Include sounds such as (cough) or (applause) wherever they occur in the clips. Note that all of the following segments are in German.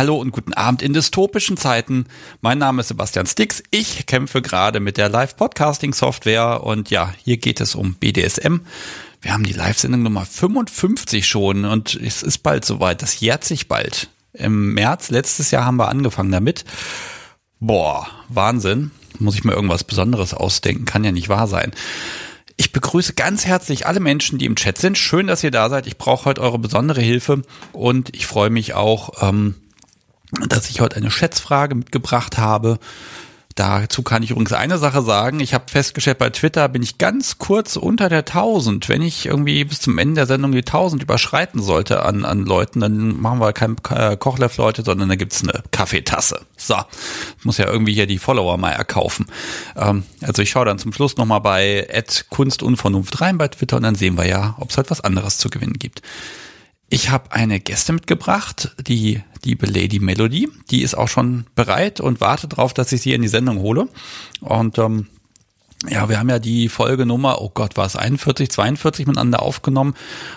Hallo und guten Abend in dystopischen Zeiten. Mein Name ist Sebastian Stix. Ich kämpfe gerade mit der Live-Podcasting-Software und ja, hier geht es um BDSM. Wir haben die Live-Sendung Nummer 55 schon und es ist bald soweit. Das jährt sich bald. Im März letztes Jahr haben wir angefangen damit. Boah, Wahnsinn. Muss ich mir irgendwas Besonderes ausdenken. Kann ja nicht wahr sein. Ich begrüße ganz herzlich alle Menschen, die im Chat sind. Schön, dass ihr da seid. Ich brauche heute eure besondere Hilfe und ich freue mich auch, ähm, dass ich heute eine Schätzfrage mitgebracht habe. Dazu kann ich übrigens eine Sache sagen. Ich habe festgestellt, bei Twitter bin ich ganz kurz unter der 1000. Wenn ich irgendwie bis zum Ende der Sendung die 1000 überschreiten sollte an, an Leuten, dann machen wir kein äh, Kochlev, Leute, sondern da gibt's eine Kaffeetasse. So, muss ja irgendwie hier die Follower mal erkaufen. Ähm, also ich schaue dann zum Schluss nochmal bei Kunst und Vernunft rein bei Twitter und dann sehen wir ja, ob es halt was anderes zu gewinnen gibt. Ich habe eine Gäste mitgebracht, die liebe Lady Melody. Die ist auch schon bereit und wartet darauf, dass ich sie in die Sendung hole. Und ähm, ja, wir haben ja die Folgenummer, oh Gott, war es 41, 42 miteinander aufgenommen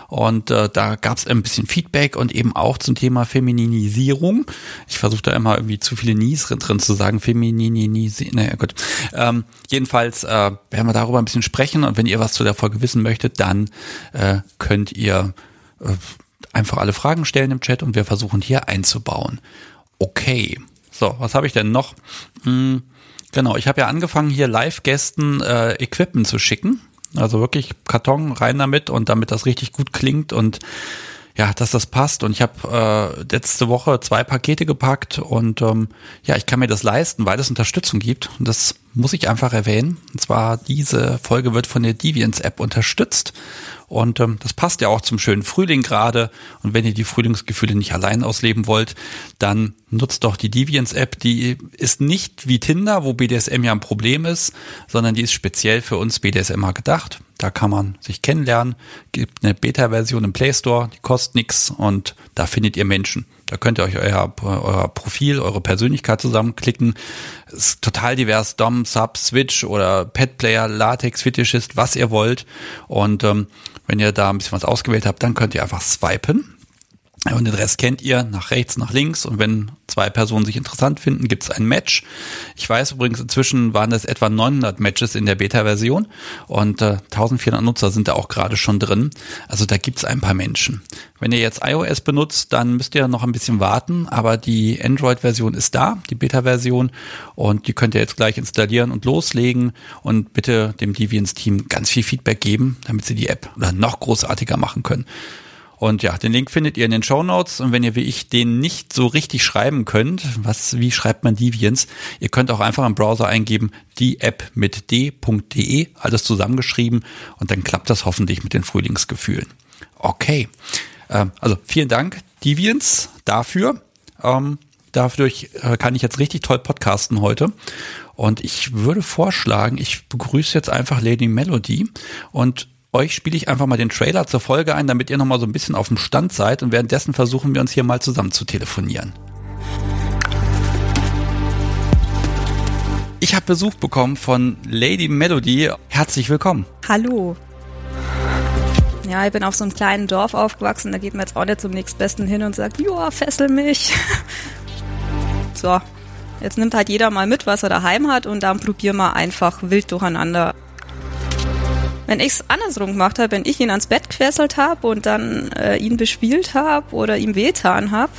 und äh, da gab es ein bisschen Feedback und eben auch zum Thema Femininisierung. Ich versuche da immer irgendwie zu viele Nies drin zu sagen, Femininisierung, naja gut. Ähm, jedenfalls äh, werden wir darüber ein bisschen sprechen und wenn ihr was zu der Folge wissen möchtet, dann äh, könnt ihr äh, einfach alle Fragen stellen im Chat und wir versuchen hier einzubauen. Okay. So, was habe ich denn noch? Hm, genau, ich habe ja angefangen, hier Live-Gästen äh, Equipment zu schicken. Also wirklich Karton rein damit und damit das richtig gut klingt und ja, dass das passt. Und ich habe äh, letzte Woche zwei Pakete gepackt und ähm, ja, ich kann mir das leisten, weil es Unterstützung gibt. Und das muss ich einfach erwähnen. Und zwar diese Folge wird von der Deviants App unterstützt. Und ähm, das passt ja auch zum schönen Frühling gerade. Und wenn ihr die Frühlingsgefühle nicht allein ausleben wollt, dann nutzt doch die Deviants App. Die ist nicht wie Tinder, wo BDSM ja ein Problem ist, sondern die ist speziell für uns BDSMer gedacht. Da kann man sich kennenlernen. Gibt eine Beta-Version im Play Store, die kostet nichts und da findet ihr Menschen. Da könnt ihr euch euer, euer Profil, eure Persönlichkeit zusammenklicken. Ist total divers, Dom, Sub, Switch oder Pet Player, Latex, Fetischist, was ihr wollt. Und ähm, wenn ihr da ein bisschen was ausgewählt habt, dann könnt ihr einfach swipen. Und den Rest kennt ihr nach rechts, nach links. Und wenn zwei Personen sich interessant finden, gibt es ein Match. Ich weiß übrigens, inzwischen waren das etwa 900 Matches in der Beta-Version. Und äh, 1400 Nutzer sind da auch gerade schon drin. Also da gibt es ein paar Menschen. Wenn ihr jetzt iOS benutzt, dann müsst ihr noch ein bisschen warten. Aber die Android-Version ist da, die Beta-Version. Und die könnt ihr jetzt gleich installieren und loslegen. Und bitte dem Deviants-Team ganz viel Feedback geben, damit sie die App noch großartiger machen können. Und ja, den Link findet ihr in den Show Notes. Und wenn ihr wie ich den nicht so richtig schreiben könnt, was, wie schreibt man Deviants? Ihr könnt auch einfach im Browser eingeben, die App mit d.de, alles zusammengeschrieben. Und dann klappt das hoffentlich mit den Frühlingsgefühlen. Okay. Ähm, also vielen Dank, Deviants, dafür. Ähm, dadurch äh, kann ich jetzt richtig toll podcasten heute. Und ich würde vorschlagen, ich begrüße jetzt einfach Lady Melody und euch spiele ich einfach mal den Trailer zur Folge ein, damit ihr nochmal so ein bisschen auf dem Stand seid und währenddessen versuchen wir uns hier mal zusammen zu telefonieren. Ich habe Besuch bekommen von Lady Melody. Herzlich willkommen. Hallo. Ja, ich bin auf so einem kleinen Dorf aufgewachsen, da geht man jetzt auch nicht zum nächstbesten hin und sagt, joa, fessel mich. (laughs) so, jetzt nimmt halt jeder mal mit, was er daheim hat und dann probieren wir einfach wild durcheinander. Wenn ich es andersrum gemacht habe, wenn ich ihn ans Bett gefesselt habe und dann äh, ihn bespielt habe oder ihm wehtan habe,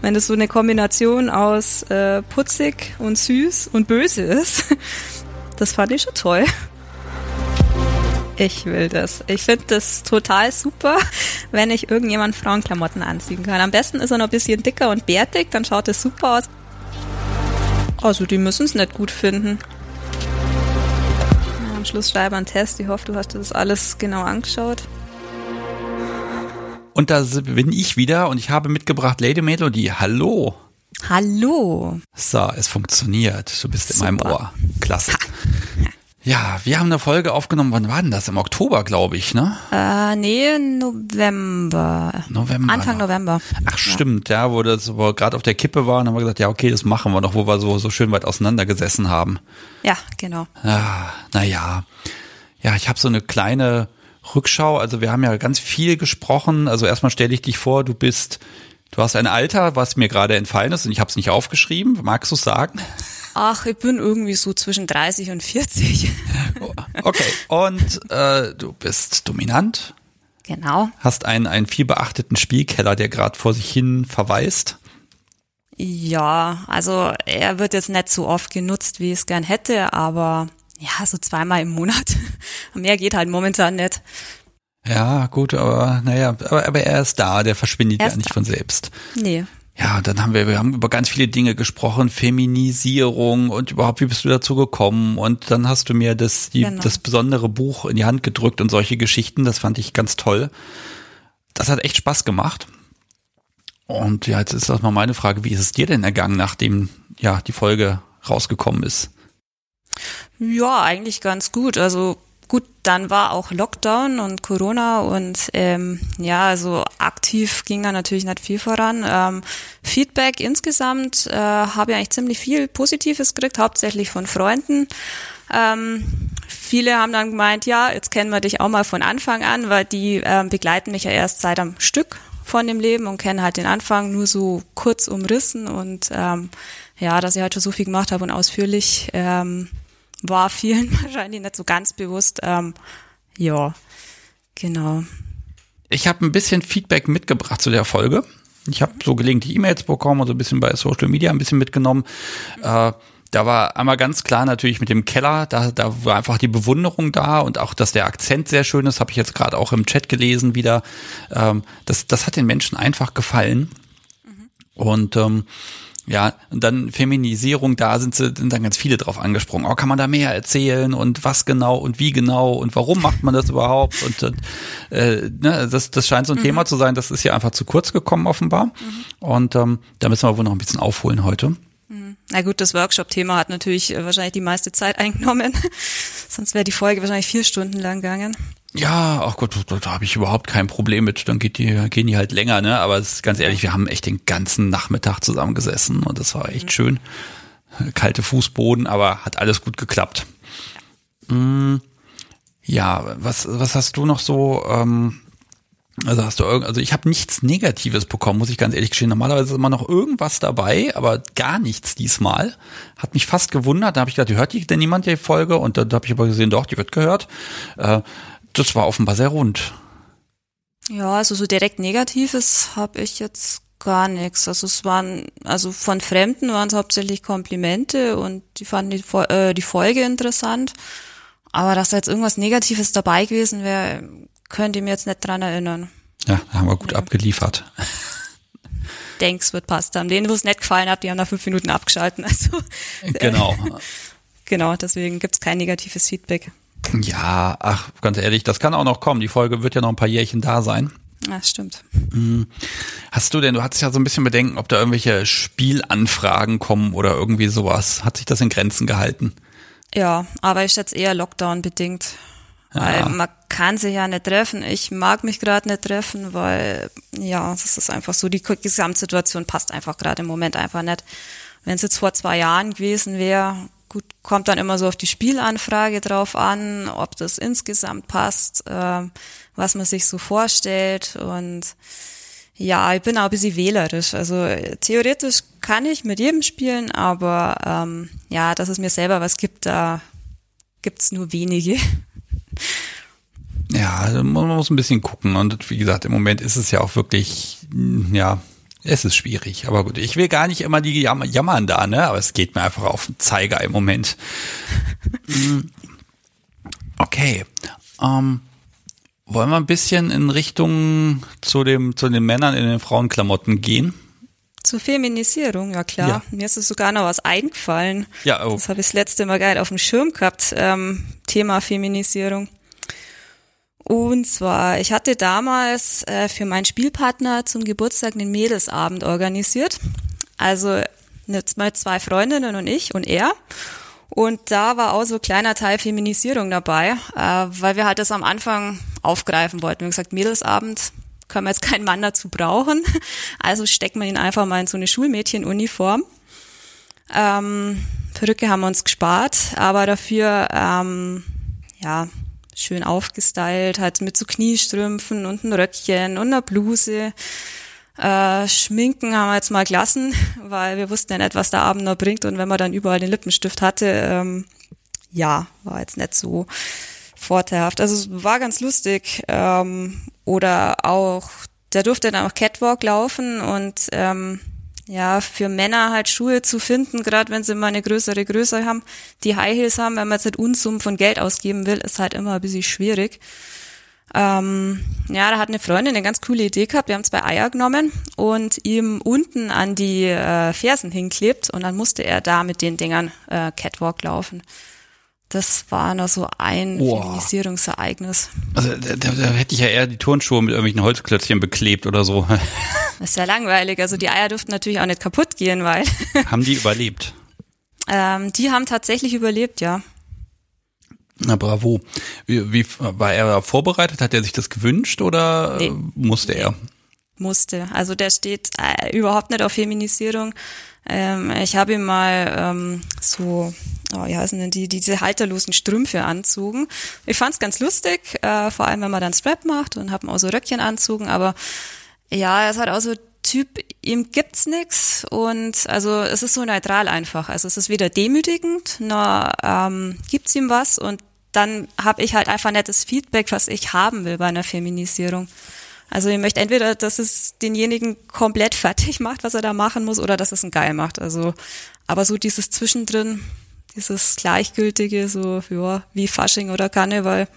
wenn es so eine Kombination aus äh, putzig und süß und böse ist, (laughs) das fand ich schon toll. Ich will das. Ich finde das total super, (laughs) wenn ich irgendjemand Frauenklamotten anziehen kann. Am besten ist er noch ein bisschen dicker und bärtig, dann schaut es super aus. Also die müssen es nicht gut finden am Schluss schreibe einen Test. Ich hoffe, du hast das alles genau angeschaut. Und da bin ich wieder und ich habe mitgebracht Lady Melody. Hallo. Hallo. So, es funktioniert. Du bist Super. in meinem Ohr. Klasse. Ja, wir haben eine Folge aufgenommen, wann war denn das? Im Oktober, glaube ich, ne? Äh, nee, November. November. Anfang November. Ach, stimmt, ja, wo das gerade auf der Kippe war, dann haben wir gesagt, ja, okay, das machen wir noch, wo wir so, so schön weit auseinander gesessen haben. Ja, genau. Ah, naja. Ja, ich habe so eine kleine Rückschau. Also wir haben ja ganz viel gesprochen. Also erstmal stelle ich dich vor, du bist Du hast ein Alter, was mir gerade entfallen ist und ich habe es nicht aufgeschrieben. Magst du es sagen? Ach, ich bin irgendwie so zwischen 30 und 40. (laughs) Okay, und äh, du bist dominant. Genau. Hast einen, einen viel beachteten Spielkeller, der gerade vor sich hin verweist. Ja, also er wird jetzt nicht so oft genutzt, wie ich es gern hätte, aber ja, so zweimal im Monat. (laughs) Mehr geht halt momentan nicht. Ja, gut, aber naja, aber, aber er ist da, der verschwindet ja nicht da. von selbst. Nee. Ja, dann haben wir, wir haben über ganz viele Dinge gesprochen, Feminisierung und überhaupt, wie bist du dazu gekommen? Und dann hast du mir das, die, genau. das besondere Buch in die Hand gedrückt und solche Geschichten, das fand ich ganz toll. Das hat echt Spaß gemacht. Und ja, jetzt ist das mal meine Frage, wie ist es dir denn ergangen, nachdem ja die Folge rausgekommen ist? Ja, eigentlich ganz gut. Also gut, dann war auch Lockdown und Corona und ähm, ja, also aktiv ging da natürlich nicht viel voran. Ähm, Feedback insgesamt äh, habe ich eigentlich ziemlich viel Positives gekriegt, hauptsächlich von Freunden. Ähm, viele haben dann gemeint, ja, jetzt kennen wir dich auch mal von Anfang an, weil die ähm, begleiten mich ja erst seit am Stück von dem Leben und kennen halt den Anfang nur so kurz umrissen und ähm, ja, dass ich halt schon so viel gemacht habe und ausführlich ähm, war vielen (laughs) wahrscheinlich nicht so ganz bewusst. Ähm, ja, genau. Ich habe ein bisschen Feedback mitgebracht zu der Folge. Ich habe so gelegentlich E-Mails bekommen und so ein bisschen bei Social Media ein bisschen mitgenommen. Mhm. Äh, da war einmal ganz klar natürlich mit dem Keller, da, da war einfach die Bewunderung da und auch, dass der Akzent sehr schön ist, habe ich jetzt gerade auch im Chat gelesen wieder. Ähm, das, das hat den Menschen einfach gefallen. Mhm. Und ähm, ja, und dann Feminisierung, da sind, sie, sind dann ganz viele drauf angesprungen. Oh, kann man da mehr erzählen und was genau und wie genau und warum macht man das überhaupt? Und äh, ne, das, das scheint so ein mhm. Thema zu sein, das ist ja einfach zu kurz gekommen offenbar. Mhm. Und ähm, da müssen wir wohl noch ein bisschen aufholen heute. Na gut, das Workshop-Thema hat natürlich äh, wahrscheinlich die meiste Zeit eingenommen. (laughs) Sonst wäre die Folge wahrscheinlich vier Stunden lang gegangen. Ja, ach Gott, da, da habe ich überhaupt kein Problem mit. Dann geht die, gehen die halt länger, ne? Aber ist, ganz ehrlich, wir haben echt den ganzen Nachmittag zusammengesessen und das war echt mhm. schön. Kalte Fußboden, aber hat alles gut geklappt. Mm, ja, was, was hast du noch so? Ähm, also hast du irgend, also ich habe nichts Negatives bekommen, muss ich ganz ehrlich gestehen. Normalerweise ist immer noch irgendwas dabei, aber gar nichts diesmal. Hat mich fast gewundert. Da habe ich gedacht, hört die denn niemand die Folge? Und dann habe ich aber gesehen, doch, die wird gehört. Äh, das war offenbar sehr rund. Ja, also so direkt Negatives habe ich jetzt gar nichts. Also es waren, also von Fremden waren es hauptsächlich Komplimente und die fanden die, äh, die Folge interessant. Aber dass da jetzt irgendwas Negatives dabei gewesen wäre, könnte ich mir jetzt nicht dran erinnern. Ja, haben wir gut ja. abgeliefert. Denk's wird passt haben. Denen, wo es nicht gefallen hat, die haben nach fünf Minuten abgeschalten. (laughs) Also, genau. (laughs) genau, deswegen gibt's kein negatives Feedback. Ja, ach, ganz ehrlich, das kann auch noch kommen. Die Folge wird ja noch ein paar Jährchen da sein. Ja, stimmt. Hm. Hast du denn, du hattest ja so ein bisschen Bedenken, ob da irgendwelche Spielanfragen kommen oder irgendwie sowas. Hat sich das in Grenzen gehalten? Ja, aber ich schätze eher Lockdown bedingt. Weil man kann sich ja nicht treffen. Ich mag mich gerade nicht treffen, weil ja, das ist einfach so, die Gesamtsituation passt einfach gerade im Moment einfach nicht. Wenn es jetzt vor zwei Jahren gewesen wäre, Gut, kommt dann immer so auf die Spielanfrage drauf an, ob das insgesamt passt, äh, was man sich so vorstellt. Und ja, ich bin auch ein bisschen wählerisch. Also theoretisch kann ich mit jedem spielen, aber ähm, ja, dass es mir selber was gibt, da gibt's nur wenige. Ja, also man muss ein bisschen gucken. Und wie gesagt, im Moment ist es ja auch wirklich, ja, es ist schwierig, aber gut. Ich will gar nicht immer die jam jammern da, ne? Aber es geht mir einfach auf den Zeiger im Moment. Mm. okay. Ähm, wollen wir ein bisschen in Richtung zu dem zu den Männern in den Frauenklamotten gehen? Zur Feminisierung, ja klar. Ja. Mir ist es sogar noch was eingefallen. Ja, oh. Das habe ich das letzte Mal geil auf dem Schirm gehabt. Ähm, Thema Feminisierung. Und zwar, ich hatte damals äh, für meinen Spielpartner zum Geburtstag einen Mädelsabend organisiert. Also mit zwei Freundinnen und ich und er. Und da war auch so ein kleiner Teil Feminisierung dabei, äh, weil wir halt das am Anfang aufgreifen wollten. Wir haben gesagt, Mädelsabend können wir jetzt keinen Mann dazu brauchen. Also stecken wir ihn einfach mal in so eine Schulmädchenuniform. Ähm, Perücke haben wir uns gespart, aber dafür, ähm, ja, schön aufgestylt, halt mit so Kniestrümpfen und ein Röckchen und einer Bluse. Äh, Schminken haben wir jetzt mal gelassen, weil wir wussten ja nicht, was der Abend noch bringt. Und wenn man dann überall den Lippenstift hatte, ähm, ja, war jetzt nicht so vorteilhaft. Also es war ganz lustig. Ähm, oder auch, der durfte dann auch Catwalk laufen und ähm, ja, für Männer halt Schuhe zu finden, gerade wenn sie mal eine größere Größe haben, die High Heels haben, wenn man jetzt nicht Unsummen von Geld ausgeben will, ist halt immer ein bisschen schwierig. Ähm, ja, da hat eine Freundin eine ganz coole Idee gehabt. Wir haben zwei Eier genommen und ihm unten an die äh, Fersen hinklebt und dann musste er da mit den Dingern äh, Catwalk laufen. Das war noch so ein wow. Feminisierungsereignis. Also da, da, da, hätte ich ja eher die Turnschuhe mit irgendwelchen Holzklötzchen beklebt oder so. (laughs) Das ist ja langweilig. Also die Eier durften natürlich auch nicht kaputt gehen, weil. (laughs) Haben die überlebt? Ähm, die haben tatsächlich überlebt, ja. Na bravo. Wie, wie war er vorbereitet? Hat er sich das gewünscht oder nee. musste er? Musste. Also der steht äh, überhaupt nicht auf Feminisierung. Ähm, ich habe ihm mal ähm, so, oh, wie heißen denn die, diese halterlosen Strümpfe anzogen. Ich fand's ganz lustig, äh, vor allem wenn man dann Strap macht und haben auch so Röckchen anzogen, aber ja, er ist halt auch so Typ, ihm gibt's nix und also es ist so neutral einfach. Also es ist weder demütigend, noch ähm, gibt's ihm was und dann habe ich halt einfach nettes Feedback, was ich haben will bei einer Feminisierung. Also ich möchte entweder, dass es denjenigen komplett fertig macht, was er da machen muss, oder dass es ihn geil macht. Also, aber so dieses Zwischendrin, dieses Gleichgültige, so, ja, wie Fasching oder Karneval,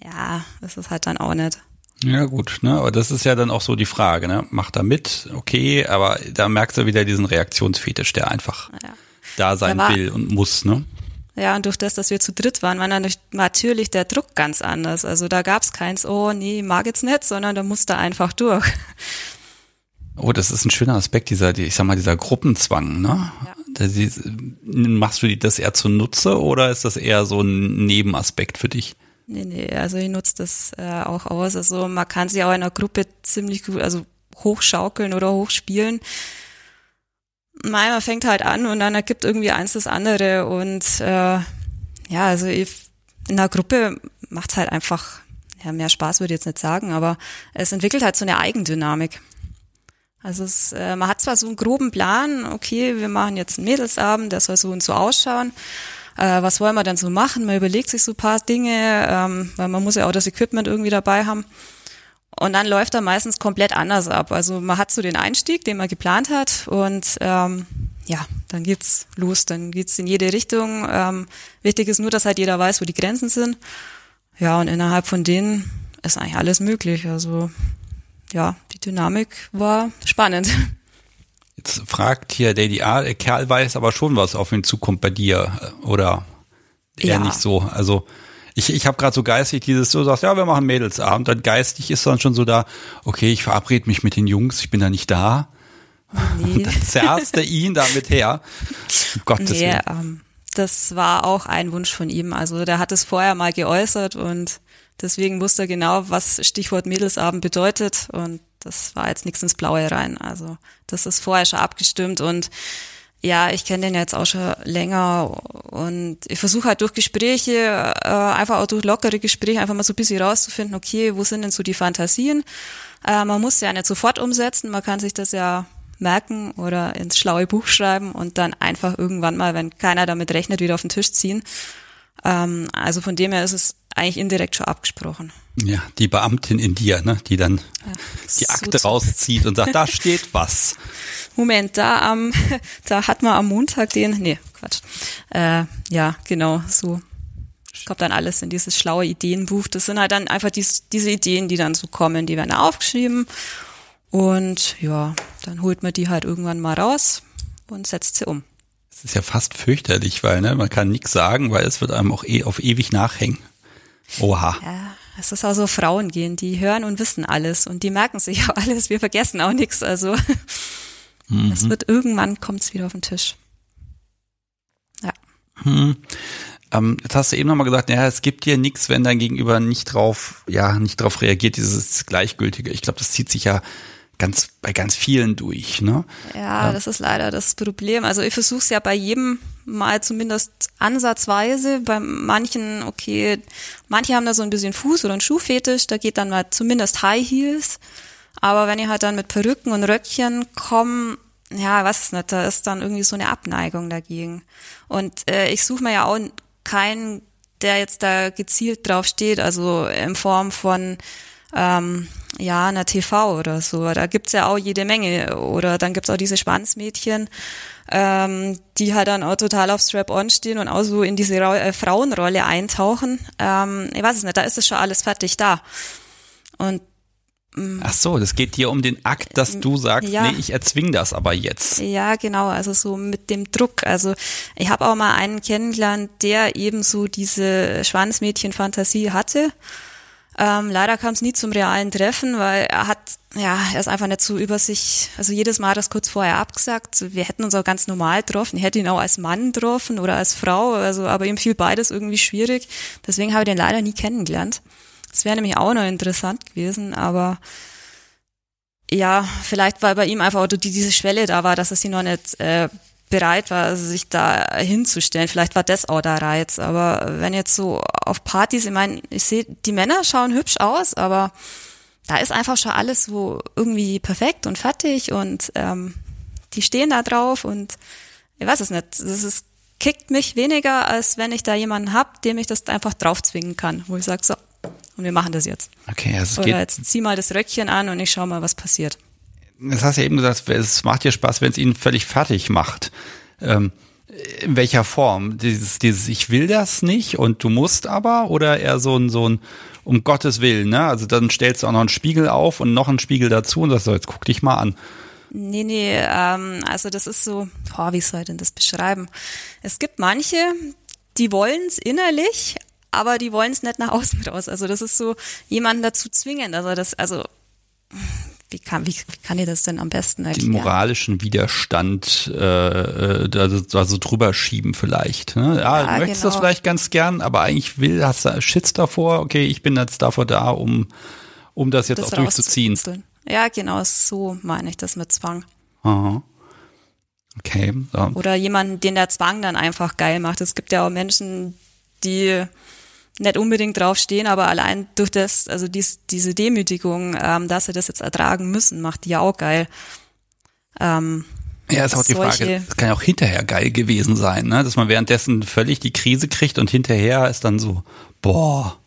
ja, das ist halt dann auch nicht. Ja, gut, ne, aber das ist ja dann auch so die Frage, ne, macht er mit, okay, aber da merkst du wieder diesen Reaktionsfetisch, der einfach ja. da sein will und muss, ne? Ja, und durch das, dass wir zu dritt waren, war natürlich der Druck ganz anders. Also da gab's keins, oh nee, mag jetzt nicht, sondern da musste einfach durch. Oh, das ist ein schöner Aspekt, dieser, ich sag mal, dieser Gruppenzwang, ne? Ja. Das machst du das eher zunutze oder ist das eher so ein Nebenaspekt für dich? Nee, nee, also ich nutze das äh, auch aus. Also man kann sich auch in einer Gruppe ziemlich gut, also hochschaukeln oder hochspielen. Nein, man fängt halt an und dann ergibt irgendwie eins das andere und äh, ja, also ich, in der Gruppe macht's halt einfach ja, mehr Spaß würde ich jetzt nicht sagen, aber es entwickelt halt so eine Eigendynamik. Also es, äh, man hat zwar so einen groben Plan, okay, wir machen jetzt einen Mädelsabend, der soll so und so ausschauen. Äh, was wollen wir denn so machen? Man überlegt sich so paar Dinge, ähm, weil man muss ja auch das Equipment irgendwie dabei haben. Und dann läuft er meistens komplett anders ab. Also man hat so den Einstieg, den man geplant hat und ähm, ja, dann geht's los, dann geht's in jede Richtung. Ähm, wichtig ist nur, dass halt jeder weiß, wo die Grenzen sind. Ja, und innerhalb von denen ist eigentlich alles möglich. Also ja, die Dynamik war spannend. Jetzt fragt hier Lady A, der Kerl weiß aber schon, was auf ihn zukommt bei dir, oder eher ja. nicht so. Also ich, ich habe gerade so geistig dieses, du sagst, ja, wir machen Mädelsabend, dann geistig ist dann schon so da, okay, ich verabrede mich mit den Jungs, ich bin da nicht da. Nee. Und dann zerrst du ihn damit her. Um Gottes nee, Willen. Ähm, das war auch ein Wunsch von ihm. Also der hat es vorher mal geäußert und deswegen wusste er genau, was Stichwort Mädelsabend bedeutet und das war jetzt nichts ins Blaue rein. Also das ist vorher schon abgestimmt und ja, ich kenne den jetzt auch schon länger und ich versuche halt durch Gespräche, äh, einfach auch durch lockere Gespräche, einfach mal so ein bisschen rauszufinden, okay, wo sind denn so die Fantasien? Äh, man muss ja nicht sofort umsetzen, man kann sich das ja merken oder ins schlaue Buch schreiben und dann einfach irgendwann mal, wenn keiner damit rechnet, wieder auf den Tisch ziehen. Ähm, also von dem her ist es eigentlich indirekt schon abgesprochen. Ja, die Beamtin in dir, ne, die dann ja, die Akte so rauszieht und sagt, da (laughs) steht was. Moment, da am, (laughs) da hat man am Montag den, nee, Quatsch. Äh, ja, genau, so. Kommt dann alles in dieses schlaue Ideenbuch. Das sind halt dann einfach dies, diese Ideen, die dann so kommen, die werden aufgeschrieben. Und ja, dann holt man die halt irgendwann mal raus und setzt sie um. Es ist ja fast fürchterlich, weil ne, man kann nichts sagen, weil es wird einem auch eh auf ewig nachhängen. Oha. Ja, es ist auch so Frauen gehen, die hören und wissen alles und die merken sich (laughs) auch alles. Wir vergessen auch nichts. Also mhm. es wird irgendwann kommt's wieder auf den Tisch. Ja. Hm. Ähm, jetzt hast du eben nochmal gesagt, ja, es gibt dir nichts, wenn dein Gegenüber nicht drauf, ja, nicht drauf reagiert, dieses Gleichgültige. Ich glaube, das zieht sich ja ganz bei ganz vielen durch, ne? Ja, ja. das ist leider das Problem. Also ich versuche es ja bei jedem mal zumindest ansatzweise. Bei manchen, okay, manche haben da so ein bisschen Fuß- oder einen Schuhfetisch, da geht dann mal zumindest High Heels. Aber wenn ich halt dann mit Perücken und Röckchen komme, ja, was ist nicht, da ist dann irgendwie so eine Abneigung dagegen. Und äh, ich suche mir ja auch keinen, der jetzt da gezielt drauf steht, also in Form von ähm, ja, einer TV oder so. Da gibt's ja auch jede Menge. Oder dann gibt's auch diese Schwanzmädchen, ähm, die halt dann auch total auf Strap-on stehen und auch so in diese Ra äh, Frauenrolle eintauchen. Ähm, ich weiß es nicht, da ist es schon alles fertig da. Und Ach so, das geht dir um den Akt, dass du sagst, ja. nee, ich erzwing das aber jetzt. Ja, genau, also so mit dem Druck. Also ich habe auch mal einen kennengelernt, der eben so diese Schwanzmädchen-Fantasie hatte. Ähm, leider kam es nie zum realen Treffen, weil er hat, ja, er ist einfach nicht so über sich, also jedes Mal hat er es kurz vorher abgesagt. Wir hätten uns auch ganz normal getroffen. Ich hätte ihn auch als Mann getroffen oder als Frau, also aber ihm fiel beides irgendwie schwierig. Deswegen habe ich den leider nie kennengelernt. Das wäre nämlich auch noch interessant gewesen, aber ja, vielleicht war bei ihm einfach auch die, diese Schwelle da war, dass er sie noch nicht äh, bereit war, sich da hinzustellen. Vielleicht war das auch der Reiz. Aber wenn jetzt so auf Partys, ich meine, ich sehe, die Männer schauen hübsch aus, aber da ist einfach schon alles so irgendwie perfekt und fertig und ähm, die stehen da drauf und ich weiß es nicht. Das ist, kickt mich weniger, als wenn ich da jemanden hab, dem ich das einfach draufzwingen kann, wo ich sage, so, und wir machen das jetzt. Okay, also es Oder geht jetzt zieh mal das Röckchen an und ich schau mal, was passiert. Das hast du ja eben gesagt, es macht dir Spaß, wenn es ihn völlig fertig macht. Ähm, in welcher Form? Dieses, dieses, ich will das nicht und du musst aber oder eher so ein, so ein, um Gottes Willen, ne? Also dann stellst du auch noch einen Spiegel auf und noch einen Spiegel dazu und sagst so, jetzt guck dich mal an. Nee, nee, ähm, also das ist so, oh, wie soll ich denn das beschreiben? Es gibt manche, die wollen es innerlich, aber die wollen es nicht nach außen raus. Also das ist so, jemanden dazu zwingen. Also das, also wie kann, wie, wie kann ihr das denn am besten erklären? Den moralischen Widerstand äh, da, da so drüber schieben vielleicht. Ne? Ja, ja, du möchtest genau. das vielleicht ganz gern, aber eigentlich will, hast du Schiss davor, okay, ich bin jetzt davor da, um, um das jetzt das auch durchzuziehen. Ja, genau, so meine ich das mit Zwang. Aha. Okay. So. Oder jemanden, den der Zwang dann einfach geil macht. Es gibt ja auch Menschen, die nicht unbedingt drauf stehen, aber allein durch das, also dies, diese Demütigung, ähm, dass sie das jetzt ertragen müssen, macht die ja auch geil. Ähm, ja, ist auch die Frage, das kann ja auch hinterher geil gewesen sein, ne? dass man währenddessen völlig die Krise kriegt und hinterher ist dann so, boah.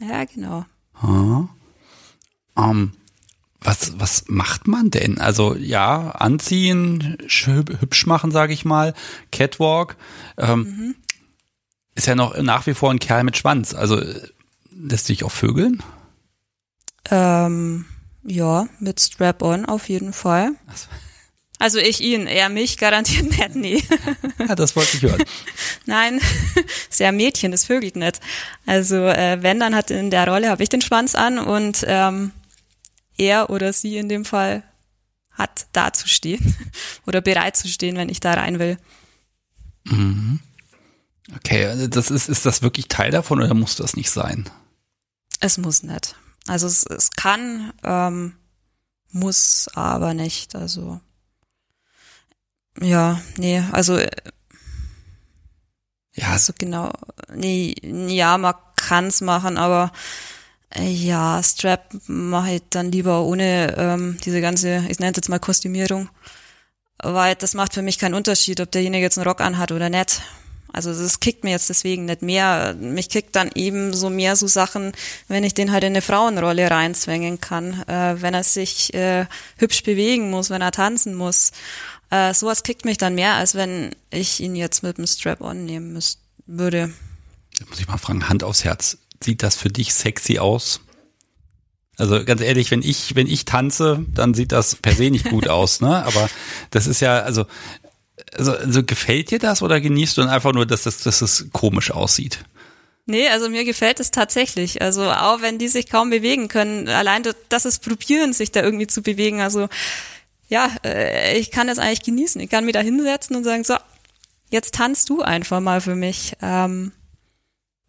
Ja, genau. Hm. Um, was, was macht man denn? Also ja, anziehen, hübsch machen, sage ich mal, Catwalk. Ähm, mhm ist ja noch nach wie vor ein Kerl mit Schwanz. Also lässt sich auch vögeln? Ähm, ja, mit Strap-on auf jeden Fall. So. Also ich ihn, er mich garantiert nicht, nee. (laughs) Ja, das wollte ich hören. (laughs) Nein, ist ja ein Mädchen, das vögelt nicht. Also äh, wenn, dann hat in der Rolle, habe ich den Schwanz an und ähm, er oder sie in dem Fall hat da zu stehen (laughs) oder bereit zu stehen, wenn ich da rein will. Mhm. Okay, also das ist, ist das wirklich Teil davon oder muss das nicht sein? Es muss nicht. Also es, es kann, ähm, muss aber nicht. Also ja, nee, also ja, also genau, nee, ja, man kann's machen, aber äh, ja, Strap mache ich dann lieber ohne ähm, diese ganze, ich nenne es jetzt mal Kostümierung, weil das macht für mich keinen Unterschied, ob derjenige jetzt einen Rock anhat oder nicht. Also das kickt mir jetzt deswegen nicht mehr. Mich kickt dann eben so mehr so Sachen, wenn ich den halt in eine Frauenrolle reinzwängen kann, äh, wenn er sich äh, hübsch bewegen muss, wenn er tanzen muss. Äh, sowas kickt mich dann mehr, als wenn ich ihn jetzt mit dem Strap-on nehmen müsste, würde. Jetzt muss ich mal fragen, Hand aufs Herz. Sieht das für dich sexy aus? Also ganz ehrlich, wenn ich, wenn ich tanze, dann sieht das per se nicht gut (laughs) aus, ne? Aber das ist ja, also also, also gefällt dir das oder genießt du dann einfach nur, dass das, dass das komisch aussieht? Nee, also mir gefällt es tatsächlich. Also auch wenn die sich kaum bewegen können, allein das ist probieren, sich da irgendwie zu bewegen. Also ja, äh, ich kann das eigentlich genießen. Ich kann mich da hinsetzen und sagen, so, jetzt tanzt du einfach mal für mich. Ähm,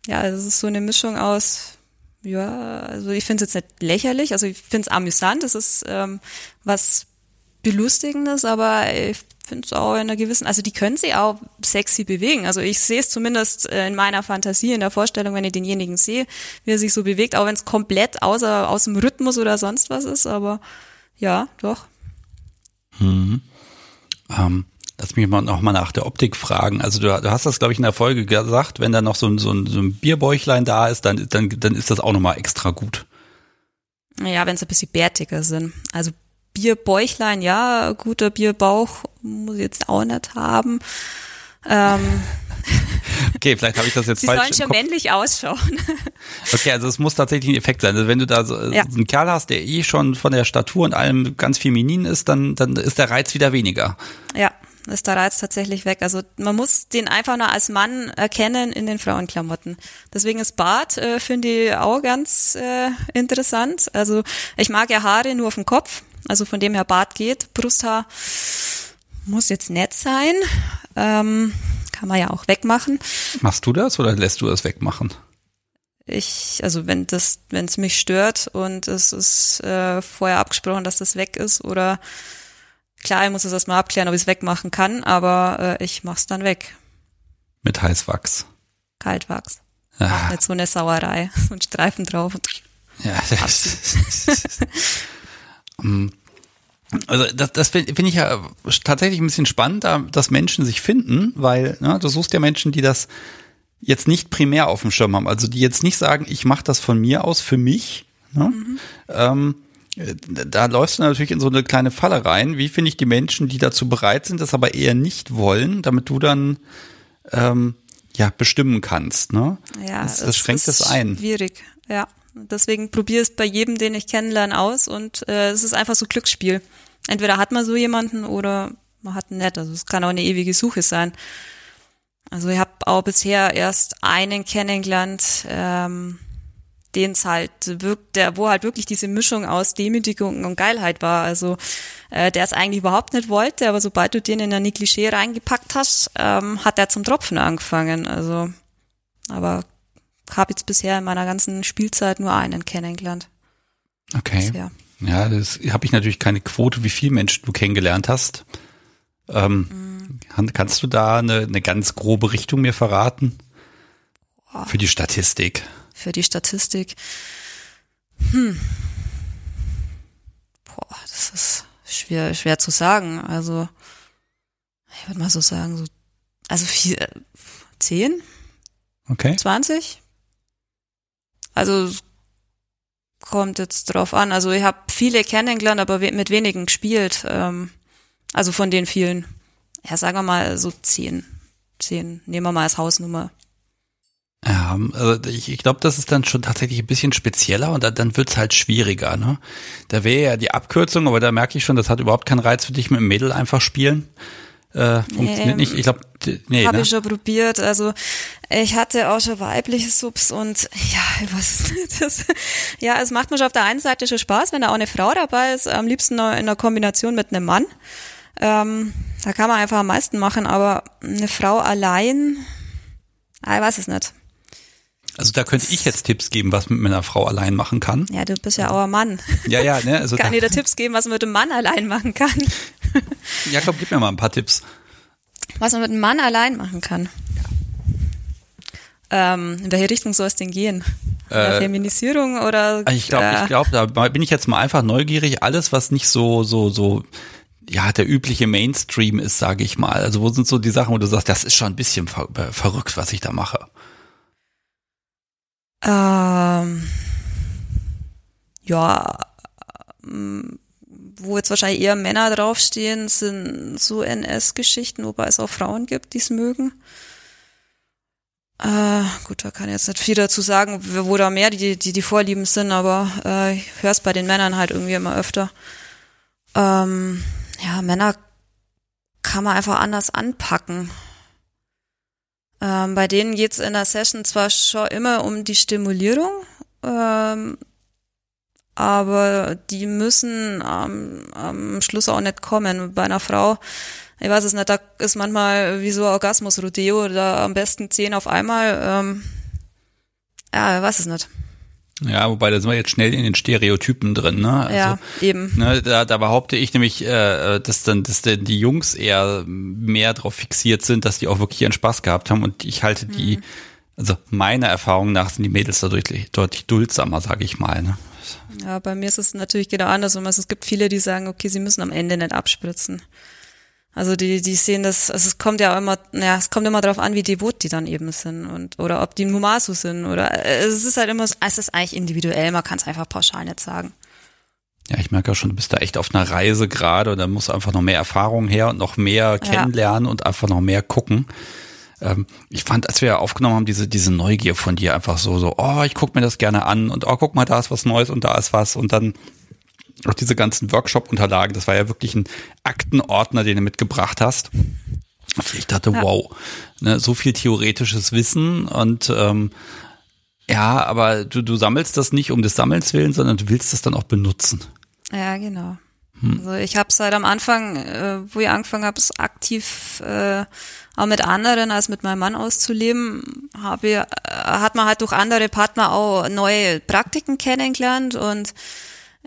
ja, es ist so eine Mischung aus, ja, also ich finde es jetzt nicht lächerlich, also ich finde es amüsant, es ist ähm, was Belustigendes, aber ich finde es auch in einer gewissen, also die können sich auch sexy bewegen. Also ich sehe es zumindest äh, in meiner Fantasie, in der Vorstellung, wenn ich denjenigen sehe, wie er sich so bewegt, auch wenn es komplett außer aus dem Rhythmus oder sonst was ist, aber Ja, doch. Mhm. Ähm, lass mich mal noch mal nach der Optik fragen. Also du, du hast das, glaube ich, in der Folge gesagt, wenn da noch so ein, so ein, so ein Bierbäuchlein da ist, dann, dann, dann ist das auch nochmal extra gut. Ja, wenn sie ein bisschen bärtiger sind. Also Bierbäuchlein, ja, guter Bierbauch muss ich jetzt auch nicht haben. Ähm, (laughs) okay, vielleicht habe ich das jetzt Sie falsch. Sie sollen schon männlich ausschauen. (laughs) okay, also es muss tatsächlich ein Effekt sein. Also wenn du da so, ja. so einen Kerl hast, der eh schon von der Statur und allem ganz feminin ist, dann, dann ist der Reiz wieder weniger. Ja, ist der Reiz tatsächlich weg. Also man muss den einfach nur als Mann erkennen in den Frauenklamotten. Deswegen ist Bart, äh, finde ich, auch ganz äh, interessant. Also ich mag ja Haare nur auf dem Kopf. Also von dem her Bart geht. Brusthaar muss jetzt nett sein. Ähm, kann man ja auch wegmachen. Machst du das oder lässt du das wegmachen? Ich, also wenn das, wenn es mich stört und es ist äh, vorher abgesprochen, dass das weg ist oder klar, ich muss es erstmal abklären, ob ich es wegmachen kann, aber äh, ich mach's dann weg. Mit Heißwachs. Kaltwachs. Ah. Nicht so eine Sauerei, (laughs) so ein Streifen drauf. Ja. um, (laughs) Also das, das finde ich ja tatsächlich ein bisschen spannend, dass Menschen sich finden, weil ne, du suchst ja Menschen, die das jetzt nicht primär auf dem Schirm haben, also die jetzt nicht sagen, ich mache das von mir aus für mich. Ne? Mhm. Ähm, da läufst du natürlich in so eine kleine Falle rein. Wie finde ich die Menschen, die dazu bereit sind, das aber eher nicht wollen, damit du dann ähm, ja bestimmen kannst. Ne? Ja, das, das schränkt es ein. Schwierig, ja. Deswegen probiere es bei jedem, den ich kennenlerne, aus und äh, es ist einfach so Glücksspiel. Entweder hat man so jemanden oder man hat einen nicht. Also es kann auch eine ewige Suche sein. Also ich habe auch bisher erst einen kennengelernt, ähm, den es halt wirkt, der, wo halt wirklich diese Mischung aus Demütigung und Geilheit war. Also äh, der es eigentlich überhaupt nicht wollte, aber sobald du den in ein Klischee reingepackt hast, ähm, hat er zum Tropfen angefangen. Also, aber habe jetzt bisher in meiner ganzen Spielzeit nur einen kennengelernt. Okay. Bisher. Ja, das habe ich natürlich keine Quote, wie viele Menschen du kennengelernt hast. Ähm, mhm. Kannst du da eine, eine ganz grobe Richtung mir verraten? Boah. Für die Statistik. Für die Statistik. Hm. Boah, das ist schwer, schwer zu sagen. Also, ich würde mal so sagen, so, also vier, zehn? Okay. 20? Also kommt jetzt drauf an. Also ich habe viele kennengelernt, aber mit wenigen gespielt. Ähm, also von den vielen. Ja, sagen wir mal so zehn. Zehn. Nehmen wir mal als Hausnummer. Ja, also ich, ich glaube, das ist dann schon tatsächlich ein bisschen spezieller und dann, dann wird's halt schwieriger. Ne? Da wäre ja die Abkürzung, aber da merke ich schon, das hat überhaupt keinen Reiz für dich mit dem Mädel einfach spielen. Äh, funktioniert ähm, nicht. Ich glaube, nee. Habe ne? ich schon probiert. Also ich hatte auch schon weibliche Subs und ja, weiß nicht. (laughs) Das, ja, es macht mir schon auf der einen Seite schon Spaß, wenn da auch eine Frau dabei ist. Am liebsten in einer Kombination mit einem Mann. Ähm, da kann man einfach am meisten machen, aber eine Frau allein, ah, ich weiß es nicht. Also da könnte ich jetzt Tipps geben, was man mit einer Frau allein machen kann. Ja, du bist ja auch ein Mann. Ja, ja, ne? Also (laughs) kann dir da Tipps geben, was man mit einem Mann allein machen kann. Ja, komm, gib mir mal ein paar Tipps. Was man mit einem Mann allein machen kann. Ähm, in welche Richtung soll es denn gehen? Äh, Feminisierung oder? Ich glaube, äh, ich glaube, da bin ich jetzt mal einfach neugierig. Alles, was nicht so, so, so, ja, der übliche Mainstream ist, sage ich mal. Also wo sind so die Sachen, wo du sagst, das ist schon ein bisschen ver verrückt, was ich da mache? Ähm, ja, wo jetzt wahrscheinlich eher Männer draufstehen, sind so NS-Geschichten, wobei es auch Frauen gibt, die es mögen. Äh, gut, da kann ich jetzt nicht viel dazu sagen, wo da mehr die, die, die Vorlieben sind, aber äh, ich höre es bei den Männern halt irgendwie immer öfter. Ähm, ja, Männer kann man einfach anders anpacken. Ähm, bei denen geht's in der Session zwar schon immer um die Stimulierung, ähm, aber die müssen am, am Schluss auch nicht kommen. Bei einer Frau, ich weiß es nicht, da ist manchmal wie so Orgasmus-Rodeo, da am besten zehn auf einmal. Ähm, ja, ich weiß es nicht. Ja, wobei da sind wir jetzt schnell in den Stereotypen drin, ne? Also, ja, eben. Ne, da, da behaupte ich nämlich, äh, dass dann, dass denn die Jungs eher mehr darauf fixiert sind, dass die auch wirklich ihren Spaß gehabt haben und ich halte die, Also meiner Erfahrung nach sind die Mädels da deutlich, deutlich duldsamer, sage ich mal. Ne? Ja, bei mir ist es natürlich genau andersrum. Also es gibt viele, die sagen, okay, sie müssen am Ende nicht abspritzen. Also die, die sehen das, also es kommt ja immer, naja, es kommt immer darauf an, wie devot die dann eben sind und oder ob die ein Humasu sind oder es ist halt immer, es ist eigentlich individuell, man kann es einfach pauschal nicht sagen. Ja, ich merke ja schon, du bist da echt auf einer Reise gerade und da muss einfach noch mehr Erfahrung her und noch mehr kennenlernen ja. und einfach noch mehr gucken. Ähm, ich fand, als wir aufgenommen haben, diese, diese Neugier von dir einfach so, so, oh, ich guck mir das gerne an und oh, guck mal, da ist was Neues und da ist was und dann auch diese ganzen Workshop-Unterlagen, das war ja wirklich ein Aktenordner, den du mitgebracht hast. Ich dachte, ja. wow, ne, so viel theoretisches Wissen und ähm, ja, aber du, du sammelst das nicht um des Sammelns willen, sondern du willst das dann auch benutzen. Ja, genau. Hm. Also ich habe seit am Anfang, äh, wo ich angefangen habe, es aktiv äh, auch mit anderen als mit meinem Mann auszuleben, habe ich, äh, hat man halt durch andere Partner auch neue Praktiken kennengelernt und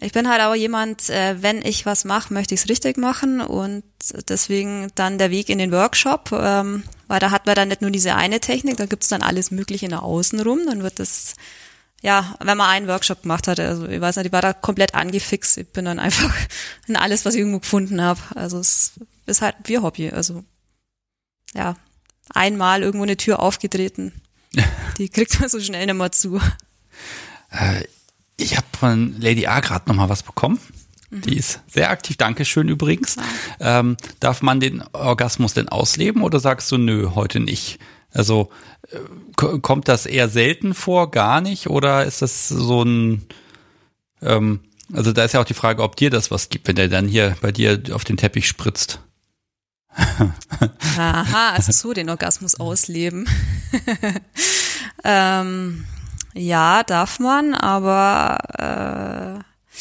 ich bin halt auch jemand, äh, wenn ich was mache, möchte ich es richtig machen und deswegen dann der Weg in den Workshop, ähm, weil da hat man dann nicht nur diese eine Technik, da gibt's dann alles Mögliche nach außen rum, dann wird das, ja, wenn man einen Workshop gemacht hatte, also ich weiß nicht, ich war da komplett angefixt, ich bin dann einfach (laughs) in alles, was ich irgendwo gefunden habe, also es ist halt wie Hobby, also ja, einmal irgendwo eine Tür aufgetreten, (laughs) die kriegt man so schnell nicht mehr zu. Äh, ich habe von Lady A gerade noch mal was bekommen. Mhm. Die ist sehr aktiv. Dankeschön übrigens. Ja. Ähm, darf man den Orgasmus denn ausleben oder sagst du, nö, heute nicht? Also kommt das eher selten vor, gar nicht? Oder ist das so ein, ähm, also da ist ja auch die Frage, ob dir das was gibt, wenn der dann hier bei dir auf den Teppich spritzt. (laughs) Aha, also so den Orgasmus ausleben. (laughs) ähm, ja, darf man, aber äh,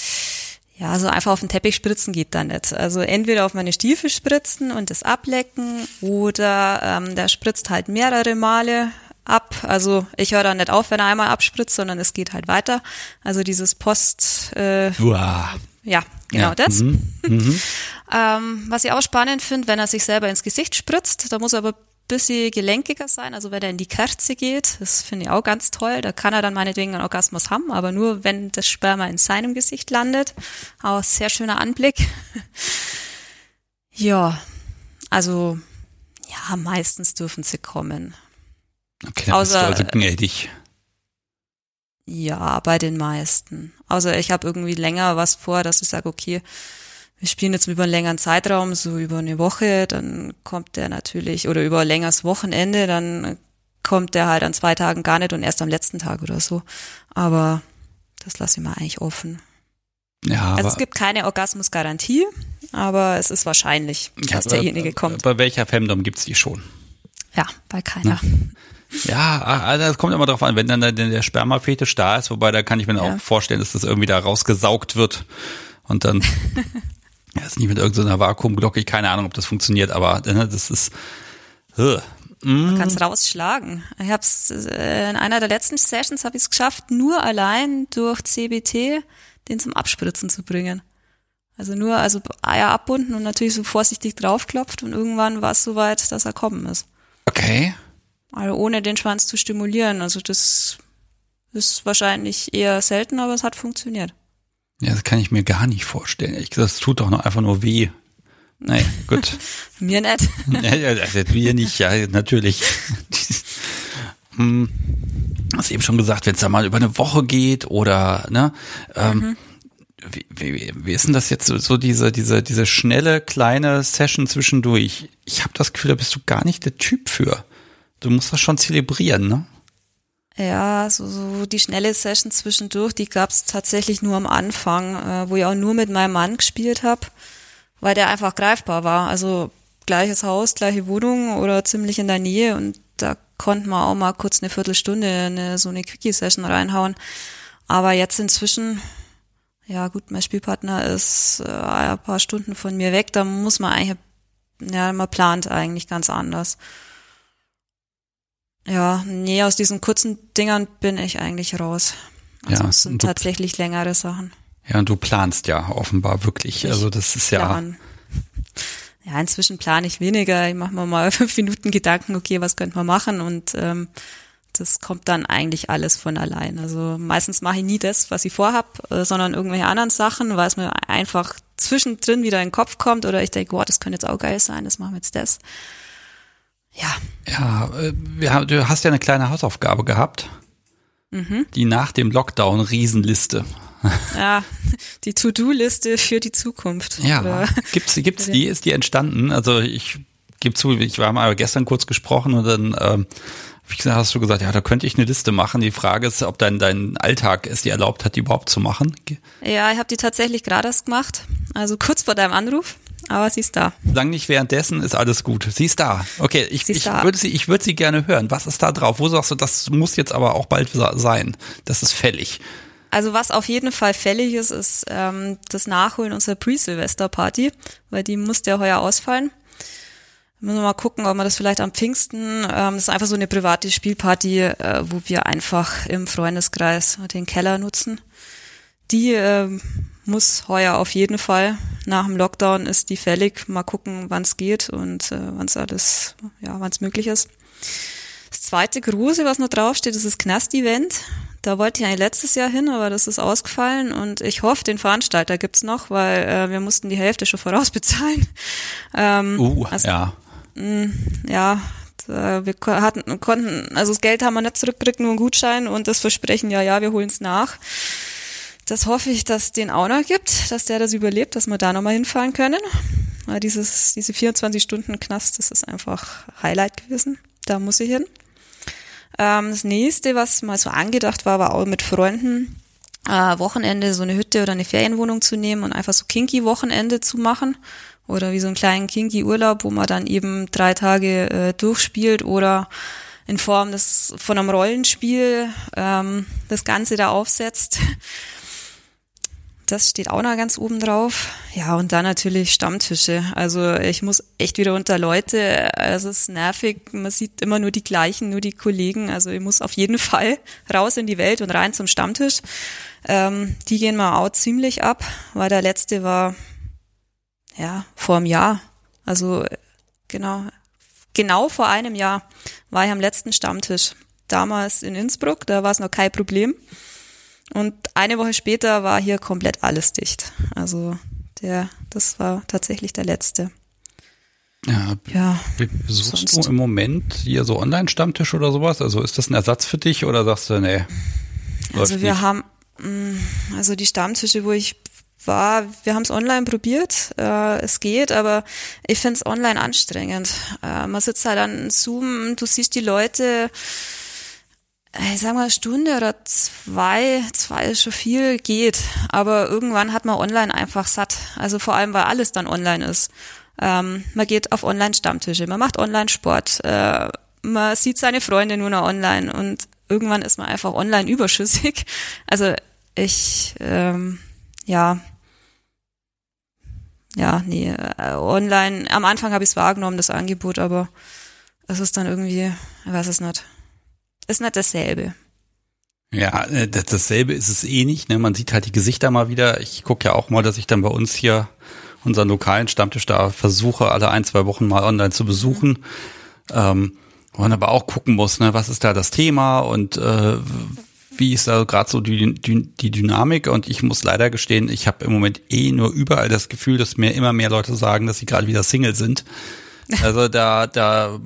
ja, so einfach auf den Teppich spritzen geht da nicht. Also entweder auf meine Stiefel spritzen und das ablecken oder ähm, der spritzt halt mehrere Male ab. Also ich höre da nicht auf, wenn er einmal abspritzt, sondern es geht halt weiter. Also dieses Post. Äh, Uah. Ja, genau ja. das. Mhm. Mhm. (laughs) ähm, was ich auch spannend finde, wenn er sich selber ins Gesicht spritzt, da muss er aber bisschen gelenkiger sein, also wenn er in die Kerze geht, das finde ich auch ganz toll, da kann er dann meinetwegen einen Orgasmus haben, aber nur wenn das Sperma in seinem Gesicht landet. Auch sehr schöner Anblick. (laughs) ja, also ja, meistens dürfen sie kommen. Okay, Außer, also gnädig. Ja, bei den meisten. Außer ich habe irgendwie länger was vor, dass ich sage, okay, wir spielen jetzt über einen längeren Zeitraum, so über eine Woche, dann kommt der natürlich, oder über ein längeres Wochenende, dann kommt der halt an zwei Tagen gar nicht und erst am letzten Tag oder so. Aber das lasse ich mal eigentlich offen. Ja, also es gibt keine Orgasmusgarantie, aber es ist wahrscheinlich, dass ja, derjenige kommt. Bei welcher Femdom gibt's die schon? Ja, bei keiner. Ja, also das kommt immer darauf an, wenn dann der, der Spermafetisch da ist, wobei da kann ich mir ja. auch vorstellen, dass das irgendwie da rausgesaugt wird und dann (laughs) Ja, ist nicht mit irgendeiner Vakuumglocke, ich keine Ahnung, ob das funktioniert, aber ne, das ist. Uh. Man kann es rausschlagen. Ich habe es äh, in einer der letzten Sessions habe ich es geschafft, nur allein durch CBT den zum Abspritzen zu bringen. Also nur, also Eier abbunden und natürlich so vorsichtig draufklopft und irgendwann war es soweit, dass er kommen ist. Okay. Also ohne den Schwanz zu stimulieren. Also das ist wahrscheinlich eher selten, aber es hat funktioniert. Ja, das kann ich mir gar nicht vorstellen. Ich, das tut doch noch einfach nur weh. Naja, gut. (laughs) (laughs) mir nicht. ja, ja, also wir nicht, ja, natürlich. (laughs) hm, hast eben schon gesagt, wenn es da mal über eine Woche geht oder, ne, ähm, mhm. wie, wie, wie ist denn das jetzt so, so diese, diese, diese schnelle, kleine Session zwischendurch? Ich habe das Gefühl, da bist du gar nicht der Typ für. Du musst das schon zelebrieren, ne? Ja, so, so die schnelle Session zwischendurch, die gab's tatsächlich nur am Anfang, äh, wo ich auch nur mit meinem Mann gespielt habe, weil der einfach greifbar war. Also gleiches Haus, gleiche Wohnung oder ziemlich in der Nähe und da konnte man auch mal kurz eine Viertelstunde eine, so eine Quickie-Session reinhauen. Aber jetzt inzwischen, ja gut, mein Spielpartner ist äh, ein paar Stunden von mir weg, da muss man eigentlich, ja, man plant eigentlich ganz anders. Ja, nee, aus diesen kurzen Dingern bin ich eigentlich raus. Also ja, es sind tatsächlich längere Sachen. Ja, und du planst ja offenbar wirklich. Ich also das ist ja. Plan. Ja, inzwischen plane ich weniger. Ich mache mir mal (laughs) fünf Minuten Gedanken, okay, was könnte man machen? Und ähm, das kommt dann eigentlich alles von allein. Also meistens mache ich nie das, was ich vorhab, äh, sondern irgendwelche anderen Sachen, weil es mir einfach zwischendrin wieder in den Kopf kommt oder ich denke, wow, das könnte jetzt auch geil sein, das machen wir jetzt das. Ja. Ja, äh, wir, du hast ja eine kleine Hausaufgabe gehabt. Mhm. Die nach dem Lockdown Riesenliste. Ja, (laughs) die To-Do-Liste für die Zukunft. Ja, oder? gibt's, gibt's (laughs) die? Ist die entstanden? Also ich gebe zu, ich war mal gestern kurz gesprochen und dann ähm, wie gesagt, hast du gesagt, ja, da könnte ich eine Liste machen. Die Frage ist, ob dein, dein Alltag es dir erlaubt hat, die überhaupt zu machen. Ja, ich habe die tatsächlich gerade erst gemacht. Also kurz vor deinem Anruf. Aber sie ist da. Lang nicht währenddessen ist alles gut. Sie ist da. Okay, ich, ich da. würde sie, ich würde sie gerne hören. Was ist da drauf? Wo sagst du, das muss jetzt aber auch bald sein? Das ist fällig. Also was auf jeden Fall fällig ist, ist ähm, das Nachholen unserer Pre-Silvester-Party, weil die musste ja heuer ausfallen. Müssen wir mal gucken, ob wir das vielleicht am Pfingsten, ähm, das ist einfach so eine private Spielparty, äh, wo wir einfach im Freundeskreis den Keller nutzen. Die äh, muss heuer auf jeden Fall. Nach dem Lockdown ist die fällig. Mal gucken, wann es geht und äh, wann es alles, ja, wann es möglich ist. Das zweite große, was noch draufsteht, ist das Knast-Event. Da wollte ich eigentlich letztes Jahr hin, aber das ist ausgefallen und ich hoffe, den Veranstalter gibt's noch, weil äh, wir mussten die Hälfte schon (laughs) vorausbezahlen. Ähm, uh, also, ja. Mh, mm, ja, wir hatten, konnten, also das Geld haben wir nicht zurückgekriegt, nur einen Gutschein und das Versprechen, ja, ja, wir holen's nach. Das hoffe ich, dass den auch noch gibt, dass der das überlebt, dass wir da nochmal hinfahren können. Weil dieses, diese 24 Stunden Knast, das ist einfach Highlight gewesen. Da muss ich hin. Ähm, das nächste, was mal so angedacht war, war auch mit Freunden äh, Wochenende so eine Hütte oder eine Ferienwohnung zu nehmen und einfach so kinky Wochenende zu machen oder wie so einen kleinen kinky Urlaub, wo man dann eben drei Tage äh, durchspielt oder in Form des von einem Rollenspiel ähm, das Ganze da aufsetzt. Das steht auch noch ganz oben drauf. Ja, und dann natürlich Stammtische. Also ich muss echt wieder unter Leute. Es ist nervig. Man sieht immer nur die gleichen, nur die Kollegen. Also ich muss auf jeden Fall raus in die Welt und rein zum Stammtisch. Ähm, die gehen mal auch ziemlich ab, weil der letzte war, ja, vor einem Jahr. Also genau, genau vor einem Jahr war ich am letzten Stammtisch. Damals in Innsbruck, da war es noch kein Problem. Und eine Woche später war hier komplett alles dicht. Also der, das war tatsächlich der letzte. Ja, ja besuchst sonst. du im Moment hier so Online-Stammtisch oder sowas? Also ist das ein Ersatz für dich oder sagst du, nee? Also wir nicht? haben, mm, also die Stammtische, wo ich war, wir haben es online probiert, äh, es geht, aber ich finde es online anstrengend. Äh, man sitzt halt an Zoom, du siehst die Leute, ich sag mal, Stunde oder zwei, zwei ist schon viel, geht. Aber irgendwann hat man online einfach satt. Also vor allem, weil alles dann online ist. Ähm, man geht auf Online-Stammtische, man macht Online-Sport, äh, man sieht seine Freunde nur noch online und irgendwann ist man einfach online (laughs) überschüssig. Also ich, ähm, ja, ja, nee, äh, online, am Anfang habe ich es wahrgenommen, das Angebot, aber es ist dann irgendwie, ich weiß es nicht ist nicht dasselbe. Ja, äh, dasselbe ist es eh nicht. Ne? Man sieht halt die Gesichter mal wieder. Ich gucke ja auch mal, dass ich dann bei uns hier unseren lokalen Stammtisch da versuche, alle ein, zwei Wochen mal online zu besuchen. Mhm. Ähm, man aber auch gucken muss, ne, was ist da das Thema und äh, wie ist da gerade so die, die, die Dynamik und ich muss leider gestehen, ich habe im Moment eh nur überall das Gefühl, dass mir immer mehr Leute sagen, dass sie gerade wieder Single sind. (laughs) Also da, da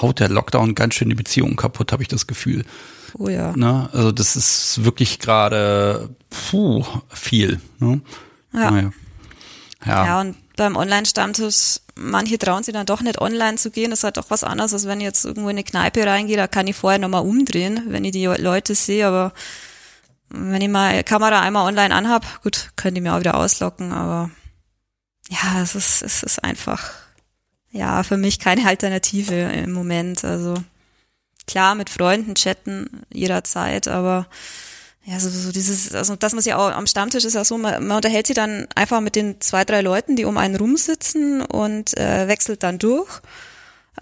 haut der Lockdown ganz schön die Beziehung kaputt, habe ich das Gefühl. Oh ja. Ne? Also das ist wirklich gerade puh, viel. Ne? Ja. Naja. ja. Ja, und beim Online-Stammtisch, manche trauen sich dann doch nicht online zu gehen. Das ist halt doch was anderes, als wenn ich jetzt irgendwo in eine Kneipe reingehe, da kann ich vorher nochmal umdrehen, wenn ich die Leute sehe, aber wenn ich mal Kamera einmal online anhab, gut, können die mir auch wieder auslocken, aber ja, es ist, es ist einfach ja, für mich keine Alternative im Moment. Also klar, mit Freunden chatten jederzeit, aber ja, so, so dieses, also das muss ja auch am Stammtisch ist ja so, man, man unterhält sich dann einfach mit den zwei, drei Leuten, die um einen rumsitzen und äh, wechselt dann durch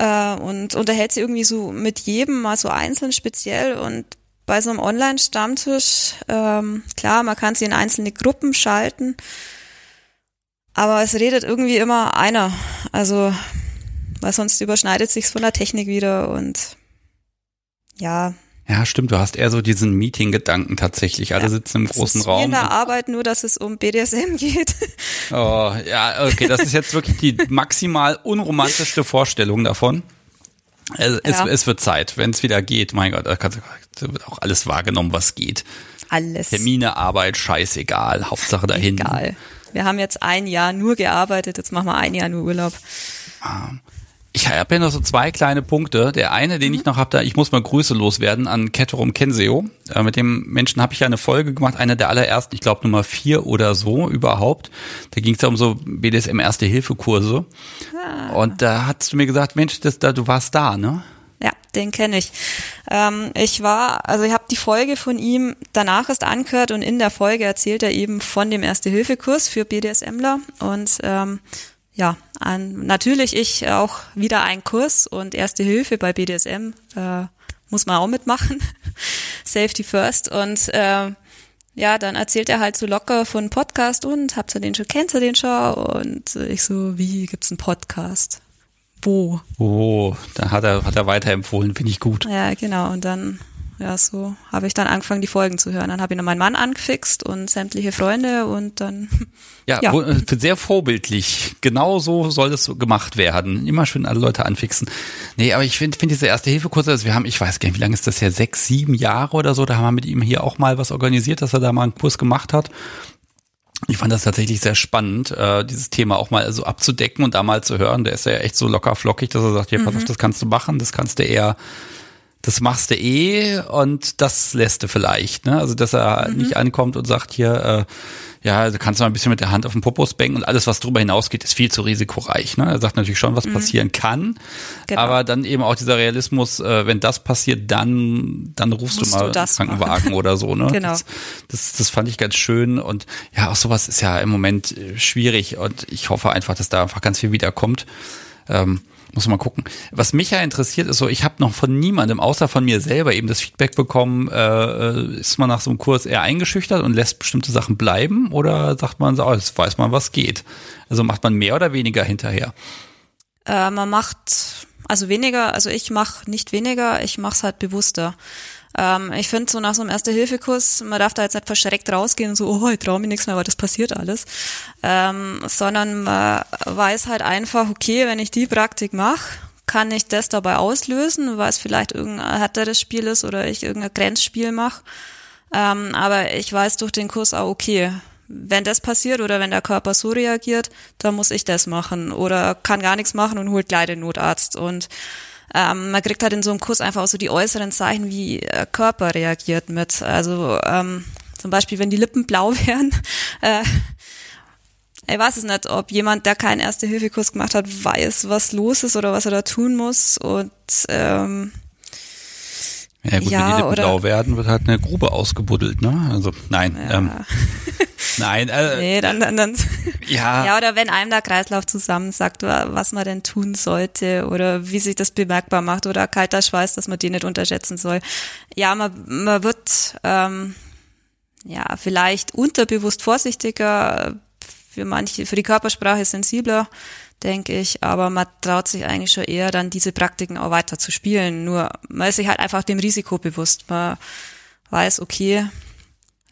äh, und unterhält sich irgendwie so mit jedem mal so einzeln speziell und bei so einem Online-Stammtisch, ähm, klar, man kann sie in einzelne Gruppen schalten, aber es redet irgendwie immer einer. Also, weil sonst überschneidet sich's von der Technik wieder und ja, Ja, stimmt, du hast eher so diesen Meeting-Gedanken tatsächlich. Alle ja, sitzen im großen Raum. In der Arbeit, nur dass es um BDSM (laughs) geht. Oh, ja, okay, das ist jetzt wirklich die maximal unromantischste Vorstellung davon. Es, ja. es, wird Zeit, wenn es wieder geht. Mein Gott, da wird auch alles wahrgenommen, was geht. Alles. Termine, Arbeit, scheißegal. Hauptsache dahin. Egal. Wir haben jetzt ein Jahr nur gearbeitet, jetzt machen wir ein Jahr nur Urlaub. Ah. Ich habe ja noch so zwei kleine Punkte. Der eine, den mhm. ich noch habe, da ich muss mal Grüße loswerden an Ketterum Kenseo. Äh, mit dem Menschen habe ich ja eine Folge gemacht, eine der allerersten, ich glaube Nummer vier oder so überhaupt. Da ging es ja um so BDSM Erste Hilfe Kurse. Ah. Und da hast du mir gesagt, Mensch, das, da, du warst da, ne? Den kenne ich. Ähm, ich war, also ich habe die Folge von ihm danach erst angehört und in der Folge erzählt er eben von dem Erste-Hilfe-Kurs für BDSMler und ähm, ja, an, natürlich ich auch wieder ein Kurs und Erste Hilfe bei BDSM äh, muss man auch mitmachen. (laughs) Safety first und äh, ja, dann erzählt er halt so locker von Podcast und habt ihr den schon, kennst du den schon? Und ich so, wie gibt's einen Podcast? Wo? Oh, da hat er, hat er weiterempfohlen, finde ich gut. Ja, genau. Und dann ja, so habe ich dann angefangen, die Folgen zu hören. Dann habe ich noch meinen Mann angefixt und sämtliche Freunde und dann. Ja, (laughs) ja. Äh, sehr vorbildlich. Genau so soll es gemacht werden. Immer schön alle Leute anfixen. Nee, aber ich finde find diese erste Hilfekurse, also wir haben, ich weiß gar nicht, wie lange ist das her, sechs, sieben Jahre oder so, da haben wir mit ihm hier auch mal was organisiert, dass er da mal einen Kurs gemacht hat. Ich fand das tatsächlich sehr spannend, äh, dieses Thema auch mal so abzudecken und da mal zu hören. Der ist ja echt so locker flockig, dass er sagt, ja, pass mhm. auf, das kannst du machen, das kannst du eher das machst du eh und das lässt du vielleicht. Ne? Also dass er mhm. nicht ankommt und sagt hier, äh, ja, also kannst du mal ein bisschen mit der Hand auf den Popos bangen und alles, was drüber hinausgeht, ist viel zu risikoreich. Ne? Er sagt natürlich schon, was mhm. passieren kann, genau. aber dann eben auch dieser Realismus, äh, wenn das passiert, dann dann rufst Musst du mal einen Krankenwagen oder so. Ne? genau. Das, das, das fand ich ganz schön und ja, auch sowas ist ja im Moment äh, schwierig und ich hoffe einfach, dass da einfach ganz viel wiederkommt. Ähm, muss mal gucken. Was mich ja interessiert, ist so, ich habe noch von niemandem, außer von mir selber, eben das Feedback bekommen, äh, äh, ist man nach so einem Kurs eher eingeschüchtert und lässt bestimmte Sachen bleiben oder sagt man so, oh, jetzt weiß man, was geht? Also macht man mehr oder weniger hinterher? Äh, man macht also weniger, also ich mache nicht weniger, ich mache es halt bewusster. Ähm, ich finde so nach so einem Erste-Hilfe-Kurs, man darf da jetzt nicht verschreckt rausgehen und so, oh, ich traue mir nichts mehr, weil das passiert alles. Ähm, sondern man weiß halt einfach, okay, wenn ich die Praktik mache, kann ich das dabei auslösen, weil es vielleicht irgendein härteres Spiel ist oder ich irgendein Grenzspiel mache. Ähm, aber ich weiß durch den Kurs auch, okay, wenn das passiert oder wenn der Körper so reagiert, dann muss ich das machen oder kann gar nichts machen und holt gleich den Notarzt. Und ähm, man kriegt halt in so einem Kurs einfach auch so die äußeren Zeichen, wie äh, Körper reagiert mit. Also ähm, zum Beispiel, wenn die Lippen blau (laughs) werden. Äh, ich weiß es nicht, ob jemand, der keinen Erste-Hilfe-Kurs gemacht hat, weiß, was los ist oder was er da tun muss. Und ähm, ja gut, ja, wenn die Lippen blau werden, wird halt eine Grube ausgebuddelt, ne? Also nein. Ja. Ähm, (laughs) nein. Äh, nee, dann, dann, dann. (laughs) Ja. Ja, oder wenn einem der Kreislauf zusammen sagt, was man denn tun sollte oder wie sich das bemerkbar macht oder kalter Schweiß, dass man den nicht unterschätzen soll. Ja, man, man wird ähm, ja vielleicht unterbewusst vorsichtiger, für manche, für die Körpersprache sensibler denke ich. Aber man traut sich eigentlich schon eher dann diese Praktiken auch weiter zu spielen. Nur man ist sich halt einfach dem Risiko bewusst. Man weiß, okay,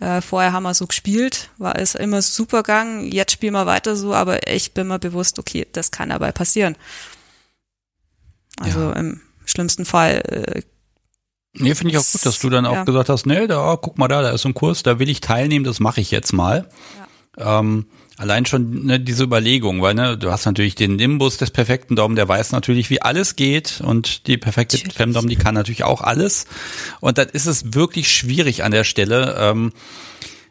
äh, vorher haben wir so gespielt, war es immer super gegangen, jetzt spielen wir weiter so, aber ich bin mir bewusst, okay, das kann dabei passieren. Also ja. im schlimmsten Fall äh, Nee, finde ich auch gut, dass du dann auch ja. gesagt hast, nee, da, guck mal da, da ist ein Kurs, da will ich teilnehmen, das mache ich jetzt mal. Ja. Ähm, Allein schon ne, diese Überlegung, weil ne, du hast natürlich den Nimbus des perfekten Dom, der weiß natürlich, wie alles geht und die perfekte Femdom, die kann natürlich auch alles. Und dann ist es wirklich schwierig an der Stelle, ähm,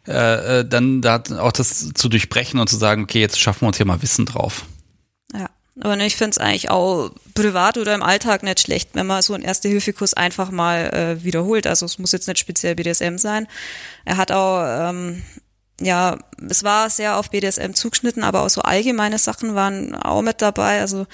äh, äh dann da auch das zu durchbrechen und zu sagen, okay, jetzt schaffen wir uns hier mal Wissen drauf. Ja. Und ich finde es eigentlich auch privat oder im Alltag nicht schlecht, wenn man so einen Erste-Hilfe-Kurs einfach mal äh, wiederholt. Also es muss jetzt nicht speziell BDSM sein. Er hat auch ähm, ja, es war sehr auf BDSM zugeschnitten, aber auch so allgemeine Sachen waren auch mit dabei. Also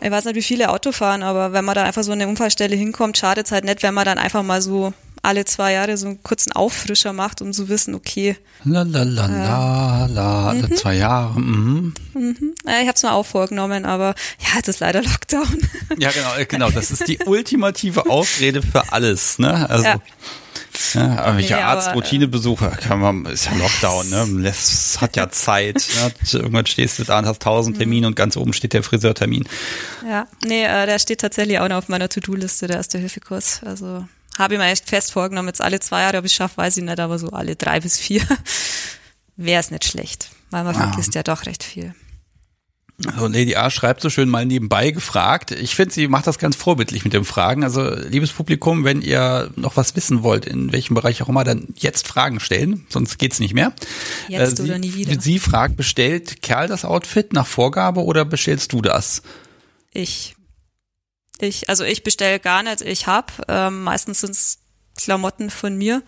ich weiß nicht, wie viele Auto fahren, aber wenn man da einfach so an eine Unfallstelle hinkommt, schadet es halt nicht, wenn man dann einfach mal so alle zwei Jahre so einen kurzen Auffrischer macht, um zu wissen, okay. La la la la la, alle zwei Jahre. Mhm. Mhm. Ja, ich habe es mir auch vorgenommen, aber ja, jetzt ist leider Lockdown. Ja, genau, äh, genau. Das ist die ultimative Ausrede für alles, ne? Also. Ja. Ja, aber welche Nee, aber, Arzt-Routinebesucher kann man, ist ja Lockdown, ne? Das hat ja Zeit. Ne? Irgendwann stehst du da und hast tausend Termine und ganz oben steht der Friseurtermin. Ja, nee, äh, der steht tatsächlich auch noch auf meiner To-Do-Liste, der erste Hilfekurs. Also habe ich mir echt fest vorgenommen, jetzt alle zwei Jahre, ob ich schaffe, weiß ich nicht, aber so alle drei bis vier (laughs) wäre es nicht schlecht, weil man Ah. vergisst ja doch recht viel. Also Lady A schreibt so schön mal nebenbei gefragt. Ich finde, sie macht das ganz vorbildlich mit dem Fragen. Also, liebes Publikum, wenn ihr noch was wissen wollt, in welchem Bereich auch immer, dann jetzt Fragen stellen, sonst geht's nicht mehr. Jetzt sie, oder nie wieder. Sie fragt, bestellt Kerl das Outfit nach Vorgabe oder bestellst du das? Ich, ich, also ich bestelle gar nicht, ich hab, ähm, meistens sind's Klamotten von mir.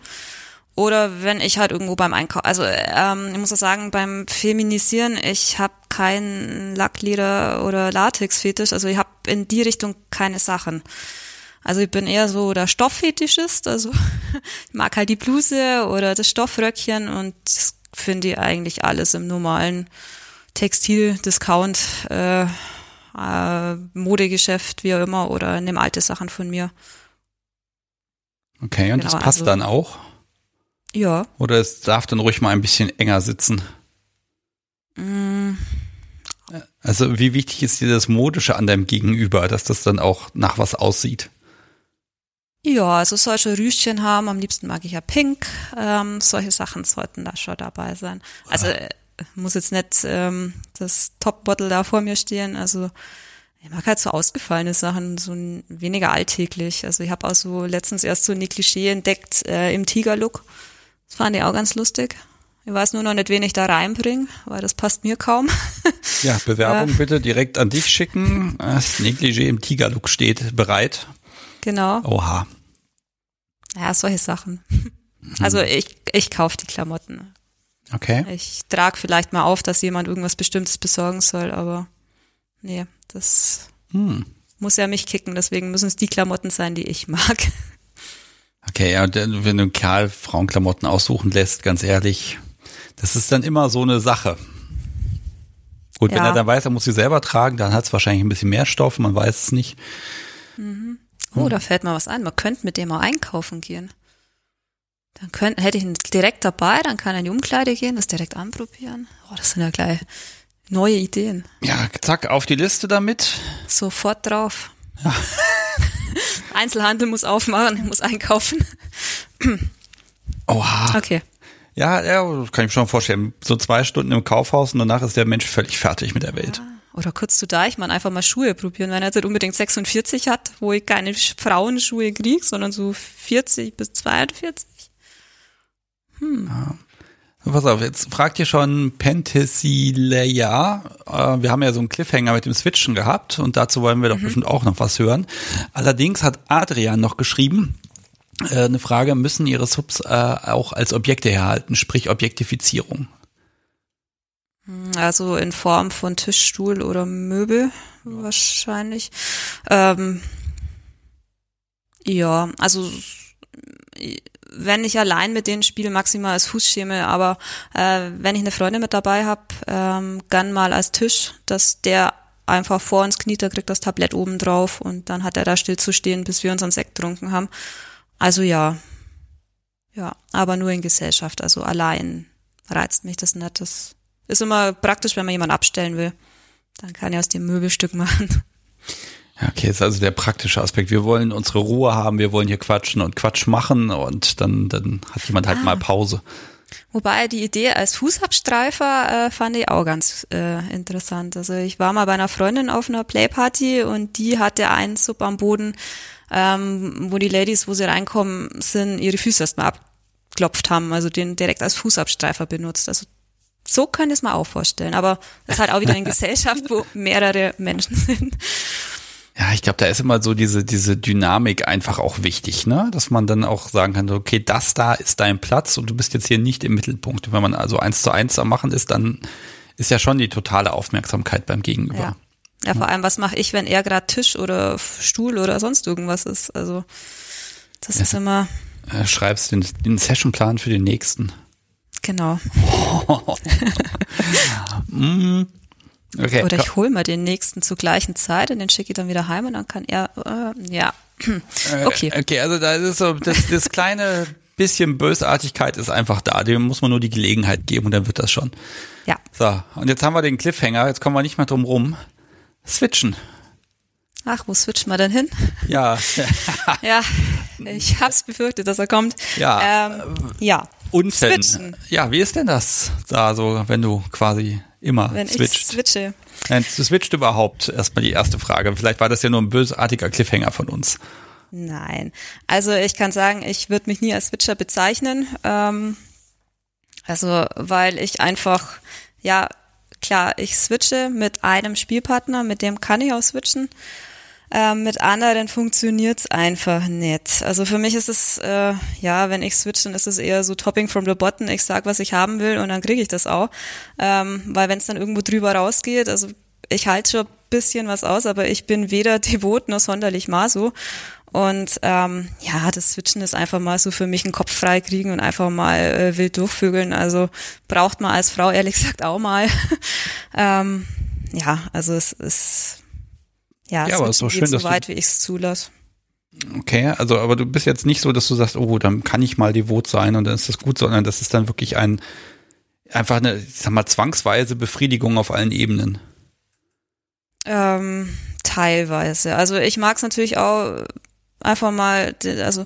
Oder wenn ich halt irgendwo beim Einkauf, also ähm, ich muss auch sagen, beim Feminisieren, ich habe keinen Lackleder oder Latex-Fetisch, also ich habe in die Richtung keine Sachen. Also ich bin eher so der Stofffetischist, also (laughs) ich mag halt die Bluse oder das Stoffröckchen und das finde ich eigentlich alles im normalen Textil-Discount, äh, äh, Modegeschäft, wie auch immer, oder nehme alte Sachen von mir. Okay, und Genau, das passt also- dann auch? Ja. Oder es darf dann ruhig mal ein bisschen enger sitzen? Mm, Also, wie wichtig ist dir das Modische an deinem Gegenüber, dass das dann auch nach was aussieht? Ja, also soll schon Rüschen haben. Am liebsten mag ich ja Pink. Ähm, solche Sachen sollten da schon dabei sein. Also äh, muss jetzt nicht ähm, das Top-Bottle da vor mir stehen. Also ich mag halt so ausgefallene Sachen, so weniger alltäglich. Also ich habe auch so letztens erst so eine Klischee entdeckt äh, im Tiger-Look. Das fand ich auch ganz lustig. Ich weiß nur noch nicht, wen ich da reinbringe, weil das passt mir kaum. (laughs) Ja, Bewerbung bitte direkt an dich schicken. Das Negligé im Tigerlook steht bereit. genau. Oha. Ja, solche Sachen. (laughs) Also ich, ich kaufe die Klamotten. Okay. Ich trage vielleicht mal auf, dass jemand irgendwas Bestimmtes besorgen soll, aber nee, das Hm. muss ja mich kicken, deswegen müssen es die Klamotten sein, die ich mag. (laughs) Okay, ja, wenn du Kerl Frauenklamotten aussuchen lässt, ganz ehrlich, das ist dann immer so eine Sache. Gut, wenn Ja. er dann weiß, er muss sie selber tragen, dann hat es wahrscheinlich ein bisschen mehr Stoff, man weiß es nicht. Oh, da fällt mir was ein. Man könnte mit dem auch einkaufen gehen. Dann könnt, hätte ich ihn direkt dabei, dann kann er in die Umkleide gehen, das direkt anprobieren. Oh, das sind ja gleich neue Ideen. Ja, zack, auf die Liste damit. Sofort drauf. (laughs) (laughs) Einzelhandel muss aufmachen, muss einkaufen. (clears throat) Oha. Okay. Ja, ja, kann ich mir schon vorstellen. So zwei Stunden im Kaufhaus und danach ist der Mensch völlig fertig mit der Welt. Oder kurz zu Deichmann einfach mal Schuhe probieren. Wenn er jetzt nicht unbedingt 46 hat, wo ich keine Sch- Frauenschuhe kriege, sondern so 40 bis 42. So, Pass auf, jetzt fragt ihr schon Pentesileia. Äh, wir haben ja so einen Cliffhanger mit dem Switchen gehabt und dazu wollen wir doch bestimmt auch noch was hören. Allerdings hat Adrian noch geschrieben, äh, eine Frage, müssen ihre Subs äh, auch als Objekte herhalten, sprich Objektifizierung. Also in Form von Tisch, Stuhl oder Möbel wahrscheinlich. Ähm, ja, also wenn ich allein mit denen spiele, maximal als Fußschemel, aber äh, wenn ich eine Freundin mit dabei habe, ähm, gern mal als Tisch, dass der einfach vor uns kniet, da kriegt das Tablett oben drauf und dann hat er da still zu stehen, bis wir unseren Sekt getrunken haben. Also ja, ja, aber nur in Gesellschaft, also allein reizt mich das nicht. Das ist immer praktisch, wenn man jemanden abstellen will. Dann kann er aus dem Möbelstück (laughs) machen. Ja, okay, ist also der praktische Aspekt. Wir wollen unsere Ruhe haben, wir wollen hier quatschen und Quatsch machen und dann, dann hat jemand halt mal Pause. Wobei die Idee als Fußabstreifer äh, fand ich auch ganz äh, interessant. Also ich war mal bei einer Freundin auf einer Playparty und die hatte einen Sub am Boden, ähm, wo die Ladies, wo sie reinkommen, sind, ihre Füße erstmal abklopft haben, also den direkt als Fußabstreifer benutzt. Also so könnte ich es mir auch vorstellen. Aber das ist halt auch wieder eine (laughs) Gesellschaft, wo mehrere Menschen sind. Ja, ich glaube, da ist immer so diese, diese Dynamik einfach auch wichtig, ne? Dass man dann auch sagen kann, okay, das da ist dein Platz und du bist jetzt hier nicht im Mittelpunkt. Wenn man also eins zu eins am machen ist, dann ist ja schon die totale Aufmerksamkeit beim Gegenüber. Ja. Ja, vor allem, was mache ich, wenn er gerade Tisch oder Stuhl oder sonst irgendwas ist? Also das ist immer Äh, schreibst den, den Sessionplan für den nächsten. Genau. (laughs) (laughs) Okay. Oder ich hole mal den nächsten zur gleichen Zeit und den schicke ich dann wieder heim und dann kann er, äh, ja. Okay. Äh, Okay, also da ist so, das, das kleine bisschen Bösartigkeit ist einfach da. Dem muss man nur die Gelegenheit geben und dann wird das schon. Ja. So, und jetzt haben wir den Cliffhanger, jetzt kommen wir nicht mehr drum rum. Switchen. Ach, wo switchen wir denn hin? Ja, (laughs) Ja, ich hab's befürchtet, dass er kommt. Ja. Ähm, ja. Unfällen. Switchen. Ja, wie ist denn das da so, wenn du quasi immer Wenn ich switcht? switche. Nein, du switcht überhaupt erstmal die erste Frage. Vielleicht war das ja nur ein bösartiger Cliffhanger von uns. Nein. Also ich kann sagen, ich würde mich nie als Switcher bezeichnen. Ähm, also weil ich einfach, ja, klar, ich switche mit einem Spielpartner, mit dem kann ich auch switchen. Ähm, mit anderen funktioniert's einfach nicht. Also für mich ist es, äh, ja, wenn ich switch, dann ist es eher so Topping from the bottom. Ich sag, was ich haben will und dann kriege ich das auch. Ähm, weil wenn es dann irgendwo drüber rausgeht, also ich halte schon ein bisschen was aus, aber ich bin weder (laughs) devot noch sonderlich maso. Und ähm, ja, das Switchen ist einfach mal so für mich einen Kopf frei kriegen und einfach mal äh, wild durchvögeln. Also braucht man als Frau ehrlich gesagt auch mal. (laughs) ähm, ja, also es ist ja, Ja, aber es ist Switchen doch schön, geht dass so du- weit, wie ich es zulasse. Okay, also aber du bist jetzt nicht so, dass du sagst, oh, dann kann ich mal devot sein und dann ist das gut, sondern das ist dann wirklich ein einfach eine, ich sag mal, zwangsweise Befriedigung auf allen Ebenen. Ähm, teilweise. Also ich mag es natürlich auch einfach mal, also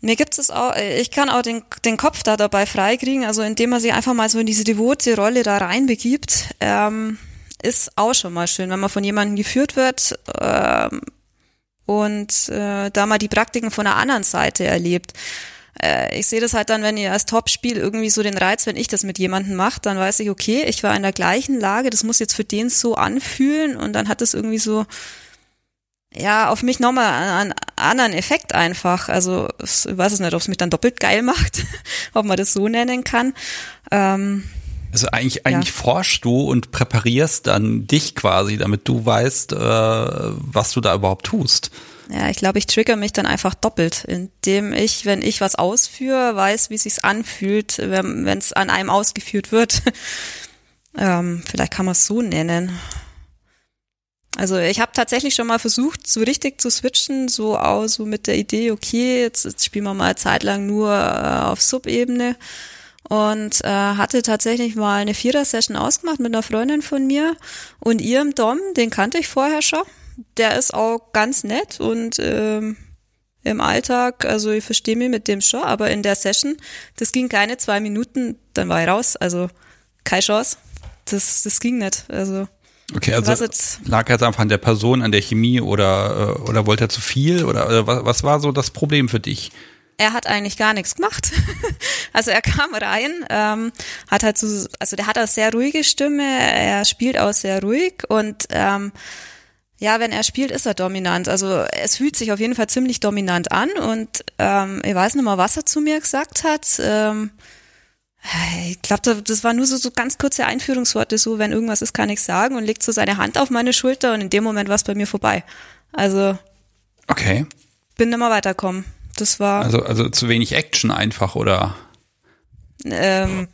mir gibt es auch, ich kann auch den, den Kopf da dabei freikriegen, also indem man sich einfach mal so in diese devote Rolle da reinbegibt, ähm, ist auch schon mal schön, wenn man von jemandem geführt wird ähm, und äh, da mal die Praktiken von der anderen Seite erlebt. Äh, ich sehe das halt dann, wenn ihr als Topspiel irgendwie so den Reiz, wenn ich das mit jemandem mache, dann weiß ich, okay, ich war in der gleichen Lage, das muss jetzt für den so anfühlen und dann hat es irgendwie so, ja, auf mich nochmal einen anderen Effekt einfach. Also ich weiß es nicht, ob es mich dann doppelt geil (laughs) macht, ob man das so nennen kann. Ähm, Also eigentlich, eigentlich forschst du und präparierst dann dich quasi, damit du weißt, äh, was du da überhaupt tust. ja, ich glaube, ich trigger mich dann einfach doppelt, indem ich, wenn ich was ausführe, weiß, wie es sich anfühlt, wenn es an einem ausgeführt wird. (laughs) ähm, vielleicht kann man es so nennen. Also ich habe tatsächlich schon mal versucht, so richtig zu switchen, so auch so mit der Idee, okay, jetzt, jetzt spielen wir mal eine Zeit lang nur äh, auf Sub-Ebene und äh, hatte tatsächlich mal eine Vierer-Session ausgemacht mit einer Freundin von mir und ihrem Dom, den kannte ich vorher schon. Der ist auch ganz nett und ähm, im Alltag, also ich verstehe mich mit dem schon, aber in der Session, das ging keine zwei Minuten, dann war ich raus, also keine Chance. Das, das ging nicht. Also Okay, also jetzt? lag jetzt einfach an der Person, an der Chemie oder, äh, oder wollte er zu viel oder, oder was, was war so das Problem für dich? Er hat eigentlich gar nichts gemacht. (laughs) also er kam rein, ähm, hat halt so, also der hat auch sehr ruhige Stimme, er spielt auch sehr ruhig und ähm, ja, wenn er spielt, ist er dominant. Also es fühlt sich auf jeden Fall ziemlich dominant an und ähm, ich weiß nicht mal, was er zu mir gesagt hat. Ähm, ich glaube, das war nur so, so ganz kurze Einführungsworte, so wenn irgendwas ist, kann ich sagen und legt so seine Hand auf meine Schulter und in dem Moment war es bei mir vorbei. Also Okay, bin nicht mehr weiterkommen. Das war also, also zu wenig Action einfach oder? ähm,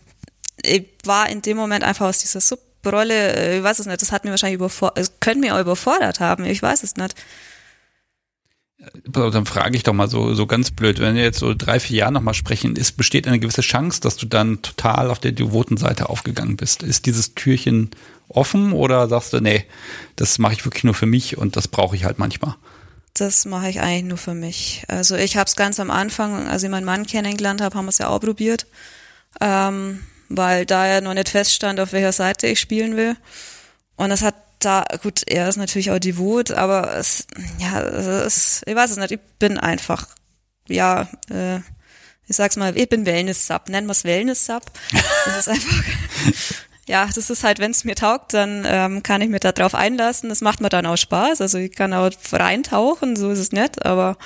ich war in dem Moment einfach aus dieser Subrolle, äh, ich weiß es nicht, das hat mir wahrscheinlich überfordert, es könnte mir auch überfordert haben, ich weiß es nicht. Dann frage ich doch mal so, so ganz blöd, wenn wir jetzt so drei, vier Jahre nochmal sprechen, ist, besteht eine gewisse Chance, dass du dann total auf der devoten Seite aufgegangen bist? Ist dieses Türchen offen oder sagst du, nee, das mache ich wirklich nur für mich und das brauche ich halt manchmal? Das mache ich eigentlich nur für mich. Also ich habe es ganz am Anfang, als ich meinen Mann kennengelernt habe, haben wir es ja auch probiert, ähm, weil da ja noch nicht feststand, auf welcher Seite ich spielen will. Und das hat da, gut, er ist natürlich auch devot, aber es, ja, es, ich weiß es nicht, ich bin einfach, ja, äh, ich sag's mal, ich bin Wellness-Sub, nennen wir es Wellness-Sub. Das ist einfach, (laughs) ja, das ist halt, wenn es mir taugt, dann ähm, kann ich mir da drauf einlassen. Das macht mir dann auch Spaß. Also ich kann auch reintauchen, so ist es nicht, aber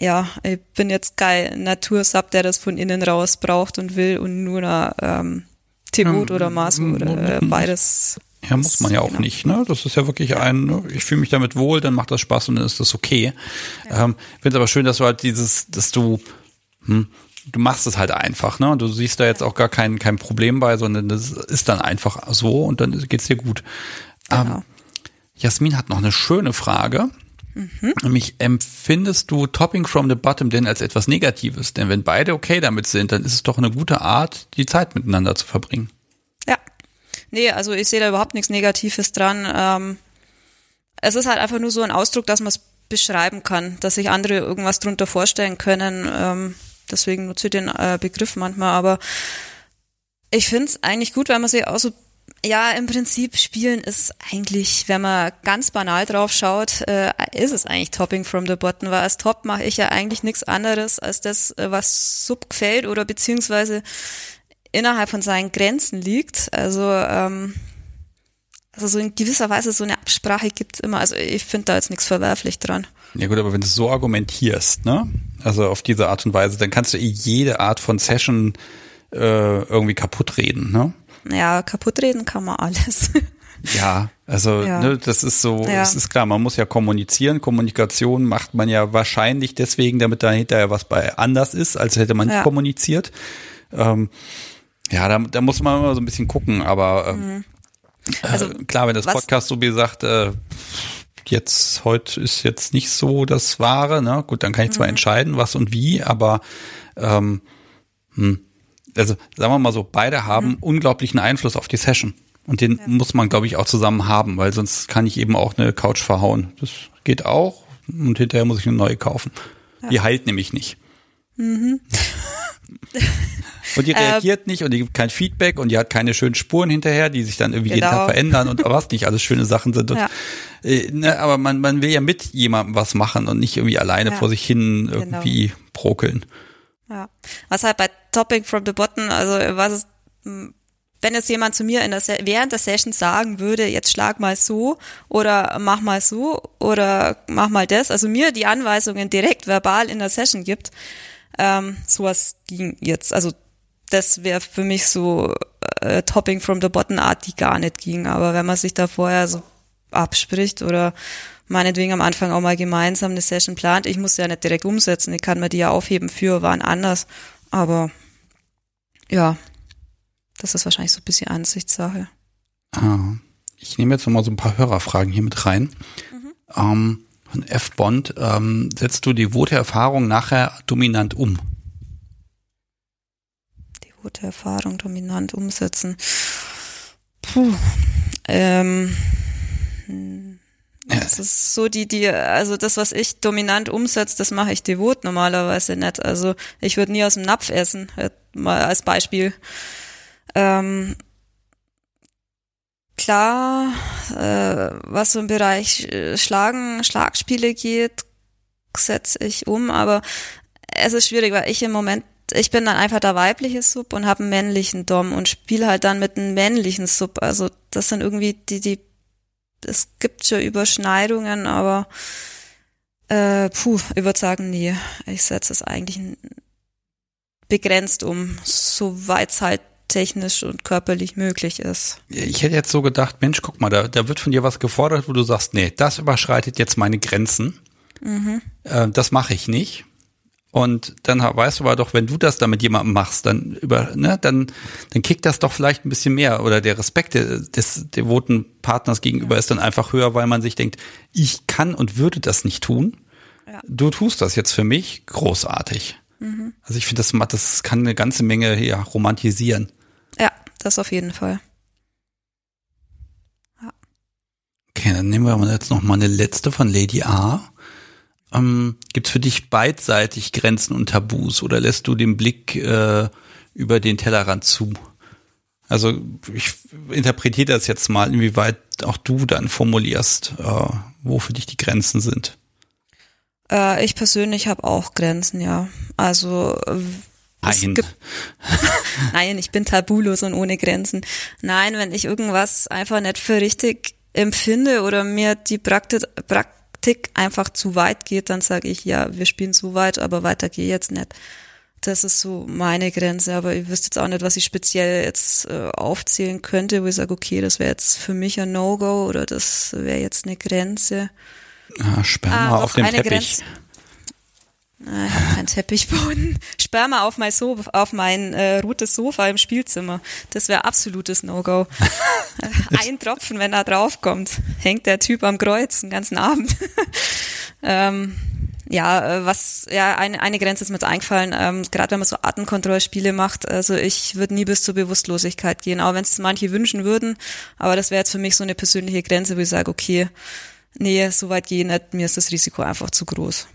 ja, ich bin jetzt kein Natursub, der das von innen raus braucht und will und nur eine ähm, Tebot Ja, oder Masu oder äh, beides. Ja, muss man ja auch Genau. nicht, ne? Das ist ja wirklich ein, ne? ich fühle mich damit wohl, dann macht das Spaß und dann ist das okay. Ähm, Finde aber schön, dass du halt dieses, dass du hm, du machst es halt einfach, ne? Du siehst da jetzt auch gar kein, kein Problem bei, sondern das ist dann einfach so und dann geht's dir gut. Genau. Ähm, Jasmin hat noch eine schöne Frage. Nämlich empfindest du Topping from the Bottom denn als etwas Negatives? Denn wenn beide okay damit sind, dann ist es doch eine gute Art, die Zeit miteinander zu verbringen. Ja. Nee, also ich sehe da überhaupt nichts Negatives dran. Ähm, es ist halt einfach nur so ein Ausdruck, dass man es beschreiben kann, dass sich andere irgendwas drunter vorstellen können. Ähm, deswegen nutze ich den äh, Begriff manchmal, aber ich finde es eigentlich gut, wenn man sich auch so ja, im Prinzip Spielen ist eigentlich, wenn man ganz banal drauf schaut, äh, ist es eigentlich Topping from the Bottom, weil als Top mache ich ja eigentlich nichts anderes als das, äh, was Sub gefällt oder beziehungsweise innerhalb von seinen Grenzen liegt. Also, ähm, also so in gewisser Weise so eine Absprache gibt's immer. Also ich finde da jetzt nichts verwerflich dran. Ja gut, aber wenn du so argumentierst, ne? Also auf diese Art und Weise, dann kannst du eh jede Art von Session äh, irgendwie kaputt reden, ne? Ja, kaputtreden kann man alles. (laughs) Ja, also Ja. Ne, das ist so, Ja. es ist klar, man muss ja kommunizieren. Kommunikation macht man ja wahrscheinlich deswegen, damit da hinterher was bei anders ist, als hätte man nicht Ja. kommuniziert. Ähm, ja, da, da muss man immer so ein bisschen gucken, aber ähm, Also, äh, klar, wenn das Podcast so wie gesagt, äh, jetzt heute ist jetzt nicht so das Wahre, ne? Gut, dann kann ich zwar Mhm. entscheiden, was und wie, aber ähm, hm, also sagen wir mal so, beide haben Mhm. unglaublichen Einfluss auf die Session. Und den muss man, glaube ich, auch zusammen haben, weil sonst kann ich eben auch eine Couch verhauen. Das geht auch und hinterher muss ich eine neue kaufen. Die heilt nämlich nicht. (laughs) und die. Äh, reagiert nicht und die gibt kein Feedback und die hat keine schönen Spuren hinterher, die sich dann irgendwie jeden Genau. Tag verändern und was nicht alles schöne Sachen sind. Und, Ja. äh, ne, aber man, man will ja mit jemandem was machen und nicht irgendwie alleine Ja. vor sich hin Genau. irgendwie brokeln. Ja. Was halt bei Topping from the Bottom, also was ist, mh, wenn jetzt jemand zu mir in der Se während der Session sagen würde, jetzt schlag mal so oder mach mal so oder mach mal das, also mir die Anweisungen direkt verbal in der Session gibt, ähm, sowas ging jetzt. Also das wäre für mich so äh, Topping from the Bottom Art, die gar nicht ging. Aber wenn man sich da vorher so abspricht oder meinetwegen am Anfang auch mal gemeinsam eine Session plant, ich muss ja nicht direkt umsetzen, ich kann mir die ja aufheben für wann anders. Aber ja, das ist wahrscheinlich so ein bisschen Ansichtssache. Ah, ich nehme jetzt noch mal so ein paar Hörerfragen hier mit rein. Ähm, von F. Bond, ähm, setzt du die devote Erfahrung nachher dominant um? Devote Erfahrung dominant umsetzen. Puh. Ähm, hm. das ist so die, die, also das, was ich dominant umsetze, das mache ich devot normalerweise nicht. Also ich würde nie aus dem Napf essen, mal als Beispiel. Ähm, klar, äh, was so im Bereich äh, Schlagen, Schlagspiele geht, setze ich um, aber es ist schwierig, weil ich im Moment, ich bin dann einfach der weibliche Sub und habe einen männlichen Dom und spiele halt dann mit einem männlichen Sub. Also das sind irgendwie die, die, es gibt schon Überschneidungen, aber äh, puh, ich würde sagen, nee, ich setze es eigentlich begrenzt um, soweit es halt technisch und körperlich möglich ist. Ich hätte jetzt so gedacht, Mensch, guck mal, da, da wird von dir was gefordert, wo du sagst, nee, das überschreitet jetzt meine Grenzen. Äh, das mache ich nicht. Und dann weißt du aber doch, wenn du das dann mit jemandem machst, dann über, ne, dann, dann kickt das doch vielleicht ein bisschen mehr oder der Respekt de- des devoten Partners gegenüber ist dann einfach höher, weil man sich denkt, ich kann und würde das nicht tun. Ja. Du tust das jetzt für mich großartig. Also ich finde, das, das kann eine ganze Menge ja, romantisieren. Ja, das auf jeden Fall. Okay, dann nehmen wir jetzt noch mal eine letzte von Lady A. Ähm, Gibt es für dich beidseitig Grenzen und Tabus oder lässt du den Blick äh, über den Tellerrand zu? Also ich interpretiere das jetzt mal, inwieweit auch du dann formulierst, äh, wo für dich die Grenzen sind. Äh, ich persönlich habe auch Grenzen, ja. Also äh, es Ein. gibt, (laughs) nein, ich bin tabulos und ohne Grenzen. Nein, wenn ich irgendwas einfach nicht für richtig empfinde oder mir die Praktik, Praktik einfach zu weit geht, dann sage ich, ja, wir spielen so weit, aber weiter geht jetzt nicht. Das ist so meine Grenze, aber ich wüsste jetzt auch nicht, was ich speziell jetzt äh, aufzählen könnte, wo ich sage, okay, das wäre jetzt für mich ein No-Go oder das wäre jetzt eine Grenze. Ah, Sperma Ah, auf dem eine Teppich. Grenze. Ah, Ich habe keinen Teppichboden. (laughs) Sperr mal auf mein, Sofa, auf mein äh, rotes Sofa im Spielzimmer. Das wäre absolutes No-Go. (laughs) Ein Tropfen, wenn er draufkommt, hängt der Typ am Kreuz den ganzen Abend. (laughs) ähm, ja, äh, was, ja, eine, eine Grenze ist mir jetzt eingefallen, ähm, gerade wenn man so Artenkontrollspiele macht, also ich würde nie bis zur Bewusstlosigkeit gehen, auch wenn es manche wünschen würden, aber das wäre jetzt für mich so eine persönliche Grenze, wo ich sage, okay, nee, so weit gehe ich nicht, mir ist das Risiko einfach zu groß.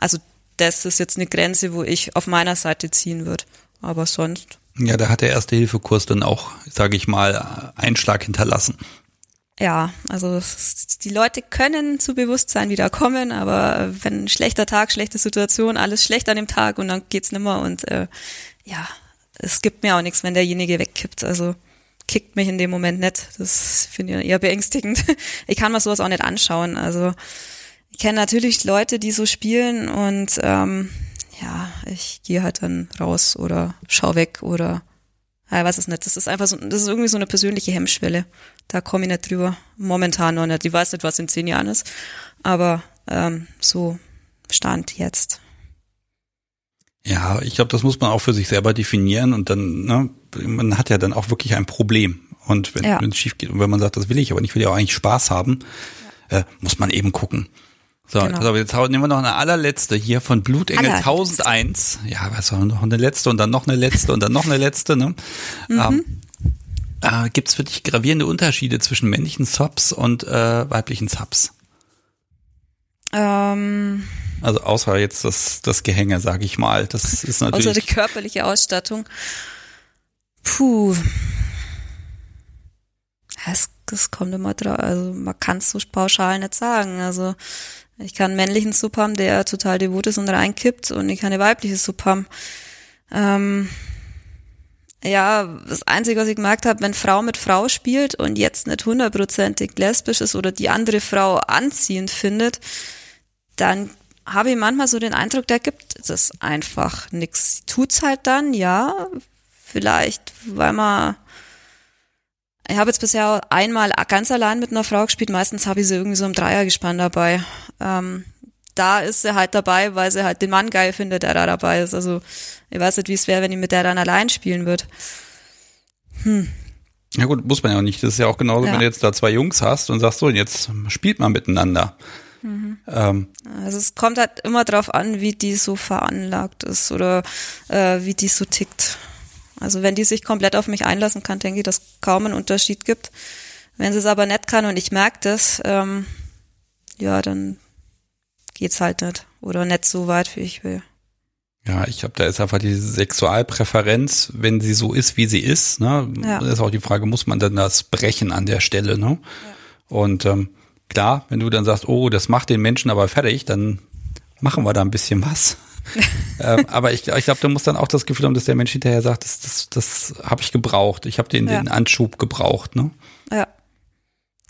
Also das ist jetzt eine Grenze, wo ich auf meiner Seite ziehen würde, aber sonst. Ja, da hat der Erste-Hilfe-Kurs dann auch, sage ich mal, Einschlag hinterlassen. Ja, also ist, die Leute können zu Bewusstsein wieder kommen, aber wenn schlechter Tag, schlechte Situation, alles schlecht an dem Tag und dann geht's nimmer und äh, ja, es gibt mir auch nichts, wenn derjenige wegkippt. Also kickt mich in dem Moment nicht. Das finde ich eher beängstigend. (laughs) Ich kann mir sowas auch nicht anschauen. Also ich kenne natürlich Leute, die so spielen und ähm, ja, ich gehe halt dann raus oder schau weg oder ja, weiß es nicht. Das ist einfach so, das ist irgendwie so eine persönliche Hemmschwelle. Da komme ich nicht drüber. Momentan noch nicht. Ich weiß nicht, was in zehn Jahren ist. Aber ähm, so Stand jetzt. Ja, ich glaube, das muss man auch für sich selber definieren und dann, ne, man hat ja dann auch wirklich ein Problem. Und wenn Ja. es schief geht und wenn man sagt, das will ich, aber ich will ja auch eigentlich Spaß haben, äh, muss man eben gucken. So, Genau. also jetzt nehmen wir noch eine allerletzte hier von Blutengel Allerletzte. 1001. Ja, was war noch eine letzte und dann noch eine letzte und dann noch eine letzte, ne? (laughs) Ähm, äh, Gibt es für dich gravierende Unterschiede zwischen männlichen Subs und äh, weiblichen Subs? Ähm, Also außer jetzt das, das Gehänge, sage ich mal. Das ist außer die natürlich. körperliche Ausstattung. Puh. Es, es kommt immer drauf, also man kann es so pauschal nicht sagen. Also ich kann einen männlichen Sub haben, der total devot ist und reinkippt und ich kann eine weibliche Sub haben. Ähm, ja, das Einzige, was ich gemerkt habe, wenn Frau mit Frau spielt und jetzt nicht hundertprozentig lesbisch ist oder die andere Frau anziehend findet, dann habe ich manchmal so den Eindruck, da gibt es einfach. Sie tut's halt dann, ja, vielleicht, weil man ich habe jetzt bisher einmal ganz allein mit einer Frau gespielt, meistens habe ich sie irgendwie so im Dreiergespann dabei. Ähm, da ist sie halt dabei, weil sie halt den Mann geil findet, der da dabei ist. Also ich weiß nicht, wie es wäre, wenn ich mit der dann allein spielen würde. Ja gut, muss man ja auch nicht. Das ist ja auch genauso, Ja. wenn du jetzt da zwei Jungs hast und sagst so, jetzt spielt man miteinander. Ähm, Also es kommt halt immer drauf an, wie die so veranlagt ist oder äh, wie die so tickt. Also wenn die sich komplett auf mich einlassen kann, denke ich, dass kaum einen Unterschied gibt. Wenn sie es aber nicht kann und ich merke das, ähm, ja, dann geht's halt nicht. Oder nicht so weit, wie ich will. ja, ich glaube, da ist einfach die Sexualpräferenz, wenn sie so ist, wie sie ist. Ne? Ja. Ist auch die Frage, muss man dann das brechen an der Stelle? Ne? Und ähm, klar, wenn du dann sagst, oh, das macht den Menschen aber fertig, dann machen wir da ein bisschen was. (laughs) ähm, aber ich, ich glaube, du musst dann auch das Gefühl haben, dass der Mensch hinterher sagt, das, das, das habe ich gebraucht. Ich habe den, Ja. den Anschub gebraucht. Ne? Ja,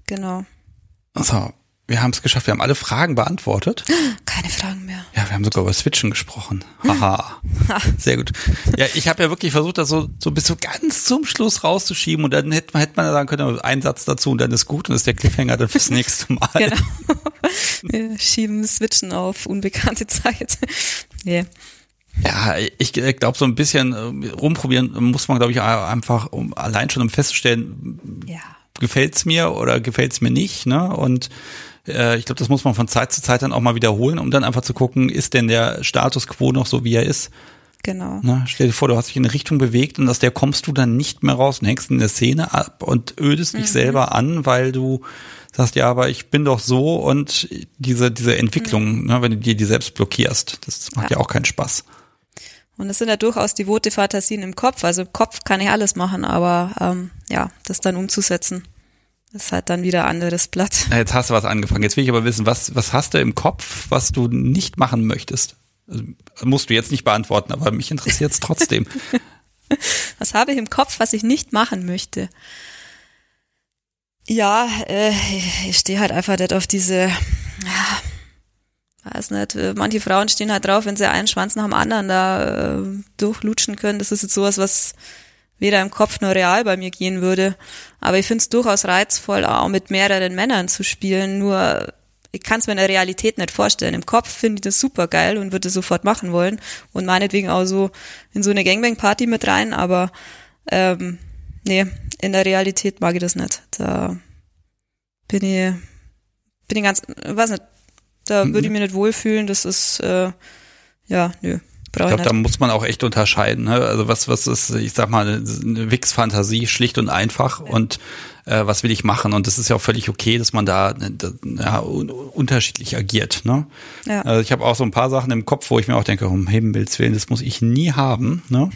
genau. So, wir haben es geschafft. Wir haben alle Fragen beantwortet. (gasps) Keine Fragen mehr. Ja, wir haben sogar über Switchen gesprochen. Haha. (laughs) (laughs) Sehr gut. Ja, ich habe ja wirklich versucht, das so, so bis so ganz zum Schluss rauszuschieben und dann hätte man, hätte man ja sagen können, ein Satz dazu und dann ist gut und ist der Cliffhanger dann fürs nächste Mal. Genau. (laughs) Wir schieben Switchen auf unbekannte Zeit. nee. Ja, ich glaube, so ein bisschen äh, rumprobieren muss man, glaube ich, einfach, um allein schon um festzustellen, Ja. gefällt's mir oder gefällt's mir nicht, ne? Und äh, ich glaube, das muss man von Zeit zu Zeit dann auch mal wiederholen, um dann einfach zu gucken, ist denn der Status quo noch so, wie er ist? Genau. Ne? Stell dir vor, du hast dich in eine Richtung bewegt und aus der kommst du dann nicht mehr raus und hängst in der Szene ab und ödest dich selber an, weil du sagst, ja, aber ich bin doch so und diese, diese Entwicklung, ne, wenn du dir die selbst blockierst, das macht ja, Ja. auch keinen Spaß. Und es sind ja durchaus devote Fantasien im Kopf. Also im Kopf kann ich alles machen, aber ähm, ja, das dann umzusetzen, ist halt dann wieder anderes Blatt. Jetzt hast du was angefangen. Jetzt will ich aber wissen, was, was hast du im Kopf, was du nicht machen möchtest? Also, musst du jetzt nicht beantworten, aber mich interessiert es (laughs) trotzdem. Was habe ich im Kopf, was ich nicht machen möchte? Ja, äh, ich stehe halt einfach nicht auf diese, ja, weiß nicht, äh, manche Frauen stehen halt drauf, wenn sie einen Schwanz nach dem anderen da äh, durchlutschen können. Das ist jetzt sowas, was weder im Kopf noch real bei mir gehen würde. Aber ich finde es durchaus reizvoll, auch mit mehreren Männern zu spielen. Nur ich kann es mir in der Realität nicht vorstellen. Im Kopf finde ich das super geil und würde sofort machen wollen und meinetwegen auch so in so eine Gangbang-Party mit rein, aber ähm, nee, in der Realität mag ich das nicht. Da bin ich, bin ich ganz, weiß nicht, da würde ich mich nicht wohlfühlen. Das ist, äh, ja, nö. Ich glaube, da muss man auch echt unterscheiden. Ne? Also was, was ist, ich sag mal, eine Wix-Fantasie, schlicht und einfach. Ja. Und äh, was will ich machen? Und das ist ja auch völlig okay, dass man da, da ja, un unterschiedlich agiert. Ne? Ja. Also ich habe auch so ein paar Sachen im Kopf, wo ich mir auch denke, um Himmels Willen, das muss ich nie haben. Ne?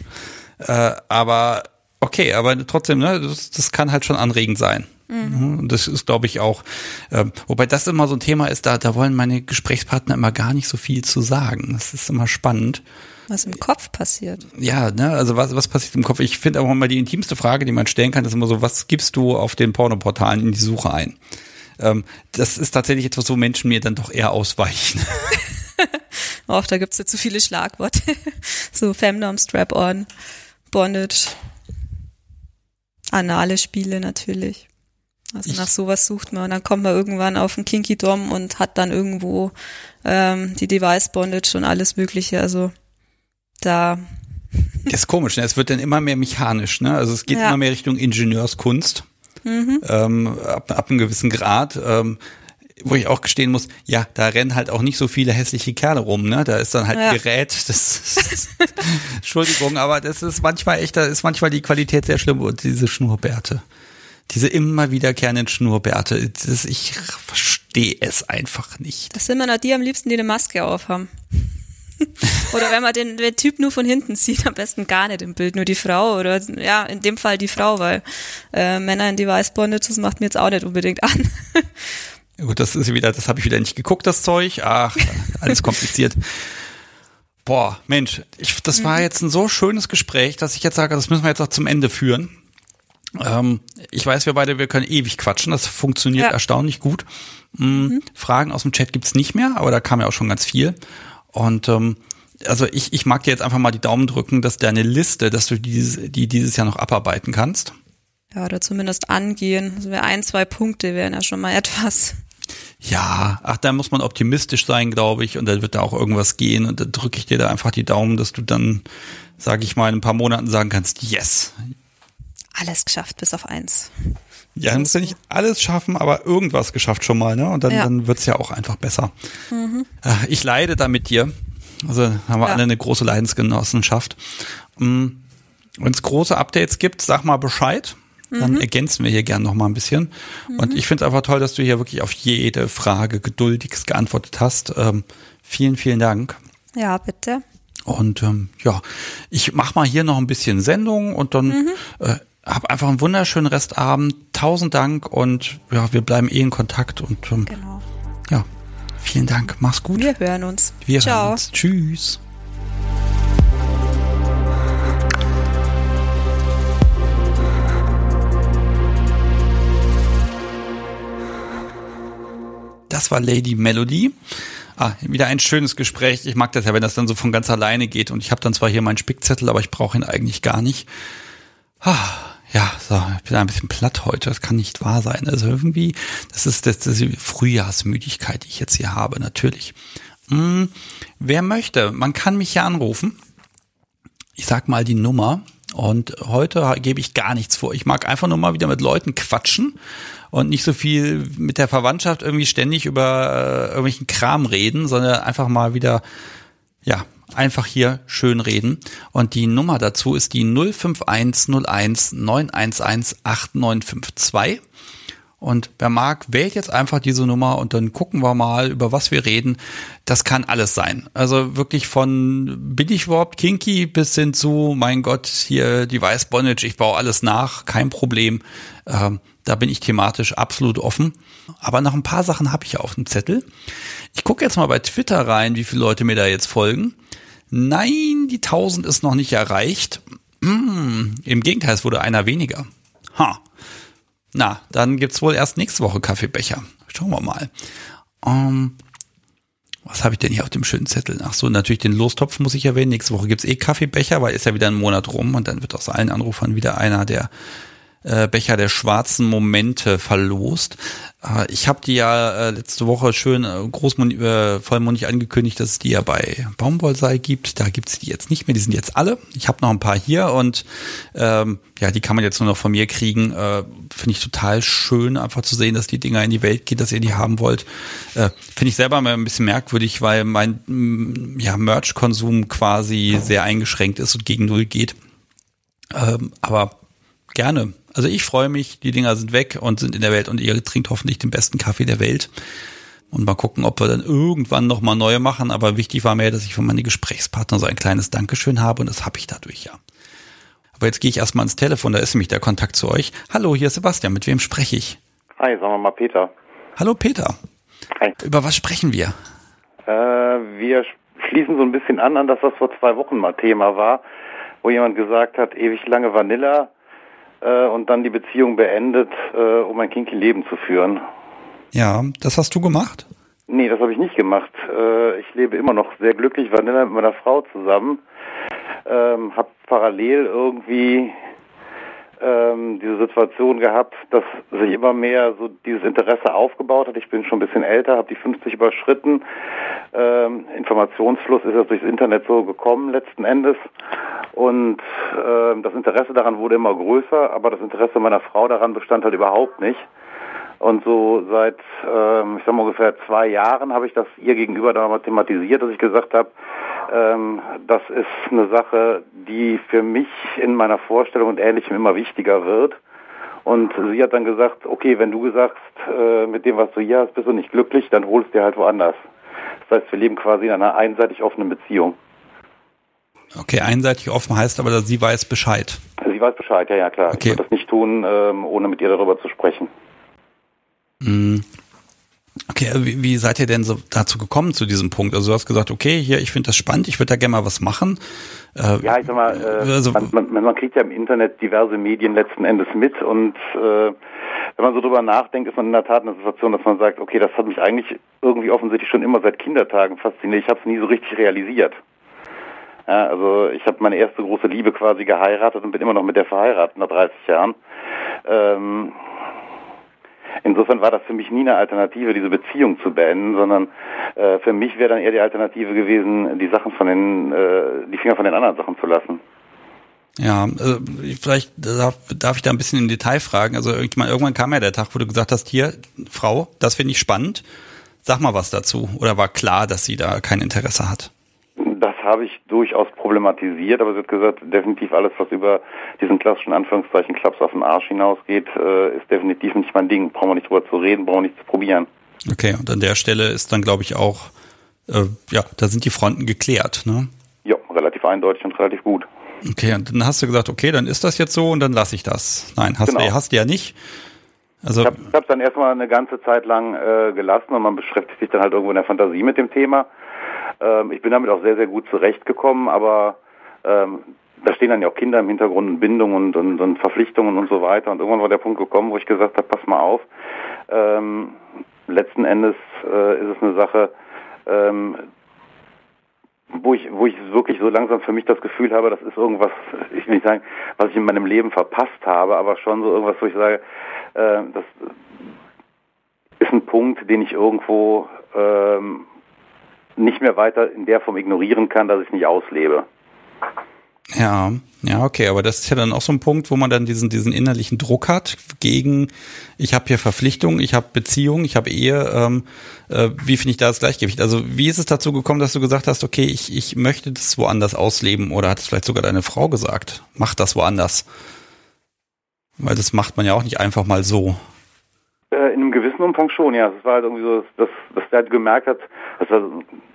Äh, aber okay, aber trotzdem, ne, das, das kann halt schon anregend sein. Mhm. Und das ist, glaube ich, auch, äh, wobei das immer so ein Thema ist, da, da wollen meine Gesprächspartner immer gar nicht so viel zu sagen. Das ist immer spannend. Was im Kopf passiert. Ja, ne, also was, was passiert im Kopf? Ich finde auch immer die intimste Frage, die man stellen kann, ist immer so, was gibst du auf den Pornoportalen in die Suche ein? Ähm, das ist tatsächlich etwas, wo Menschen mir dann doch eher ausweichen. (laughs) Och, da gibt's ja zu viele Schlagworte. (laughs) so Femdom, Strap-on, Bondage, anale Spiele natürlich. Also ich nach sowas sucht man und dann kommt man irgendwann auf einen Kinky Dom und hat dann irgendwo ähm, die Device Bondage und alles Mögliche. Also da. Das ist komisch, ne? Es wird dann immer mehr mechanisch, ne? Also es geht ja. immer mehr Richtung Ingenieurskunst. Mhm. Ähm, ab, ab einem gewissen Grad. Ähm, wo ich auch gestehen muss, ja, da rennen halt auch nicht so viele hässliche Kerle rum, ne? Da ist dann halt ja. Gerät, das, das (laughs) Entschuldigung, aber das ist manchmal echt, da ist manchmal die Qualität sehr schlimm und diese Schnurrbärte. Diese immer wiederkehrenden Schnurrbärte, das, ich verstehe es einfach nicht. Das sind immer noch die am liebsten, die eine Maske aufhaben. (laughs) oder wenn man den, den Typ nur von hinten sieht, am besten gar nicht im Bild, nur die Frau oder ja, in dem Fall die Frau, weil äh, Männer in Device Bondage, das macht mir jetzt auch nicht unbedingt an. (laughs) Gut, das ist wieder, das habe ich wieder nicht geguckt, das Zeug. Ach, alles (laughs) kompliziert. Boah, Mensch, ich, das war mhm. jetzt ein so schönes Gespräch, dass ich jetzt sage, das müssen wir jetzt auch zum Ende führen. Ähm, ich weiß, wir beide, wir können ewig quatschen. Das funktioniert ja. erstaunlich gut. Mhm. Mhm. Fragen aus dem Chat gibt's nicht mehr, aber da kam ja auch schon ganz viel. Und ähm, also ich, ich mag dir jetzt einfach mal die Daumen drücken, dass deine Liste, dass du dieses, die dieses Jahr noch abarbeiten kannst. Ja, oder zumindest angehen. Also ein, zwei Punkte wären ja schon mal (laughs) etwas. Ja, ach, da muss man optimistisch sein, glaube ich, und dann wird da auch irgendwas gehen und da drücke ich dir da einfach die Daumen, dass du dann, sage ich mal, in ein paar Monaten sagen kannst, yes, alles geschafft, bis auf eins. Ja, du musst ja nicht alles schaffen, aber irgendwas geschafft schon mal, ne? Und dann, ja. dann wird's ja auch einfach besser. Mhm. Äh, ich leide da mit dir. Also haben wir ja. alle eine große Leidensgenossenschaft. Mm, Wenn es große Updates gibt, sag mal Bescheid. Dann mhm. ergänzen wir hier gern noch mal ein bisschen. Mhm. Und ich finde es einfach toll, dass du hier wirklich auf jede Frage geduldigst geantwortet hast. Ähm, vielen, vielen Dank. Ja, bitte. Und ähm, ja, ich mach mal hier noch ein bisschen Sendung und dann mhm. äh, hab einfach einen wunderschönen Restabend. Tausend Dank und ja, wir bleiben eh in Kontakt und ähm, genau. ja, vielen Dank. Mach's gut. Wir hören uns. Wir Ciao. hören uns. Tschüss. Das war Lady Melody. Ah, wieder ein schönes Gespräch. Ich mag das ja, wenn das dann so von ganz alleine geht. Und ich habe dann zwar hier meinen Spickzettel, aber ich brauche ihn eigentlich gar nicht. Ah, ja, so, ich bin ein bisschen platt heute. Das kann nicht wahr sein. Also irgendwie, das ist, das, ist die Frühjahrsmüdigkeit, die ich jetzt hier habe, natürlich. Hm, wer möchte, man kann mich hier anrufen. Ich sag mal die Nummer. Und heute gebe ich gar nichts vor. Ich mag einfach nur mal wieder mit Leuten quatschen und nicht so viel mit der Verwandtschaft irgendwie ständig über äh, irgendwelchen Kram reden, sondern einfach mal wieder, ja, einfach hier schön reden. Und die Nummer dazu ist die 05101 911 8952. Und wer mag, wählt jetzt einfach diese Nummer und dann gucken wir mal, über was wir reden. Das kann alles sein. Also wirklich von bin ich überhaupt kinky bis hin zu, mein Gott, hier die Weiß Bondage, ich baue alles nach, kein Problem. Ähm, da bin ich thematisch absolut offen. Aber noch ein paar Sachen habe ich auf dem Zettel. Ich gucke jetzt mal bei Twitter rein, wie viele Leute mir da jetzt folgen. Nein, die 1000 ist noch nicht erreicht. Hm, Im Gegenteil, es wurde einer weniger. Ha. Na, dann gibt's wohl erst nächste Woche Kaffeebecher. Schauen wir mal. Ähm, was habe ich denn hier auf dem schönen Zettel? Ach so, natürlich den Lostopf muss ich erwähnen. Nächste Woche gibt's eh Kaffeebecher, weil ist ja wieder ein Monat rum und dann wird aus allen Anrufern wieder einer, der äh, Becher der schwarzen Momente verlost. Äh, ich habe die ja äh, letzte Woche schön äh, großmundig, vollmundig angekündigt, dass es die ja bei Baumwollsei gibt. Da gibt's die jetzt nicht mehr, die sind jetzt alle. Ich habe noch ein paar hier und ähm, ja, die kann man jetzt nur noch von mir kriegen. Äh, Finde ich total schön, einfach zu sehen, dass die Dinger in die Welt gehen, dass ihr die haben wollt. Äh, Finde ich selber mal ein bisschen merkwürdig, weil mein mm, ja, Merch-Konsum quasi sehr eingeschränkt ist und gegen Null geht. Ähm, aber gerne. Also ich freue mich, die Dinger sind weg und sind in der Welt und ihr trinkt hoffentlich den besten Kaffee der Welt. Und mal gucken, ob wir dann irgendwann nochmal neue machen. Aber wichtig war mir, dass ich von meinen Gesprächspartnern so ein kleines Dankeschön habe und das habe ich dadurch ja. Aber jetzt gehe ich erstmal ins Telefon, da ist nämlich der Kontakt zu euch. Hallo, hier ist Sebastian, mit wem spreche ich? Hi, sagen wir mal Peter. Hallo Peter. Hi. Über was sprechen wir? Äh, wir schließen so ein bisschen an an das, was vor zwei Wochen mal Thema war, wo jemand gesagt hat, ewig lange Vanilla äh, und dann die Beziehung beendet, äh, um ein kinky Leben zu führen. Ja, das hast du gemacht? Nee, das habe ich nicht gemacht. Äh, ich lebe immer noch sehr glücklich Vanilla mit meiner Frau zusammen. Ähm, habe parallel irgendwie ähm, diese Situation gehabt, dass sich immer mehr so dieses Interesse aufgebaut hat. Ich bin schon ein bisschen älter, habe die 50 überschritten. Ähm, Informationsfluss ist jetzt durchs Internet so gekommen letzten Endes. Und ähm, das Interesse daran wurde immer größer, aber das Interesse meiner Frau daran bestand halt überhaupt nicht. Und so seit, ähm, ich sag mal ungefähr zwei Jahren habe ich das ihr gegenüber dann mal thematisiert, dass ich gesagt habe, ähm, das ist eine Sache, die für mich in meiner Vorstellung und Ähnlichem immer wichtiger wird. Und sie hat dann gesagt, okay, wenn du sagst, äh, mit dem, was du hier hast, bist du nicht glücklich, dann holst du dir halt woanders. Das heißt, wir leben quasi in einer einseitig offenen Beziehung. Okay, einseitig offen heißt aber, dass sie weiß Bescheid. Sie weiß Bescheid, ja, ja, klar. Okay. Ich würde das nicht tun, ähm, ohne mit ihr darüber zu sprechen. Mm. Okay, äh, wie, wie seid ihr denn so dazu gekommen zu diesem Punkt? Also du hast gesagt, okay, hier, ich finde das spannend, ich würde da gerne mal was machen. Äh, Ja, ich sag mal, äh, Also- man, man, man kriegt ja im Internet diverse Medien letzten Endes mit und äh, wenn man so drüber nachdenkt, ist man in der Tat in der Situation, dass man sagt, okay, das hat mich eigentlich irgendwie offensichtlich schon immer seit Kindertagen fasziniert. Ich habe es nie so richtig realisiert. Ja, also ich habe meine erste große Liebe quasi geheiratet und bin immer noch mit der verheiratet nach 30 Jahren. Ähm, insofern war das für mich nie eine Alternative, diese Beziehung zu beenden, sondern äh, für mich wäre dann eher die Alternative gewesen, die Sachen von den, äh, die Finger von den anderen Sachen zu lassen. Ja, also vielleicht darf, darf ich da ein bisschen im Detail fragen. Also meine, irgendwann kam ja der Tag, wo du gesagt hast, hier, Frau, das finde ich spannend. Sag mal was dazu. Oder war klar, dass sie da kein Interesse hat? Das habe ich durchaus problematisiert, aber sie hat gesagt, definitiv alles, was über diesen klassischen Anführungszeichen Klaps auf den Arsch hinausgeht, äh, ist definitiv nicht mein Ding. Brauchen wir nicht drüber zu reden, brauchen wir nicht zu probieren. Okay, und an der Stelle ist dann, glaube ich, auch, äh, ja, da sind die Fronten geklärt, ne? Ja, relativ eindeutig und relativ gut. Okay, und dann hast du gesagt, okay, dann ist das jetzt so und dann lasse ich das. Nein, hast, Genau. du, hast du ja nicht. Also, Ich habe es dann erstmal eine ganze Zeit lang äh, gelassen und man beschäftigt sich dann halt irgendwo in der Fantasie mit dem Thema. Ähm, ich bin damit auch sehr, sehr gut zurechtgekommen, aber ähm, da stehen dann ja auch Kinder im Hintergrund, und Bindungen und, und, und Verpflichtungen und so weiter. Und irgendwann war der Punkt gekommen, wo ich gesagt habe, pass mal auf. Ähm, letzten Endes äh, ist es eine Sache, ähm, wo ich, wo ich wirklich so langsam für mich das Gefühl habe, das ist irgendwas, (laughs) ich will nicht sagen, was ich in meinem Leben verpasst habe, aber schon so irgendwas, wo ich sage, äh, das ist ein Punkt, den ich irgendwo ähm, nicht mehr weiter in der Form ignorieren kann, dass ich es nicht auslebe. Ja, ja, okay, aber das ist ja dann auch so ein Punkt, wo man dann diesen, diesen innerlichen Druck hat gegen, ich habe hier Verpflichtungen, ich habe Beziehungen, ich habe Ehe, ähm, äh, wie finde ich da das Gleichgewicht? Also wie ist es dazu gekommen, dass du gesagt hast, okay, ich, ich möchte das woanders ausleben oder hat es vielleicht sogar deine Frau gesagt, mach das woanders? Weil das macht man ja auch nicht einfach mal so. Äh, in einem gewissen Umfang schon, ja. Es war halt irgendwie so, dass, dass der halt gemerkt hat, das war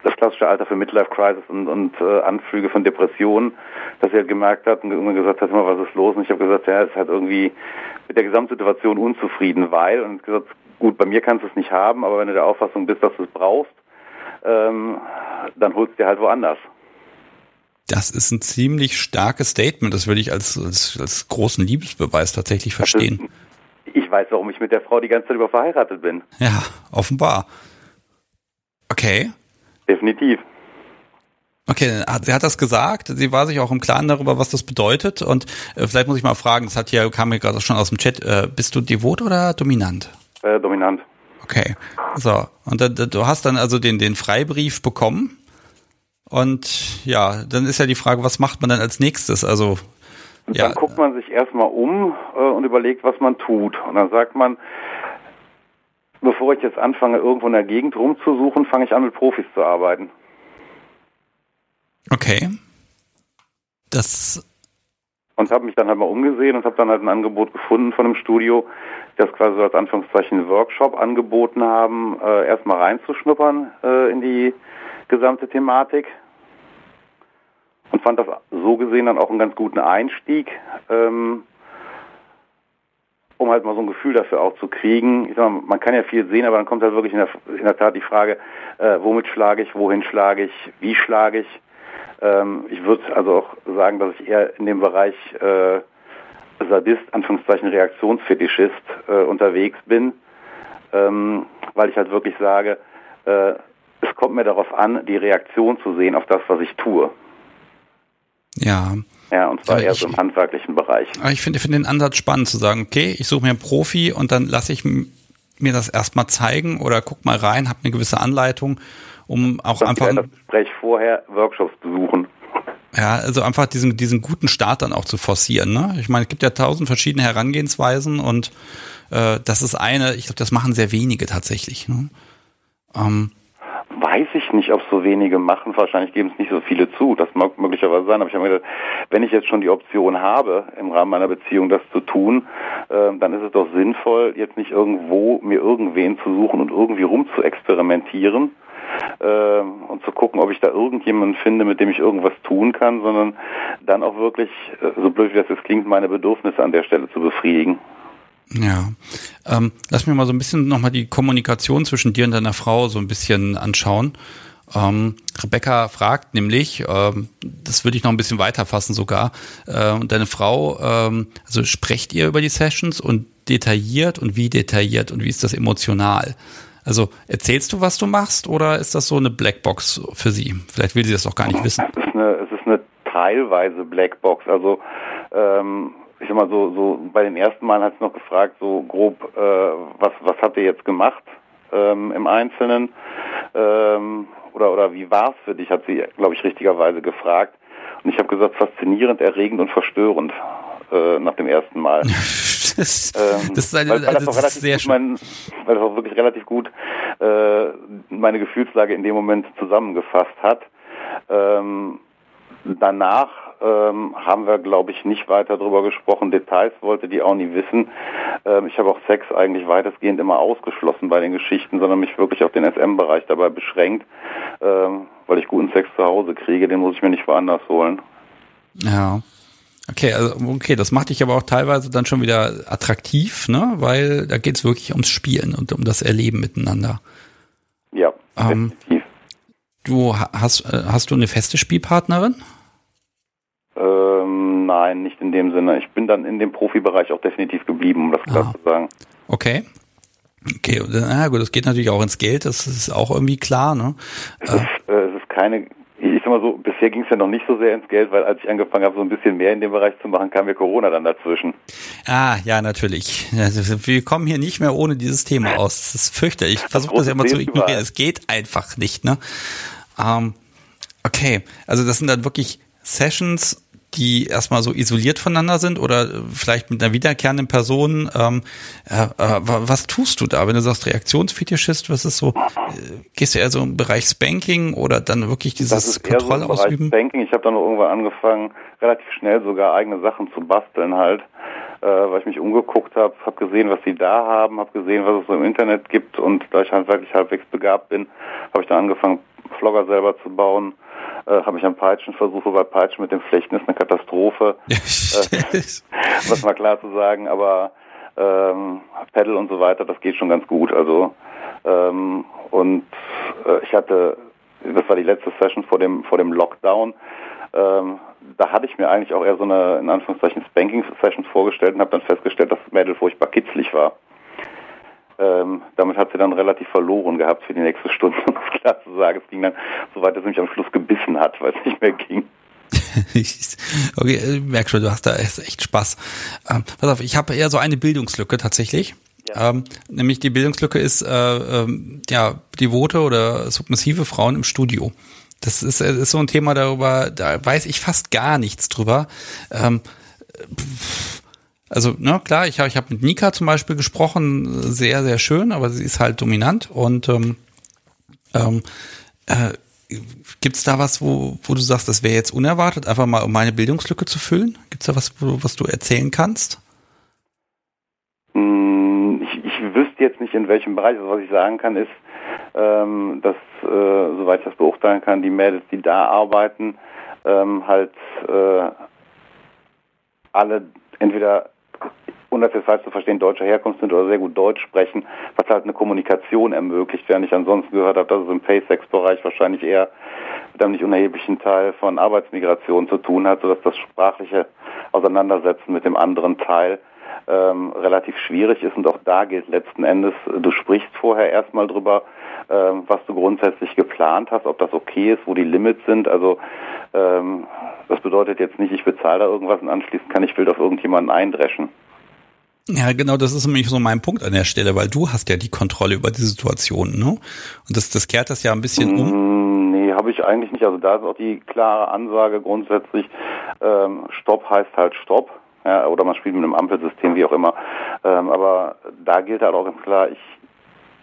das klassische Alter für Midlife Crisis und, und äh, Anflüge von Depressionen, dass er halt gemerkt hat und irgendwann gesagt hat, immer was ist los? Und ich habe gesagt, ja, er ist halt irgendwie mit der Gesamtsituation unzufrieden, weil, und gesagt, gut, bei mir kannst du es nicht haben, aber wenn du der Auffassung bist, dass du es brauchst, ähm, dann holst du dir halt woanders. Das ist ein ziemlich starkes Statement. Das würde ich als, als, als großen Liebesbeweis tatsächlich verstehen. (laughs) Ich weiß, warum ich mit der Frau die ganze Zeit über verheiratet bin. Ja, offenbar. Okay. Definitiv. Okay, sie hat das gesagt. Sie war sich auch im Klaren darüber, was das bedeutet. Und äh, vielleicht muss ich mal fragen, das hat ja, kam mir gerade schon aus dem Chat, äh, bist du devot oder dominant? Äh, dominant. Okay. So. Und du hast dann also den, den Freibrief bekommen. Und ja, dann ist ja die Frage, was macht man dann als nächstes? Also ja. Dann guckt man sich erstmal um äh, und überlegt, was man tut. Und dann sagt man, bevor ich jetzt anfange, irgendwo in der Gegend rumzusuchen, fange ich an, mit Profis zu arbeiten. Okay. Das. Und habe mich dann halt mal umgesehen und habe dann halt ein Angebot gefunden von einem Studio, das quasi so als Anführungszeichen Workshop angeboten haben, äh, erstmal reinzuschnuppern äh, in die gesamte Thematik. Und fand das so gesehen dann auch einen ganz guten Einstieg, ähm, um halt mal so ein Gefühl dafür auch zu kriegen. Ich sag mal, man kann ja viel sehen, aber dann kommt halt wirklich in der, in der Tat die Frage, äh, womit schlage ich, wohin schlage ich, wie schlage ich. Ähm, ich würde also auch sagen, dass ich eher in dem Bereich äh, Sadist, Anführungszeichen Reaktionsfetischist äh, unterwegs bin, ähm, weil ich halt wirklich sage, äh, es kommt mir darauf an, die Reaktion zu sehen auf das, was ich tue. Ja. Ja, und zwar eher ich, so im handwerklichen Bereich. Ich finde find den Ansatz spannend zu sagen, okay, ich suche mir einen Profi und dann lasse ich mir das erstmal zeigen oder guck mal rein, habe eine gewisse Anleitung um auch das einfach. Das Gespräch vorher Workshops besuchen. Ja, also einfach diesen, diesen guten Start dann auch zu forcieren. Ne? Ich meine, es gibt ja tausend verschiedene Herangehensweisen und äh, das ist eine, ich glaube, das machen sehr wenige tatsächlich. Ne? Ähm, Weiß ich nicht, ob so wenige machen. Wahrscheinlich geben es nicht so viele zu. Das mag möglicherweise sein. Aber ich habe mir gedacht, wenn ich jetzt schon die Option habe, im Rahmen meiner Beziehung das zu tun, äh, dann ist es doch sinnvoll, jetzt nicht irgendwo mir irgendwen zu suchen und irgendwie rum zu experimentieren, äh, und zu gucken, ob ich da irgendjemanden finde, mit dem ich irgendwas tun kann, sondern dann auch wirklich, äh, so blöd wie das jetzt klingt, meine Bedürfnisse an der Stelle zu befriedigen. Ja, ähm, lass mir mal so ein bisschen nochmal die Kommunikation zwischen dir und deiner Frau so ein bisschen anschauen. Ähm, Rebecca fragt nämlich, ähm, das würde ich noch ein bisschen weiterfassen sogar, äh, und deine Frau, ähm, also sprecht ihr über die Sessions und detailliert und wie detailliert und wie ist das emotional? Also erzählst du, was du machst, oder ist das so eine Blackbox für sie? Vielleicht will sie das auch gar nicht wissen. Es ist eine, es ist eine teilweise Blackbox. Also ähm, ich sag mal so, so bei den ersten Malen hat sie noch gefragt, so grob, äh, was was habt ihr jetzt gemacht ähm, im Einzelnen? Ähm, oder oder wie war es für dich? Hat sie, glaube ich, richtigerweise gefragt. Und ich habe gesagt, faszinierend, erregend und verstörend äh, nach dem ersten Mal. das, (laughs) ähm, das ist, eine, weil, weil das, das ist sehr schön. Mein, weil das auch wirklich relativ gut äh, meine Gefühlslage in dem Moment zusammengefasst hat. Ähm, danach ähm, haben wir, glaube ich, nicht weiter darüber gesprochen. Details wollte die auch nie wissen. Ähm, ich habe auch Sex eigentlich weitestgehend immer ausgeschlossen bei den Geschichten, sondern mich wirklich auf den SM-Bereich dabei beschränkt, ähm, weil ich guten Sex zu Hause kriege. Den muss ich mir nicht woanders holen. Ja. Okay, also okay, das macht dich aber auch teilweise dann schon wieder attraktiv, ne? Weil da geht es wirklich ums Spielen und um das Erleben miteinander. Ja, ähm, definitiv. Du hast äh, hast du eine feste Spielpartnerin? Ähm, nein, nicht in dem Sinne. Ich bin dann in dem Profibereich auch definitiv geblieben, um das klar ah. zu sagen. Okay. Okay, na gut, das geht natürlich auch ins Geld, das ist auch irgendwie klar, ne? Es, ist, äh, es ist keine ich sag mal so, bisher ging es ja noch nicht so sehr ins Geld, weil als ich angefangen habe, so ein bisschen mehr in dem Bereich zu machen, kam mir Corona dann dazwischen. Ah, ja, natürlich. Wir kommen hier nicht mehr ohne dieses Thema aus. Das ist fürchterlich. Ich versuche das ja immer zu ignorieren. Es geht einfach nicht, ne? Ähm, okay, also das sind dann wirklich Sessions, die erstmal so isoliert voneinander sind oder vielleicht mit einer wiederkehrenden Person. Ähm, äh, äh, was tust du da, wenn du sagst Reaktionsfetischist? Was ist so? Äh, gehst du eher so im Bereich Spanking oder dann wirklich dieses Kontrollausüben? So Spanking. Ich habe dann irgendwann angefangen, relativ schnell sogar eigene Sachen zu basteln halt, äh, weil ich mich umgeguckt habe, habe gesehen, was sie da haben, habe gesehen, was es so im Internet gibt und da ich handwerklich halbwegs begabt bin, habe ich dann angefangen, Vlogger selber zu bauen äh, habe ich an Peitschen versucht, wobei Peitschen mit dem Flechten ist eine Katastrophe. (laughs) äh, was mal klar zu sagen, aber ähm, Pedal und so weiter, das geht schon ganz gut. Also ähm, und äh, ich hatte, das war die letzte Session vor dem vor dem Lockdown. Ähm, da hatte ich mir eigentlich auch eher so eine in Anführungszeichen Spanking Session vorgestellt und habe dann festgestellt, dass Mädel furchtbar kitzlig war. Ähm, damit hat sie dann relativ verloren gehabt für die nächste Stunde, (laughs) um es klar zu sagen. Es ging dann so weit, dass sie mich am Schluss gebissen hat, weil es nicht mehr ging. (laughs) okay, äh, merk schon, du hast da echt Spaß. Ähm, pass auf, ich habe eher so eine Bildungslücke tatsächlich. Ja. Ähm, nämlich die Bildungslücke ist äh, ähm, ja devote oder submissive Frauen im Studio. Das ist, äh, ist so ein Thema darüber, da weiß ich fast gar nichts drüber. Ähm, also, ne, klar, ich habe ich hab mit Nika zum Beispiel gesprochen, sehr, sehr schön, aber sie ist halt dominant und ähm, ähm, äh, Gibt da was, wo, wo du sagst, das wäre jetzt unerwartet, einfach mal um meine Bildungslücke zu füllen? Gibt's da was, wo, was du erzählen kannst? Hm, ich, ich wüsste jetzt nicht, in welchem Bereich. Also was ich sagen kann, ist, ähm, dass, äh, soweit ich das beurteilen kann, die Mädels, die da arbeiten, ähm, halt äh, alle entweder ohne das jetzt falsch zu verstehen, deutscher Herkunft sind oder sehr gut Deutsch sprechen, was halt eine Kommunikation ermöglicht, während ich ansonsten gehört habe, dass es im Paysex-Bereich wahrscheinlich eher mit einem nicht unerheblichen Teil von Arbeitsmigration zu tun hat, sodass das sprachliche Auseinandersetzen mit dem anderen Teil ähm, relativ schwierig ist und auch da gilt letzten Endes, du sprichst vorher erstmal drüber, ähm, was du grundsätzlich geplant hast, ob das okay ist, wo die Limits sind. Also ähm, das bedeutet jetzt nicht, ich bezahle da irgendwas und anschließend kann ich wild auf irgendjemanden eindreschen. Ja, genau, das ist nämlich so mein Punkt an der Stelle, weil du hast ja die Kontrolle über die Situation, ne? Und das, das kehrt das ja ein bisschen um. Mm, nee, habe ich eigentlich nicht. Also da ist auch die klare Ansage grundsätzlich, ähm, Stopp heißt halt Stopp. Ja, oder man spielt mit einem Ampelsystem, wie auch immer. Ähm, aber da gilt halt auch ganz klar, ich,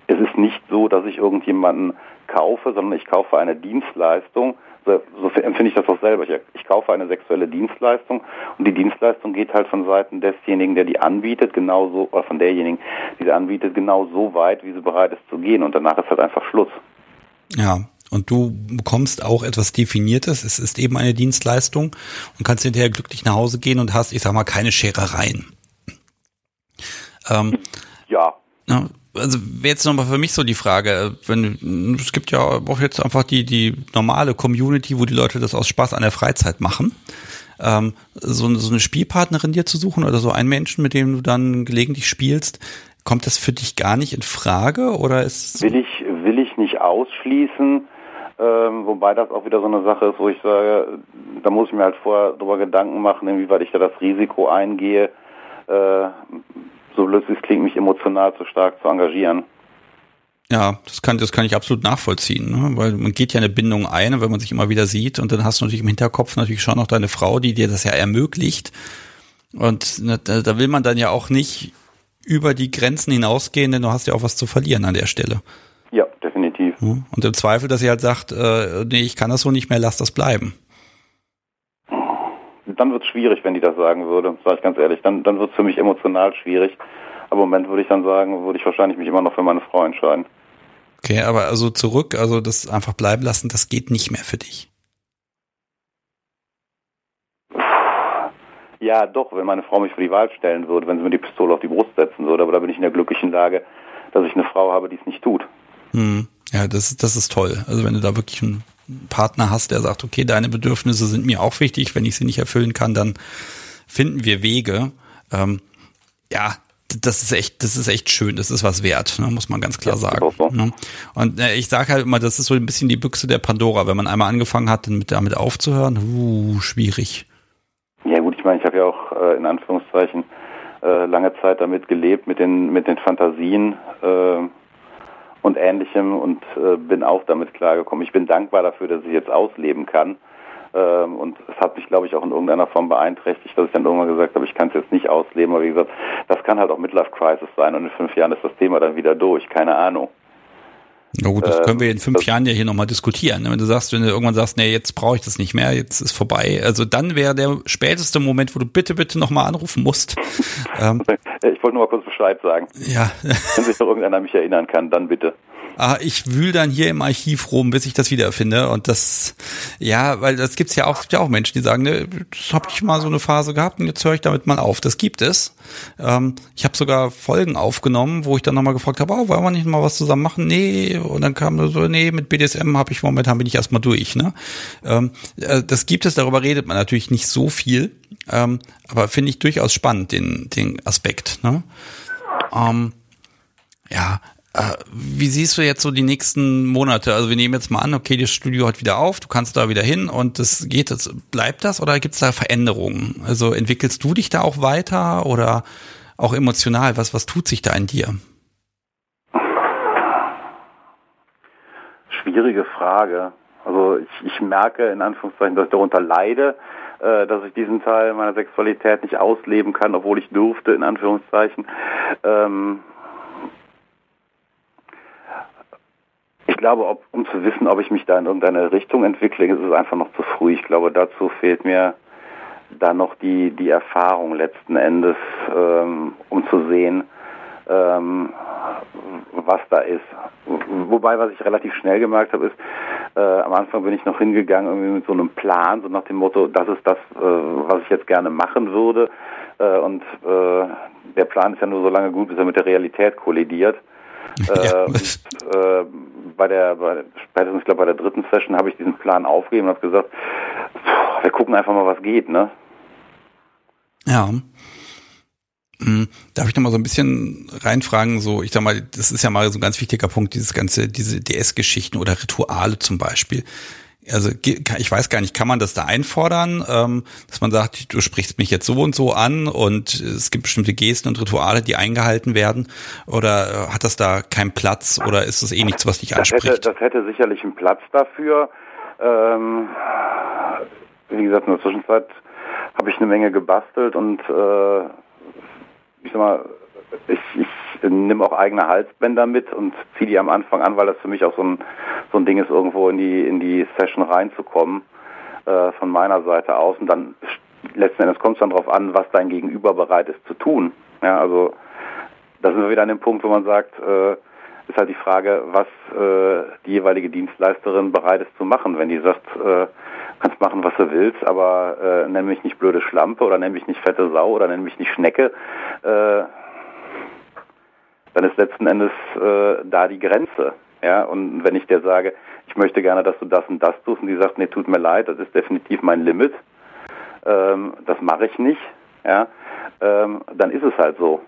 es ist nicht so, dass ich irgendjemanden kaufe, sondern ich kaufe eine Dienstleistung, so, empfinde ich das auch selber. Ich, ich, kaufe eine sexuelle Dienstleistung und die Dienstleistung geht halt von Seiten desjenigen, der die anbietet, genauso, oder von derjenigen, die sie anbietet, genau so weit, wie sie bereit ist zu gehen. Und danach ist halt einfach Schluss. Ja, und du bekommst auch etwas Definiertes. Es ist eben eine Dienstleistung und kannst hinterher glücklich nach Hause gehen und hast, ich sag mal, keine Scherereien. Ähm, ja. Na, also wäre jetzt nochmal für mich so die Frage, wenn es gibt ja auch jetzt einfach die die normale Community, wo die Leute das aus Spaß an der Freizeit machen. Ähm, so, so eine Spielpartnerin dir zu suchen oder so einen Menschen, mit dem du dann gelegentlich spielst, kommt das für dich gar nicht in Frage oder ist will ich will ich nicht ausschließen, ähm, wobei das auch wieder so eine Sache ist, wo ich sage, da muss ich mir halt vorher darüber Gedanken machen, inwieweit ich da das Risiko eingehe. Äh, so blöd es klingt, mich emotional zu stark zu engagieren. Ja, das kann, das kann ich absolut nachvollziehen, ne? weil man geht ja eine Bindung ein, wenn man sich immer wieder sieht und dann hast du natürlich im Hinterkopf natürlich schon noch deine Frau, die dir das ja ermöglicht und ne, da, da will man dann ja auch nicht über die Grenzen hinausgehen, denn du hast ja auch was zu verlieren an der Stelle. Ja, definitiv. Und im Zweifel, dass sie halt sagt, äh, nee, ich kann das so nicht mehr, lass das bleiben dann wird es schwierig, wenn die das sagen würde, sage ich ganz ehrlich. Dann, dann wird es für mich emotional schwierig. Aber im Moment würde ich dann sagen, würde ich wahrscheinlich mich immer noch für meine Frau entscheiden. Okay, aber also zurück, also das einfach bleiben lassen, das geht nicht mehr für dich. Ja, doch, wenn meine Frau mich für die Wahl stellen würde, wenn sie mir die Pistole auf die Brust setzen würde, aber da bin ich in der glücklichen Lage, dass ich eine Frau habe, die es nicht tut. Hm. Ja, das, das ist toll. Also wenn du da wirklich ein Partner hast, der sagt, okay, deine Bedürfnisse sind mir auch wichtig, wenn ich sie nicht erfüllen kann, dann finden wir Wege. Ähm, ja, das ist echt, das ist echt schön, das ist was wert, ne, muss man ganz klar sagen. Ne? Und äh, ich sage halt immer, das ist so ein bisschen die Büchse der Pandora. Wenn man einmal angefangen hat, damit, damit aufzuhören, uh, schwierig. Ja gut, ich meine, ich habe ja auch äh, in Anführungszeichen äh, lange Zeit damit gelebt, mit den, mit den Fantasien, äh, und ähnlichem und äh, bin auch damit klargekommen. Ich bin dankbar dafür, dass ich jetzt ausleben kann. Ähm, und es hat mich, glaube ich, auch in irgendeiner Form beeinträchtigt, dass ich dann irgendwann gesagt habe, ich kann es jetzt nicht ausleben. Aber wie gesagt, das kann halt auch Midlife Crisis sein und in fünf Jahren ist das Thema dann wieder durch. Keine Ahnung. Na gut, das können wir in fünf Jahren ja hier nochmal diskutieren. Ne? Wenn du sagst, wenn du irgendwann sagst, nee, jetzt brauche ich das nicht mehr, jetzt ist vorbei. Also dann wäre der späteste Moment, wo du bitte, bitte nochmal anrufen musst. (laughs) ähm, ich wollte nur mal kurz Bescheid sagen. Ja. wenn sich noch irgendeiner mich erinnern kann, dann bitte ich wühl dann hier im Archiv rum, bis ich das wiederfinde. Und das, ja, weil das gibt's ja auch, gibt ja auch Menschen, die sagen, ne, das habe ich mal so eine Phase gehabt und jetzt höre ich damit mal auf. Das gibt es. Ähm, ich habe sogar Folgen aufgenommen, wo ich dann nochmal gefragt habe, oh, wollen wir nicht mal was zusammen machen? Nee. Und dann kam so, nee, mit BDSM habe ich momentan bin ich erstmal durch. Ne? Ähm, äh, das gibt es, darüber redet man natürlich nicht so viel. Ähm, aber finde ich durchaus spannend, den, den Aspekt. Ne? Ähm, Ja, wie siehst du jetzt so die nächsten Monate? Also wir nehmen jetzt mal an, okay, das Studio hat wieder auf, du kannst da wieder hin und das geht, das bleibt das oder gibt es da Veränderungen? Also entwickelst du dich da auch weiter oder auch emotional? Was, was tut sich da in dir? Schwierige Frage. Also ich, ich merke in Anführungszeichen, dass ich darunter leide, äh, dass ich diesen Teil meiner Sexualität nicht ausleben kann, obwohl ich durfte, in Anführungszeichen. Ähm, ich glaube, ob, um zu wissen, ob ich mich da in irgendeine Richtung entwickle, ist es einfach noch zu früh. Ich glaube, dazu fehlt mir da noch die, die Erfahrung letzten Endes, ähm, um zu sehen, ähm, was da ist. Wobei, was ich relativ schnell gemerkt habe, ist, äh, am Anfang bin ich noch hingegangen irgendwie mit so einem Plan, so nach dem Motto, das ist das, äh, was ich jetzt gerne machen würde. Äh, und äh, der Plan ist ja nur so lange gut, bis er mit der Realität kollidiert. (laughs) Ja. Und, äh, bei der, bei, spätestens ich glaube bei der dritten Session habe ich diesen Plan aufgegeben und habe gesagt, wir gucken einfach mal, was geht, ne? Ja. Hm, darf ich noch mal so ein bisschen reinfragen, so, ich sag mal, das ist ja mal so ein ganz wichtiger Punkt, dieses ganze, diese DS-Geschichten oder Rituale zum Beispiel. Also ich weiß gar nicht, kann man das da einfordern, ähm, dass man sagt, du sprichst mich jetzt so und so an und es gibt bestimmte Gesten und Rituale, die eingehalten werden? Oder äh, hat das da keinen Platz oder ist das eh nichts, was dich anspricht? Das hätte, das hätte sicherlich einen Platz dafür. Ähm, wie gesagt, in der Zwischenzeit habe ich eine Menge gebastelt und äh, ich sag mal, ich, ich nehme auch eigene Halsbänder mit und ziehe die am Anfang an, weil das für mich auch so ein, so ein Ding ist, irgendwo in die, in die Session reinzukommen äh, von meiner Seite aus. Und dann letzten Endes kommt es dann darauf an, was dein Gegenüber bereit ist zu tun. Ja, also da sind wir wieder an dem Punkt, wo man sagt, äh, ist halt die Frage, was äh, die jeweilige Dienstleisterin bereit ist zu machen. Wenn die sagt, äh, kannst machen, was du willst, aber äh, nenn mich nicht blöde Schlampe oder nenn mich nicht fette Sau oder nenn mich nicht Schnecke, äh, dann ist letzten Endes äh, da die Grenze. Ja, und wenn ich dir sage, ich möchte gerne, dass du das und das tust, und die sagt, nee, tut mir leid, das ist definitiv mein Limit, ähm, das mache ich nicht, ja, ähm, dann ist es halt so.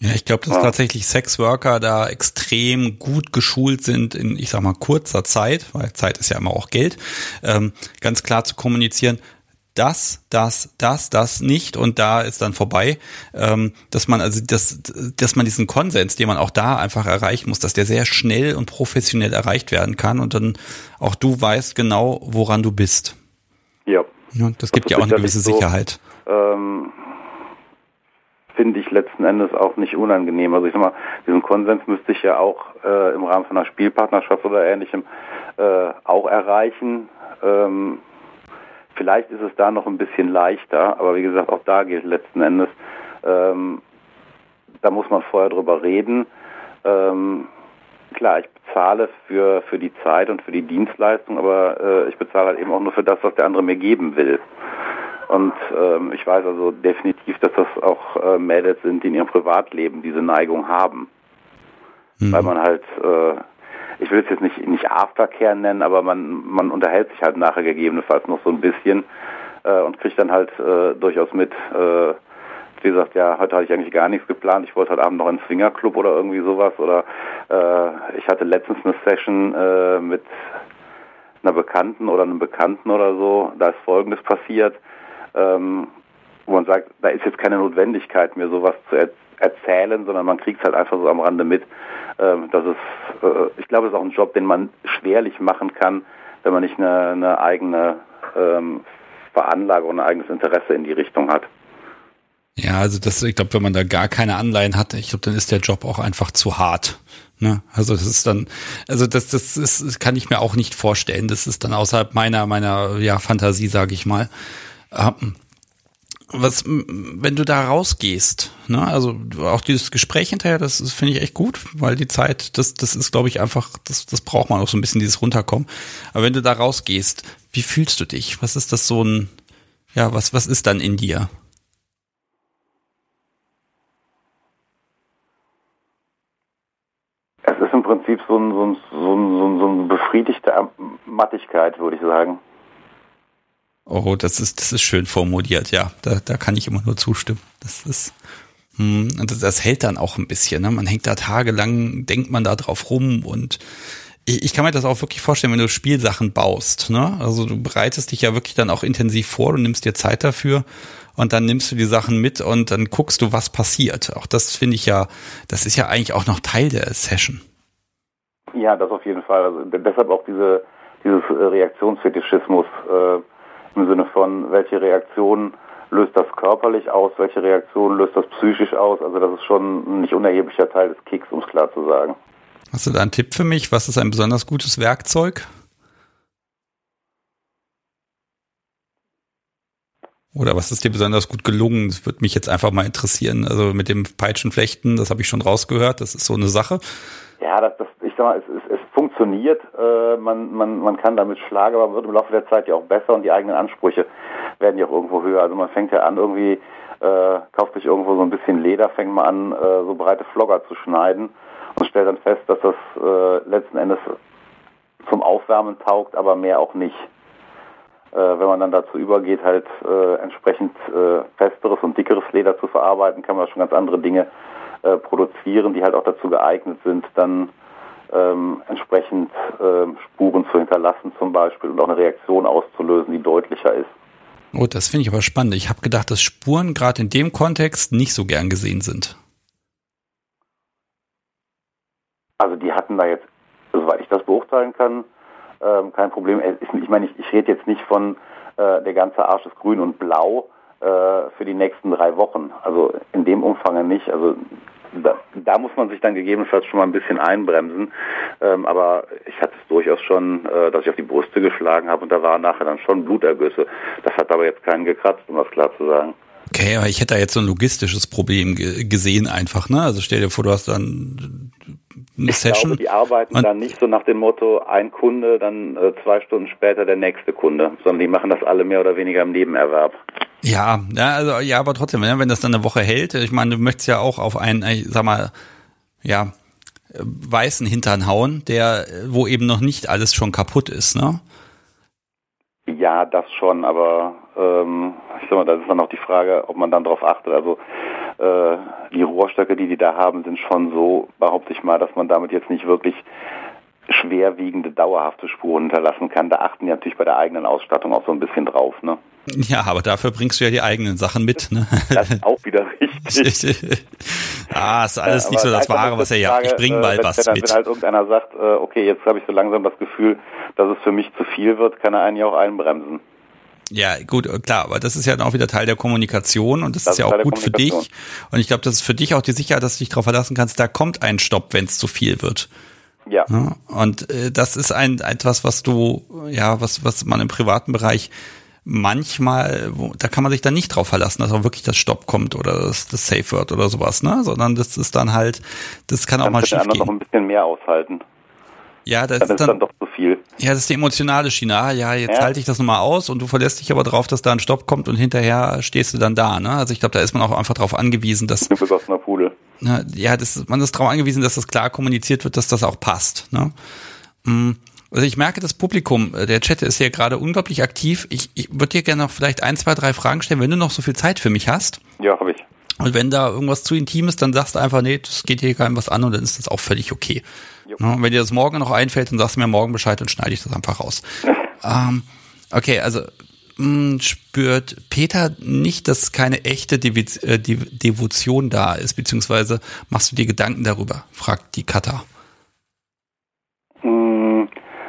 Ja, ich glaube, dass ja. tatsächlich Sexworker da extrem gut geschult sind in, ich sag mal, kurzer Zeit, weil Zeit ist ja immer auch Geld, ähm, ganz klar zu kommunizieren, das, das, das, das nicht und da ist dann vorbei, ähm, dass man also das, dass man diesen Konsens, den man auch da einfach erreichen muss, dass der sehr schnell und professionell erreicht werden kann und dann auch du weißt genau, woran du bist. Ja. ja das gibt das ja auch eine gewisse so, Sicherheit. Ähm, Finde ich letzten Endes auch nicht unangenehm. Also ich sag mal, diesen Konsens müsste ich ja auch äh, im Rahmen von einer Spielpartnerschaft oder ähnlichem äh, auch erreichen. Ähm, Vielleicht ist es da noch ein bisschen leichter, aber wie gesagt, auch da gilt letzten Endes, ähm, da muss man vorher drüber reden. Ähm, klar, ich bezahle für, für die Zeit und für die Dienstleistung, aber äh, ich bezahle halt eben auch nur für das, was der andere mir geben will. Und ähm, ich weiß also definitiv, dass das auch äh, Mädels sind, die in ihrem Privatleben diese Neigung haben. Mhm. Weil man halt äh, ich will es jetzt nicht, nicht Aftercare nennen, aber man, man unterhält sich halt nachher gegebenenfalls noch so ein bisschen äh, und kriegt dann halt äh, durchaus mit, äh, wie gesagt, ja, heute hatte ich eigentlich gar nichts geplant, ich wollte heute Abend noch ins Swingerclub oder irgendwie sowas oder äh, ich hatte letztens eine Session äh, mit einer Bekannten oder einem Bekannten oder so, da ist Folgendes passiert, ähm, wo man sagt, da ist jetzt keine Notwendigkeit, mir sowas zu er erzählen, sondern man kriegt es halt einfach so am Rande mit. Ähm, das ist, äh, ich glaube, es ist auch ein Job, den man schwerlich machen kann, wenn man nicht eine, eine eigene ähm, Veranlagung, ein eigenes Interesse in die Richtung hat. Ja, also das, ich glaube, wenn man da gar keine Anleihen hat, ich glaube, dann ist der Job auch einfach zu hart. Ne? Also das ist dann, also das, das ist, das kann ich mir auch nicht vorstellen. Das ist dann außerhalb meiner, meiner ja, Fantasie, sage ich mal. Ähm, was, wenn du da rausgehst, ne, also auch dieses Gespräch hinterher, das, finde ich echt gut, weil die Zeit, das, das ist, glaube ich, einfach, das, das braucht man auch so ein bisschen, dieses Runterkommen. Aber wenn du da rausgehst, wie fühlst du dich? Was ist das so ein, ja, was, was ist dann in dir? Es ist im Prinzip so ein, so ein, so ein, so ein befriedigte Mattigkeit, würde ich sagen. Oh, das ist, das ist schön formuliert, ja. Da, da kann ich immer nur zustimmen. Das ist, Hm, und das, das hält dann auch ein bisschen. Ne? Man hängt da tagelang, denkt man da drauf rum und ich, ich kann mir das auch wirklich vorstellen, wenn du Spielsachen baust. Ne? Also du bereitest dich ja wirklich dann auch intensiv vor, du nimmst dir Zeit dafür und dann nimmst du die Sachen mit und dann guckst du, was passiert. Auch das finde ich ja, das ist ja eigentlich auch noch Teil der Session. Ja, das auf jeden Fall. Also deshalb auch diese, dieses äh, Reaktionsfetischismus äh, im Sinne von, welche Reaktionen löst das körperlich aus, welche Reaktionen löst das psychisch aus. Also das ist schon ein nicht unerheblicher Teil des Kicks, um es klar zu sagen. Hast du da einen Tipp für mich? Was ist ein besonders gutes Werkzeug? Oder was ist dir besonders gut gelungen? Das würde mich jetzt einfach mal interessieren. Also mit dem Peitschenflechten, das habe ich schon rausgehört, das ist so eine Sache. Ja, das, das, ich sag mal, es, funktioniert, äh, man, man, man kann damit schlagen, aber wird im Laufe der Zeit ja auch besser und die eigenen Ansprüche werden ja auch irgendwo höher. Also man fängt ja an, irgendwie, äh, kauft sich irgendwo so ein bisschen Leder, fängt mal an, äh, so breite Flogger zu schneiden und stellt dann fest, dass das äh, letzten Endes zum Aufwärmen taugt, aber mehr auch nicht. Äh, wenn man dann dazu übergeht, halt äh, entsprechend äh, festeres und dickeres Leder zu verarbeiten, kann man schon ganz andere Dinge äh, produzieren, die halt auch dazu geeignet sind, dann ähm, entsprechend ähm, Spuren zu hinterlassen zum Beispiel und auch eine Reaktion auszulösen, die deutlicher ist. Oh, das finde ich aber spannend. Ich habe gedacht, dass Spuren gerade in dem Kontext nicht so gern gesehen sind. Also die hatten da jetzt, soweit ich das beurteilen kann, ähm, kein Problem. Ich meine, ich, ich rede jetzt nicht von äh, der ganze Arsch ist grün und blau für die nächsten drei Wochen. Also in dem Umfang nicht. Also da, da, muss man sich dann gegebenenfalls schon mal ein bisschen einbremsen. Ähm, aber ich hatte es durchaus schon, äh, dass ich auf die Brüste geschlagen habe und da waren nachher dann schon Blutergüsse. Das hat aber jetzt keinen gekratzt, um das klar zu sagen. Okay, aber ich hätte da jetzt so ein logistisches Problem gesehen einfach, ne? Also stell dir vor, du hast dann eine ich Session. Glaube, die arbeiten dann nicht so nach dem Motto, ein Kunde, dann äh, zwei Stunden später der nächste Kunde, sondern die machen das alle mehr oder weniger im Nebenerwerb. Ja, ja, also ja, aber trotzdem, ne, wenn das dann eine Woche hält, ich meine, du möchtest ja auch auf einen, ich sag mal, ja, weißen Hintern hauen, der, wo eben noch nicht alles schon kaputt ist, ne? Ja, das schon, aber ähm, ich sag mal, das ist dann auch die Frage, ob man dann darauf achtet. Also äh, die Rohrstöcke, die die da haben, sind schon so, behaupte ich mal, dass man damit jetzt nicht wirklich schwerwiegende, dauerhafte Spuren hinterlassen kann. Da achten die natürlich bei der eigenen Ausstattung auch so ein bisschen drauf. Ne? Ja, aber dafür bringst du ja die eigenen Sachen mit. Ne? (laughs) Das ist auch wieder richtig. (laughs) ah, ist alles ja, nicht so das Wahre, was er ja. Ich bring mal äh, was wenn, mit. Wenn halt irgendeiner sagt, äh, okay, jetzt habe ich so langsam das Gefühl, dass es für mich zu viel wird, kann er einen ja auch einbremsen. Ja, gut, klar, aber das ist ja dann auch wieder Teil der Kommunikation und das, das ist ja auch gut für dich. Und ich glaube, das ist für dich auch die Sicherheit, dass du dich darauf verlassen kannst, da kommt ein Stopp, wenn es zu viel wird. Ja. ja und äh, das ist ein etwas, was du, ja, was, was man im privaten Bereich manchmal, wo, da kann man sich dann nicht drauf verlassen, dass auch wirklich das Stopp kommt oder das, das Safe wird oder sowas, ne? Sondern das ist dann halt, das kann dann auch mal schief gehen. noch ein bisschen mehr aushalten. Ja, das, das ist dann, dann, doch zu viel. Ja, das ist die emotionale Schiene. Ah, ja, jetzt ja. halte ich das nochmal aus und du verlässt dich aber drauf, dass da ein Stopp kommt und hinterher stehst du dann da. Ne? Also ich glaube, da ist man auch einfach darauf angewiesen, dass. Ein begossener Pudel. Ne, ja, das, man ist darauf angewiesen, dass das klar kommuniziert wird, dass das auch passt. Ne? Mm, also ich merke, das Publikum, äh, der Chat ist hier gerade unglaublich aktiv. Ich, ich würde dir gerne noch vielleicht ein, zwei, drei Fragen stellen, wenn du noch so viel Zeit für mich hast. Ja, habe ich. Und wenn da irgendwas zu intim ist, dann sagst du einfach, nee, das geht hier keinem was an und dann ist das auch völlig okay. Ja, wenn dir das morgen noch einfällt, dann sagst du mir morgen Bescheid und schneide ich das einfach raus. (laughs) ähm, okay, also hm, spürt Peter nicht, dass keine echte Devi äh, Devotion da ist, beziehungsweise machst du dir Gedanken darüber, fragt die Kata. Hm,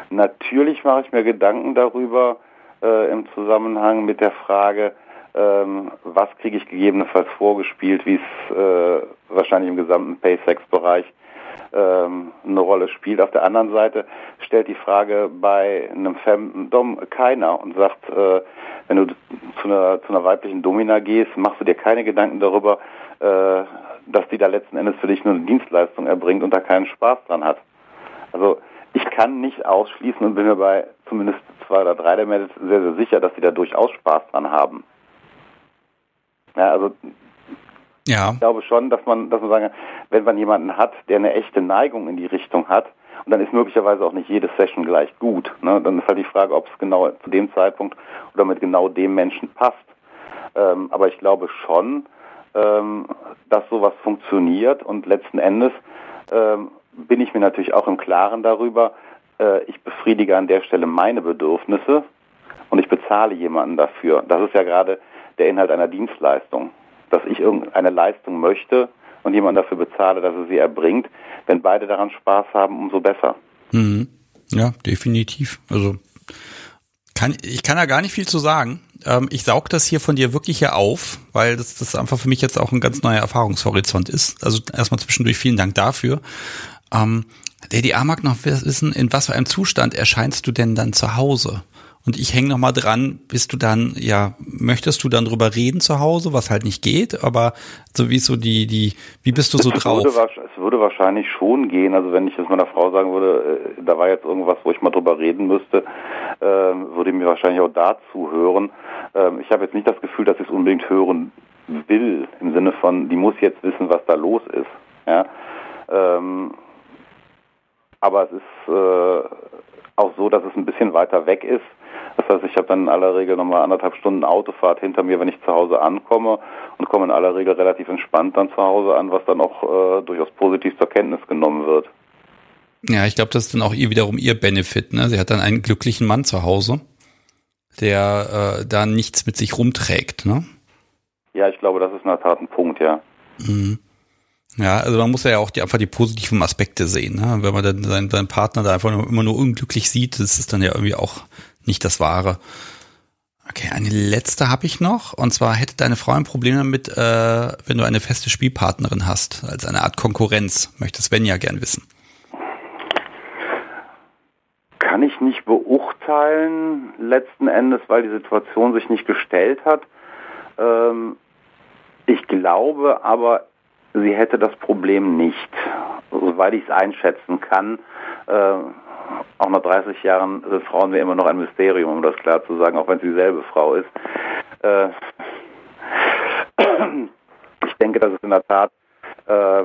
natürlich mache ich mir Gedanken darüber äh, im Zusammenhang mit der Frage, ähm, was kriege ich gegebenenfalls vorgespielt, wie es äh, wahrscheinlich im gesamten Pay-Sex-Bereich ähm, eine Rolle spielt. Auf der anderen Seite stellt die Frage bei einem Femdom keiner und sagt, äh, wenn du zu einer, zu einer weiblichen Domina gehst, machst du dir keine Gedanken darüber, äh, dass die da letzten Endes für dich nur eine Dienstleistung erbringt und da keinen Spaß dran hat. Also ich kann nicht ausschließen und bin mir bei zumindest zwei oder drei der Mädels sehr, sehr sicher, dass die da durchaus Spaß dran haben. Ja, also ja. Ich glaube schon, dass man, dass man sagen, wenn man jemanden hat, der eine echte Neigung in die Richtung hat, und dann ist möglicherweise auch nicht jede Session gleich gut. Ne? Dann ist halt die Frage, ob es genau zu dem Zeitpunkt oder mit genau dem Menschen passt. Ähm, aber ich glaube schon, ähm, dass sowas funktioniert und letzten Endes ähm, bin ich mir natürlich auch im Klaren darüber, äh, ich befriedige an der Stelle meine Bedürfnisse und ich bezahle jemanden dafür. Das ist ja gerade der Inhalt einer Dienstleistung, dass ich irgendeine Leistung möchte und jemand dafür bezahle, dass er sie erbringt. Wenn beide daran Spaß haben, umso besser. Mhm. Ja, definitiv. Also kann, ich kann da gar nicht viel zu sagen. Ähm, ich saug das hier von dir wirklich hier auf, weil das, das einfach für mich jetzt auch ein ganz neuer Erfahrungshorizont ist. Also erstmal zwischendurch vielen Dank dafür. Ähm, der A mag noch wissen, in was für einem Zustand erscheinst du denn dann zu Hause? Und ich hänge noch mal dran, bist du dann, ja, möchtest du dann drüber reden zu Hause, was halt nicht geht, aber so wie so die, die, wie bist du so drauf? Würde, es würde wahrscheinlich schon gehen, also wenn ich jetzt meiner Frau sagen würde, äh, da war jetzt irgendwas, wo ich mal drüber reden müsste, äh, würde mir wahrscheinlich auch dazu hören. Ähm, ich habe jetzt nicht das Gefühl, dass ich es unbedingt hören will, im Sinne von, die muss jetzt wissen, was da los ist. Ja? Ähm, aber es ist äh, auch so, dass es ein bisschen weiter weg ist das heißt, ich habe dann in aller Regel nochmal anderthalb Stunden Autofahrt hinter mir, wenn ich zu Hause ankomme und komme in aller Regel relativ entspannt dann zu Hause an, was dann auch äh, durchaus positiv zur Kenntnis genommen wird. Ja, ich glaube, das ist dann auch ihr wiederum ihr Benefit. Ne? Sie hat dann einen glücklichen Mann zu Hause, der äh, da nichts mit sich rumträgt. Ne? Ja, ich glaube, das ist in der Tat ein Punkt, ja. Mhm. Ja, also man muss ja auch die, einfach die positiven Aspekte sehen. Ne? Wenn man dann seinen, seinen Partner da einfach nur, immer nur unglücklich sieht, das ist dann ja irgendwie auch nicht das Wahre. Okay, eine letzte habe ich noch. Und zwar hätte deine Frau ein Problem damit, äh, wenn du eine feste Spielpartnerin hast, als eine Art Konkurrenz. Möchte Sven ja gern wissen. Kann ich nicht beurteilen, letzten Endes, weil die Situation sich nicht gestellt hat. Ähm, ich glaube aber, sie hätte das Problem nicht, soweit ich es einschätzen kann. Äh, auch nach 30 Jahren sind Frauen mir immer noch ein Mysterium, um das klar zu sagen, auch wenn es dieselbe Frau ist. Äh, (clears throat) ich denke, dass es in der Tat, äh,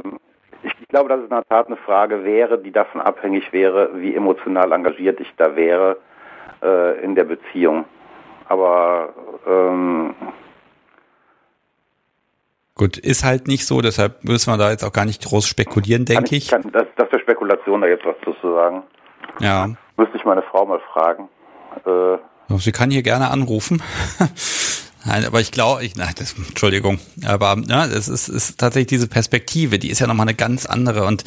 ich glaube, dass es in der Tat eine Frage wäre, die davon abhängig wäre, wie emotional engagiert ich da wäre äh, in der Beziehung. Aber ähm, Gut, ist halt nicht so, deshalb müssen wir da jetzt auch gar nicht groß spekulieren, denke ich. Kann, das, das ist Spekulation, da jetzt was zu sagen. Ja. Müsste ich meine Frau mal fragen. Äh, Sie kann hier gerne anrufen. (laughs) Nein, aber ich glaube, ich, nein, das, Entschuldigung, aber ja, es ist, ist tatsächlich diese Perspektive, die ist ja nochmal eine ganz andere und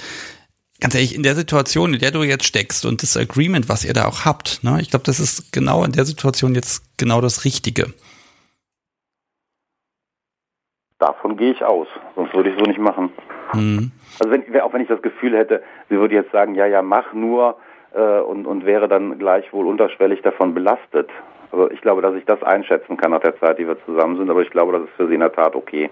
ganz ehrlich, in der Situation, in der du jetzt steckst und das Agreement, was ihr da auch habt, ne, ich glaube, das ist genau in der Situation jetzt genau das Richtige. Davon gehe ich aus, sonst würde ich so nicht machen. Mhm. Also wenn, auch wenn ich das Gefühl hätte, sie würde jetzt sagen, ja, ja, mach nur, äh, und, und wäre dann gleichwohl unterschwellig davon belastet. Also ich glaube, dass ich das einschätzen kann nach der Zeit, die wir zusammen sind, aber ich glaube, das ist für sie in der Tat okay.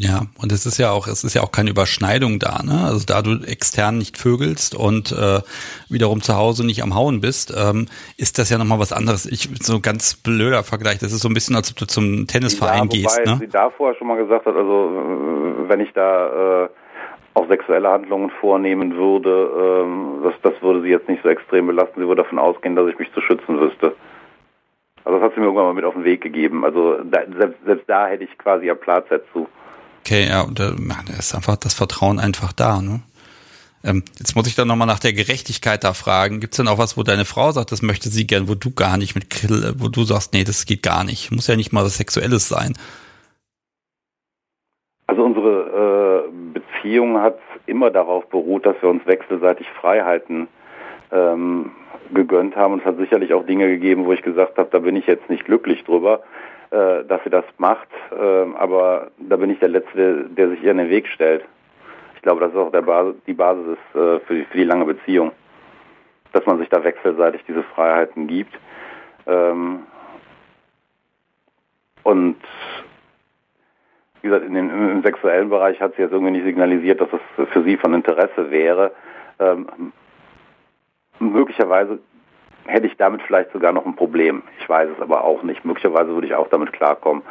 Ja, und es ist ja auch, es ist ja auch keine Überschneidung da, ne? Also da du extern nicht vögelst und äh, wiederum zu Hause nicht am Hauen bist, ähm, ist das ja nochmal was anderes. Ich so ein ganz blöder Vergleich. Das ist so ein bisschen, als ob du zum Tennisverein ja, gehst. Ne? sie da vorher schon mal gesagt hat, also wenn ich da äh, auch sexuelle Handlungen vornehmen würde, ähm, das, das würde sie jetzt nicht so extrem belasten. Sie würde davon ausgehen, dass ich mich zu schützen wüsste. Also das hat sie mir irgendwann mal mit auf den Weg gegeben. Also da, selbst, selbst da hätte ich quasi ein Platz dazu. Okay, ja, und da ist einfach das Vertrauen einfach da, ne? Ähm, jetzt muss ich dann nochmal nach der Gerechtigkeit da fragen. Gibt es denn auch was, wo deine Frau sagt, das möchte sie gern, wo du gar nicht mit, wo du sagst, nee, das geht gar nicht. Muss ja nicht mal was Sexuelles sein. Also unsere äh, Beziehung hat immer darauf beruht, dass wir uns wechselseitig Freiheiten ähm, gegönnt haben. Und es hat sicherlich auch Dinge gegeben, wo ich gesagt habe, da bin ich jetzt nicht glücklich drüber, äh, dass sie das macht. Äh, aber da bin ich der Letzte, der sich ihr in den Weg stellt. Ich glaube, das ist auch Basis, die Basis ist, äh, für, die, für, die, lange Beziehung, dass man sich da wechselseitig diese Freiheiten gibt. Ähm, und wie gesagt, in den, im sexuellen Bereich hat sie jetzt irgendwie nicht signalisiert, dass das für sie von Interesse wäre. Ähm, möglicherweise hätte ich damit vielleicht sogar noch ein Problem. Ich weiß es aber auch nicht. Möglicherweise würde ich auch damit klarkommen.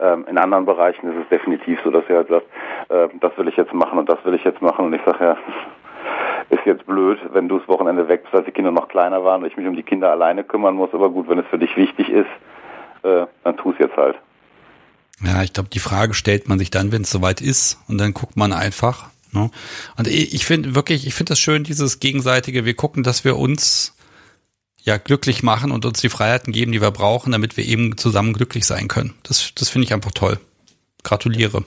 Ähm, in anderen Bereichen ist es definitiv so, dass sie halt sagt, äh, das will ich jetzt machen und das will ich jetzt machen. Und ich sage ja, (laughs) ist jetzt blöd, wenn du das Wochenende weg bist, als die Kinder noch kleiner waren und ich mich um die Kinder alleine kümmern muss. Aber gut, wenn es für dich wichtig ist, äh, dann tu es jetzt halt. Ja, ich glaube, die Frage stellt man sich dann, wenn es soweit ist, und dann guckt man einfach. Ne? Und ich finde wirklich, ich finde das schön, dieses gegenseitige, wir gucken, dass wir uns ja glücklich machen und uns die Freiheiten geben, die wir brauchen, damit wir eben zusammen glücklich sein können. Das, das finde ich einfach toll. Gratuliere.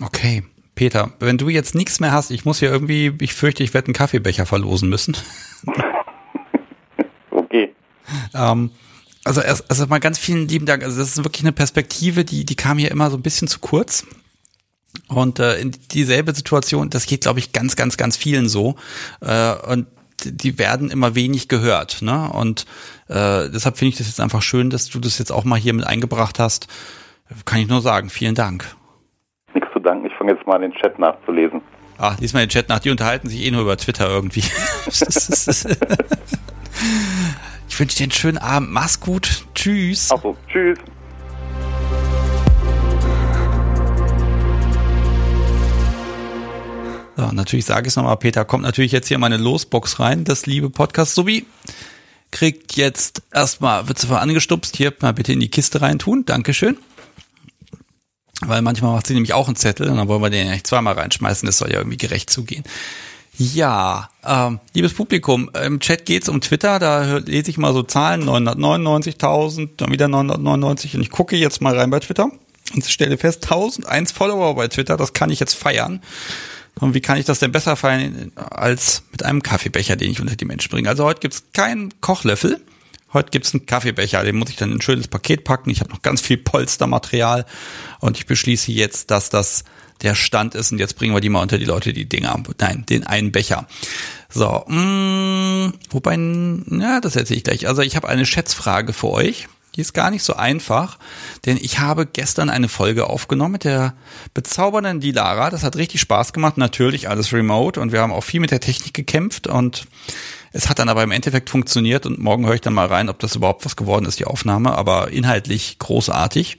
Okay, Peter, wenn du jetzt nichts mehr hast, ich muss hier irgendwie, ich fürchte, ich werde einen Kaffeebecher verlosen müssen. (laughs) okay. Ähm, also erst, also mal ganz vielen lieben Dank. Also das ist wirklich eine Perspektive, die, die kam hier immer so ein bisschen zu kurz. Und äh, in dieselbe Situation, das geht, glaube ich, ganz, ganz, ganz vielen so. Äh, und die werden immer wenig gehört. Ne? Und äh, deshalb finde ich das jetzt einfach schön, dass du das jetzt auch mal hier mit eingebracht hast. Kann ich nur sagen, vielen Dank. Nichts zu danken, ich fange jetzt mal an den Chat nachzulesen. Ach, lies mal den Chat nach, die unterhalten sich eh nur über Twitter irgendwie. (laughs) (laughs) Ich wünsche dir einen schönen Abend. Mach's gut. Tschüss. Achso, tschüss. So, natürlich sage ich es nochmal, Peter, kommt natürlich jetzt hier meine Losbox rein, das liebe Podcast Subi. Kriegt jetzt erstmal, wird sofort angestupst, hier mal bitte in die Kiste reintun. Dankeschön. Weil manchmal macht sie nämlich auch einen Zettel und dann wollen wir den ja nicht zweimal reinschmeißen, das soll ja irgendwie gerecht zugehen. Ja, ähm, liebes Publikum, im Chat geht's um Twitter, da lese ich mal so Zahlen, 999.000, dann wieder 999 und ich gucke jetzt mal rein bei Twitter und stelle fest, 1001 Follower bei Twitter, das kann ich jetzt feiern. Und wie kann ich das denn besser feiern als mit einem Kaffeebecher, den ich unter die Menschen bringe? Also heute gibt's keinen Kochlöffel, heute gibt's einen Kaffeebecher, den muss ich dann in ein schönes Paket packen. Ich habe noch ganz viel Polstermaterial und ich beschließe jetzt, dass das der Stand ist und jetzt bringen wir die mal unter die Leute, die Dinger. Nein, den einen Becher. So, mh, mm, wobei, ja, das erzähle ich gleich. Also ich habe eine Schätzfrage für euch. Die ist gar nicht so einfach, denn ich habe gestern eine Folge aufgenommen mit der bezaubernden Dilara. Das hat richtig Spaß gemacht. Natürlich alles remote und wir haben auch viel mit der Technik gekämpft und es hat dann aber im Endeffekt funktioniert und morgen höre ich dann mal rein, ob das überhaupt was geworden ist, die Aufnahme, aber inhaltlich großartig.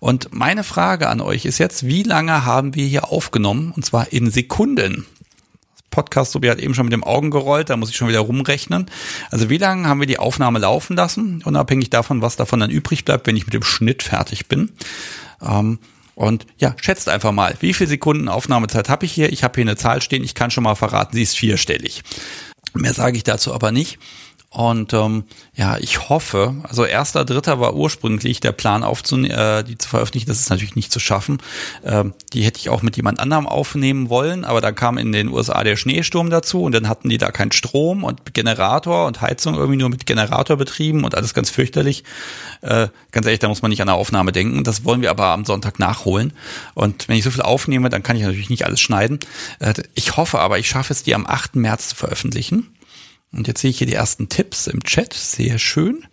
Und meine Frage an euch ist jetzt, wie lange haben wir hier aufgenommen? Und zwar in Sekunden. Podcast, Tobi hat eben schon mit dem Augen gerollt, da muss ich schon wieder rumrechnen. Also wie lange haben wir die Aufnahme laufen lassen, unabhängig davon, was davon dann übrig bleibt, wenn ich mit dem Schnitt fertig bin. Ähm, und ja, schätzt einfach mal, wie viele Sekunden Aufnahmezeit habe ich hier? Ich habe hier eine Zahl stehen, ich kann schon mal verraten, sie ist vierstellig. Mehr sage ich dazu aber nicht. Und ähm, ja, ich hoffe, also erster, dritter war ursprünglich der Plan aufzunehmen, äh, die zu veröffentlichen. Das ist natürlich nicht zu schaffen. Ähm, die hätte ich auch mit jemand anderem aufnehmen wollen, aber dann kam in den USA der Schneesturm dazu und dann hatten die da keinen Strom und Generator und Heizung irgendwie nur mit Generator betrieben und alles ganz fürchterlich. Äh, ganz ehrlich, da muss man nicht an eine Aufnahme denken. Das wollen wir aber am Sonntag nachholen. Und wenn ich so viel aufnehme, dann kann ich natürlich nicht alles schneiden. Äh, ich hoffe aber, ich schaffe es, die am 8. März zu veröffentlichen. Und jetzt sehe ich hier die ersten Tipps im Chat. Sehr schön.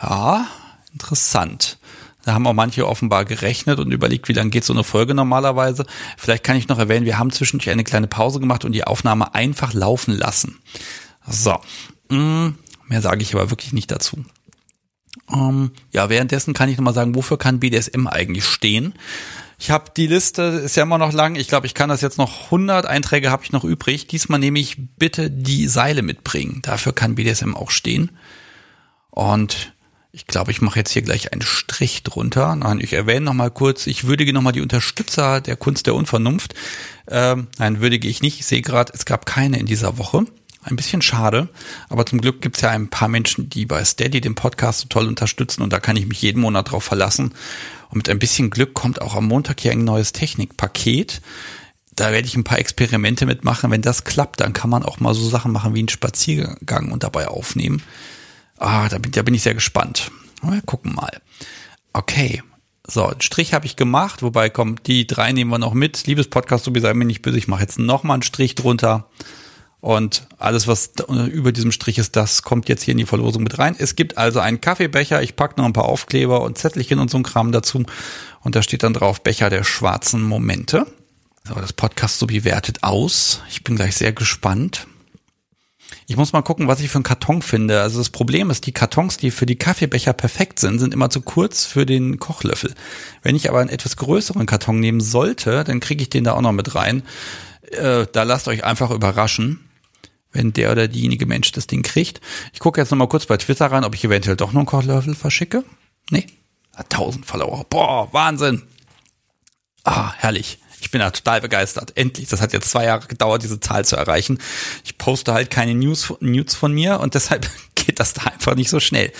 Ja, interessant. Da haben auch manche offenbar gerechnet und überlegt, wie lange geht so eine Folge normalerweise. Vielleicht kann ich noch erwähnen, wir haben zwischendurch eine kleine Pause gemacht und die Aufnahme einfach laufen lassen. So, mm, mehr sage ich aber wirklich nicht dazu. Ähm, ja, währenddessen kann ich nochmal sagen, wofür kann BDSM eigentlich stehen? Ich habe die Liste, ist ja immer noch lang. Ich glaube, ich kann das jetzt noch 100 Einträge habe ich noch übrig. Diesmal nehme ich bitte die Seile mitbringen. Dafür kann BDSM auch stehen. Und ich glaube, ich mache jetzt hier gleich einen Strich drunter. Nein, ich erwähne noch mal kurz, ich würdige noch mal die Unterstützer der Kunst der Unvernunft. Ähm, nein, würdige ich nicht. Ich sehe gerade, es gab keine in dieser Woche. Ein bisschen schade, aber zum Glück gibt es ja ein paar Menschen, die bei Steady den Podcast so toll unterstützen und da kann ich mich jeden Monat drauf verlassen. Und mit ein bisschen Glück kommt auch am Montag hier ein neues Technikpaket. Da werde ich ein paar Experimente mitmachen. Wenn das klappt, dann kann man auch mal so Sachen machen wie einen Spaziergang und dabei aufnehmen. Ah, da bin, da bin ich sehr gespannt. Wir gucken mal. Okay. So, einen Strich habe ich gemacht, wobei kommt, die drei nehmen wir noch mit. Liebes Podcast, du bist mir nicht böse, ich mache jetzt nochmal einen Strich drunter. Und alles, was über diesem Strich ist, das kommt jetzt hier in die Verlosung mit rein. Es gibt also einen Kaffeebecher. Ich packe noch ein paar Aufkleber und Zettelchen und so ein Kram dazu. Und da steht dann drauf Becher der schwarzen Momente. So, das Podcast so bewertet aus. Ich bin gleich sehr gespannt. Ich muss mal gucken, was ich für einen Karton finde. Also das Problem ist, die Kartons, die für die Kaffeebecher perfekt sind, sind immer zu kurz für den Kochlöffel. Wenn ich aber einen etwas größeren Karton nehmen sollte, dann kriege ich den da auch noch mit rein. Äh, da lasst euch einfach überraschen wenn der oder diejenige Mensch das Ding kriegt. Ich gucke jetzt nochmal kurz bei Twitter rein, ob ich eventuell doch noch einen Kochlöffel verschicke. Nee, 1000 Follower. Boah, Wahnsinn. Ah, herrlich. Ich bin da total begeistert. Endlich. Das hat jetzt zwei Jahre gedauert, diese Zahl zu erreichen. Ich poste halt keine News, News von mir und (laughs) deshalb geht das da einfach nicht so schnell.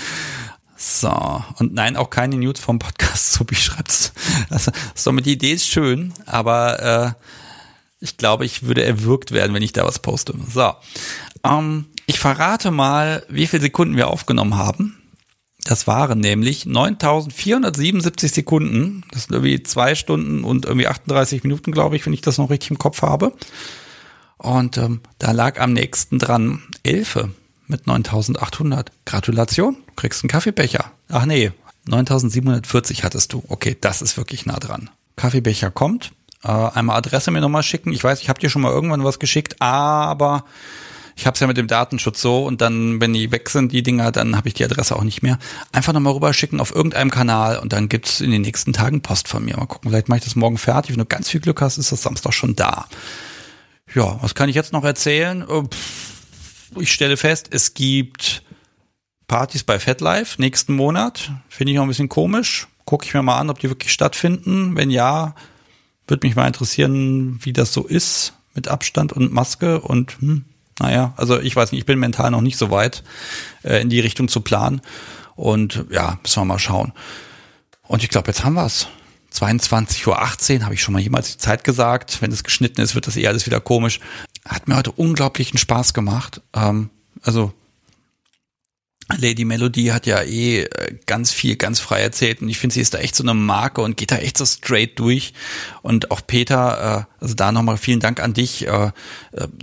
So, und nein, auch keine News vom Podcast, (laughs) so wie schreibst. Also, somit die Idee ist schön, aber äh, ich glaube, ich würde erwürgt werden, wenn ich da was poste. So, ähm, ich verrate mal, wie viele Sekunden wir aufgenommen haben. Das waren nämlich 9477 Sekunden. Das sind irgendwie zwei Stunden und irgendwie 38 Minuten, glaube ich, wenn ich das noch richtig im Kopf habe. Und ähm, da lag am nächsten dran Elfe mit 9800. Gratulation, kriegst einen Kaffeebecher. Ach nee, 9740 hattest du. Okay, das ist wirklich nah dran. Kaffeebecher kommt. Äh, einmal Adresse mir nochmal schicken. Ich weiß, ich habe dir schon mal irgendwann was geschickt, aber ich habe es ja mit dem Datenschutz so und dann, wenn die weg sind, die Dinger, dann habe ich die Adresse auch nicht mehr. Einfach nochmal rüberschicken auf irgendeinem Kanal und dann gibt's in den nächsten Tagen Post von mir. Mal gucken, vielleicht mache ich das morgen fertig. Wenn du ganz viel Glück hast, ist das Samstag schon da. Ja, was kann ich jetzt noch erzählen? Oh, ich stelle fest, es gibt Partys bei FetLife nächsten Monat. Finde ich auch ein bisschen komisch. Gucke ich mir mal an, ob die wirklich stattfinden. Wenn ja, würde mich mal interessieren, wie das so ist mit Abstand und Maske und hm, naja, also ich weiß nicht, ich bin mental noch nicht so weit, äh, in die Richtung zu planen. Und ja, müssen wir mal schauen. Und ich glaube, jetzt haben wir es. 22.18 Uhr habe ich schon mal jemals die Zeit gesagt. Wenn es geschnitten ist, wird das eh alles wieder komisch. Hat mir heute unglaublichen Spaß gemacht. Ähm, also Lady Melody hat ja eh äh, ganz viel, ganz frei erzählt und ich finde, sie ist da echt so eine Marke und geht da echt so straight durch. Und auch Peter, äh, also da nochmal vielen Dank an dich. Äh,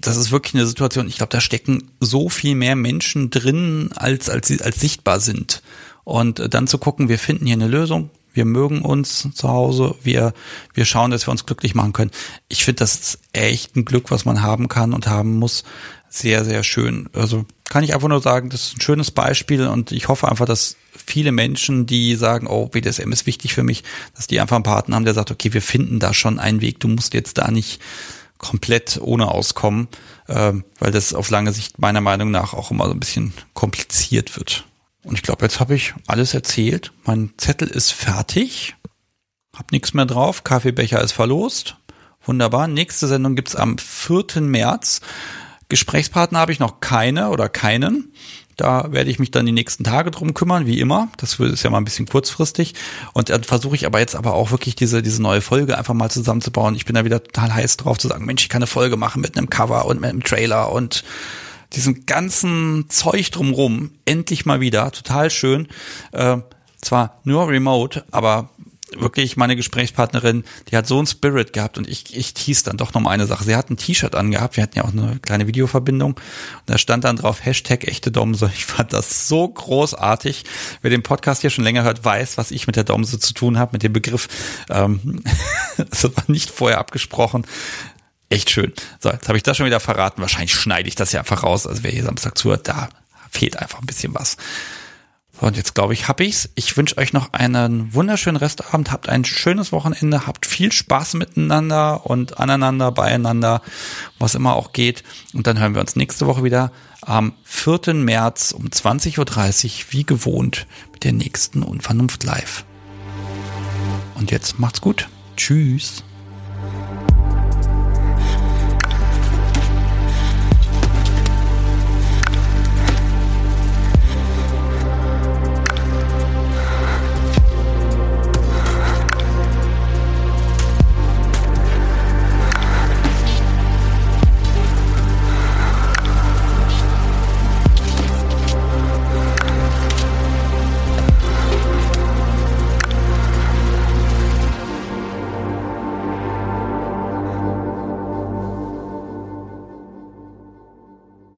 das ist wirklich eine Situation, ich glaube, da stecken so viel mehr Menschen drin, als, als sie als sichtbar sind. Und dann zu gucken, wir finden hier eine Lösung, wir mögen uns zu Hause, wir, wir schauen, dass wir uns glücklich machen können. Ich finde, das ist echt ein Glück, was man haben kann und haben muss. Sehr, sehr schön. Also kann ich einfach nur sagen, das ist ein schönes Beispiel und ich hoffe einfach, dass viele Menschen, die sagen, oh, BDSM ist wichtig für mich, dass die einfach einen Partner haben, der sagt, okay, wir finden da schon einen Weg, du musst jetzt da nicht komplett ohne auskommen, äh, weil das auf lange Sicht meiner Meinung nach auch immer so ein bisschen kompliziert wird. Und ich glaube, jetzt habe ich alles erzählt. Mein Zettel ist fertig. Hab nichts mehr drauf. Kaffeebecher ist verlost. Wunderbar. Nächste Sendung gibt's am 4. März. Gesprächspartner habe ich noch keine oder keinen. Da werde ich mich dann die nächsten Tage drum kümmern, wie immer. Das ist ja mal ein bisschen kurzfristig. Und dann versuche ich aber jetzt aber auch wirklich diese, diese neue Folge einfach mal zusammenzubauen. Ich bin da wieder total heiß drauf zu sagen, Mensch, ich kann eine Folge machen mit einem Cover und mit einem Trailer und diesem ganzen Zeug drumrum. Endlich mal wieder. Total schön. Äh, zwar nur remote, aber wirklich meine Gesprächspartnerin, die hat so einen Spirit gehabt und ich, ich hieß dann doch noch mal eine Sache. Sie hat ein T-Shirt angehabt, wir hatten ja auch eine kleine Videoverbindung und da stand dann drauf Hashtag echte Domse. Ich fand das so großartig. Wer den Podcast hier schon länger hört, weiß, was ich mit der Domse zu tun habe, mit dem Begriff. Ähm, (laughs) das war nicht vorher abgesprochen. Echt schön. So, jetzt habe ich das schon wieder verraten. Wahrscheinlich schneide ich das ja einfach raus. Also wer hier Samstag zuhört, da fehlt einfach ein bisschen was. Und jetzt glaube ich, hab ich's. Ich wünsche euch noch einen wunderschönen Restabend. Habt ein schönes Wochenende. Habt viel Spaß miteinander und aneinander, beieinander, was immer auch geht. Und dann hören wir uns nächste Woche wieder am 4. März um 20.30 Uhr, wie gewohnt, mit der nächsten Unvernunft live. Und jetzt macht's gut. Tschüss.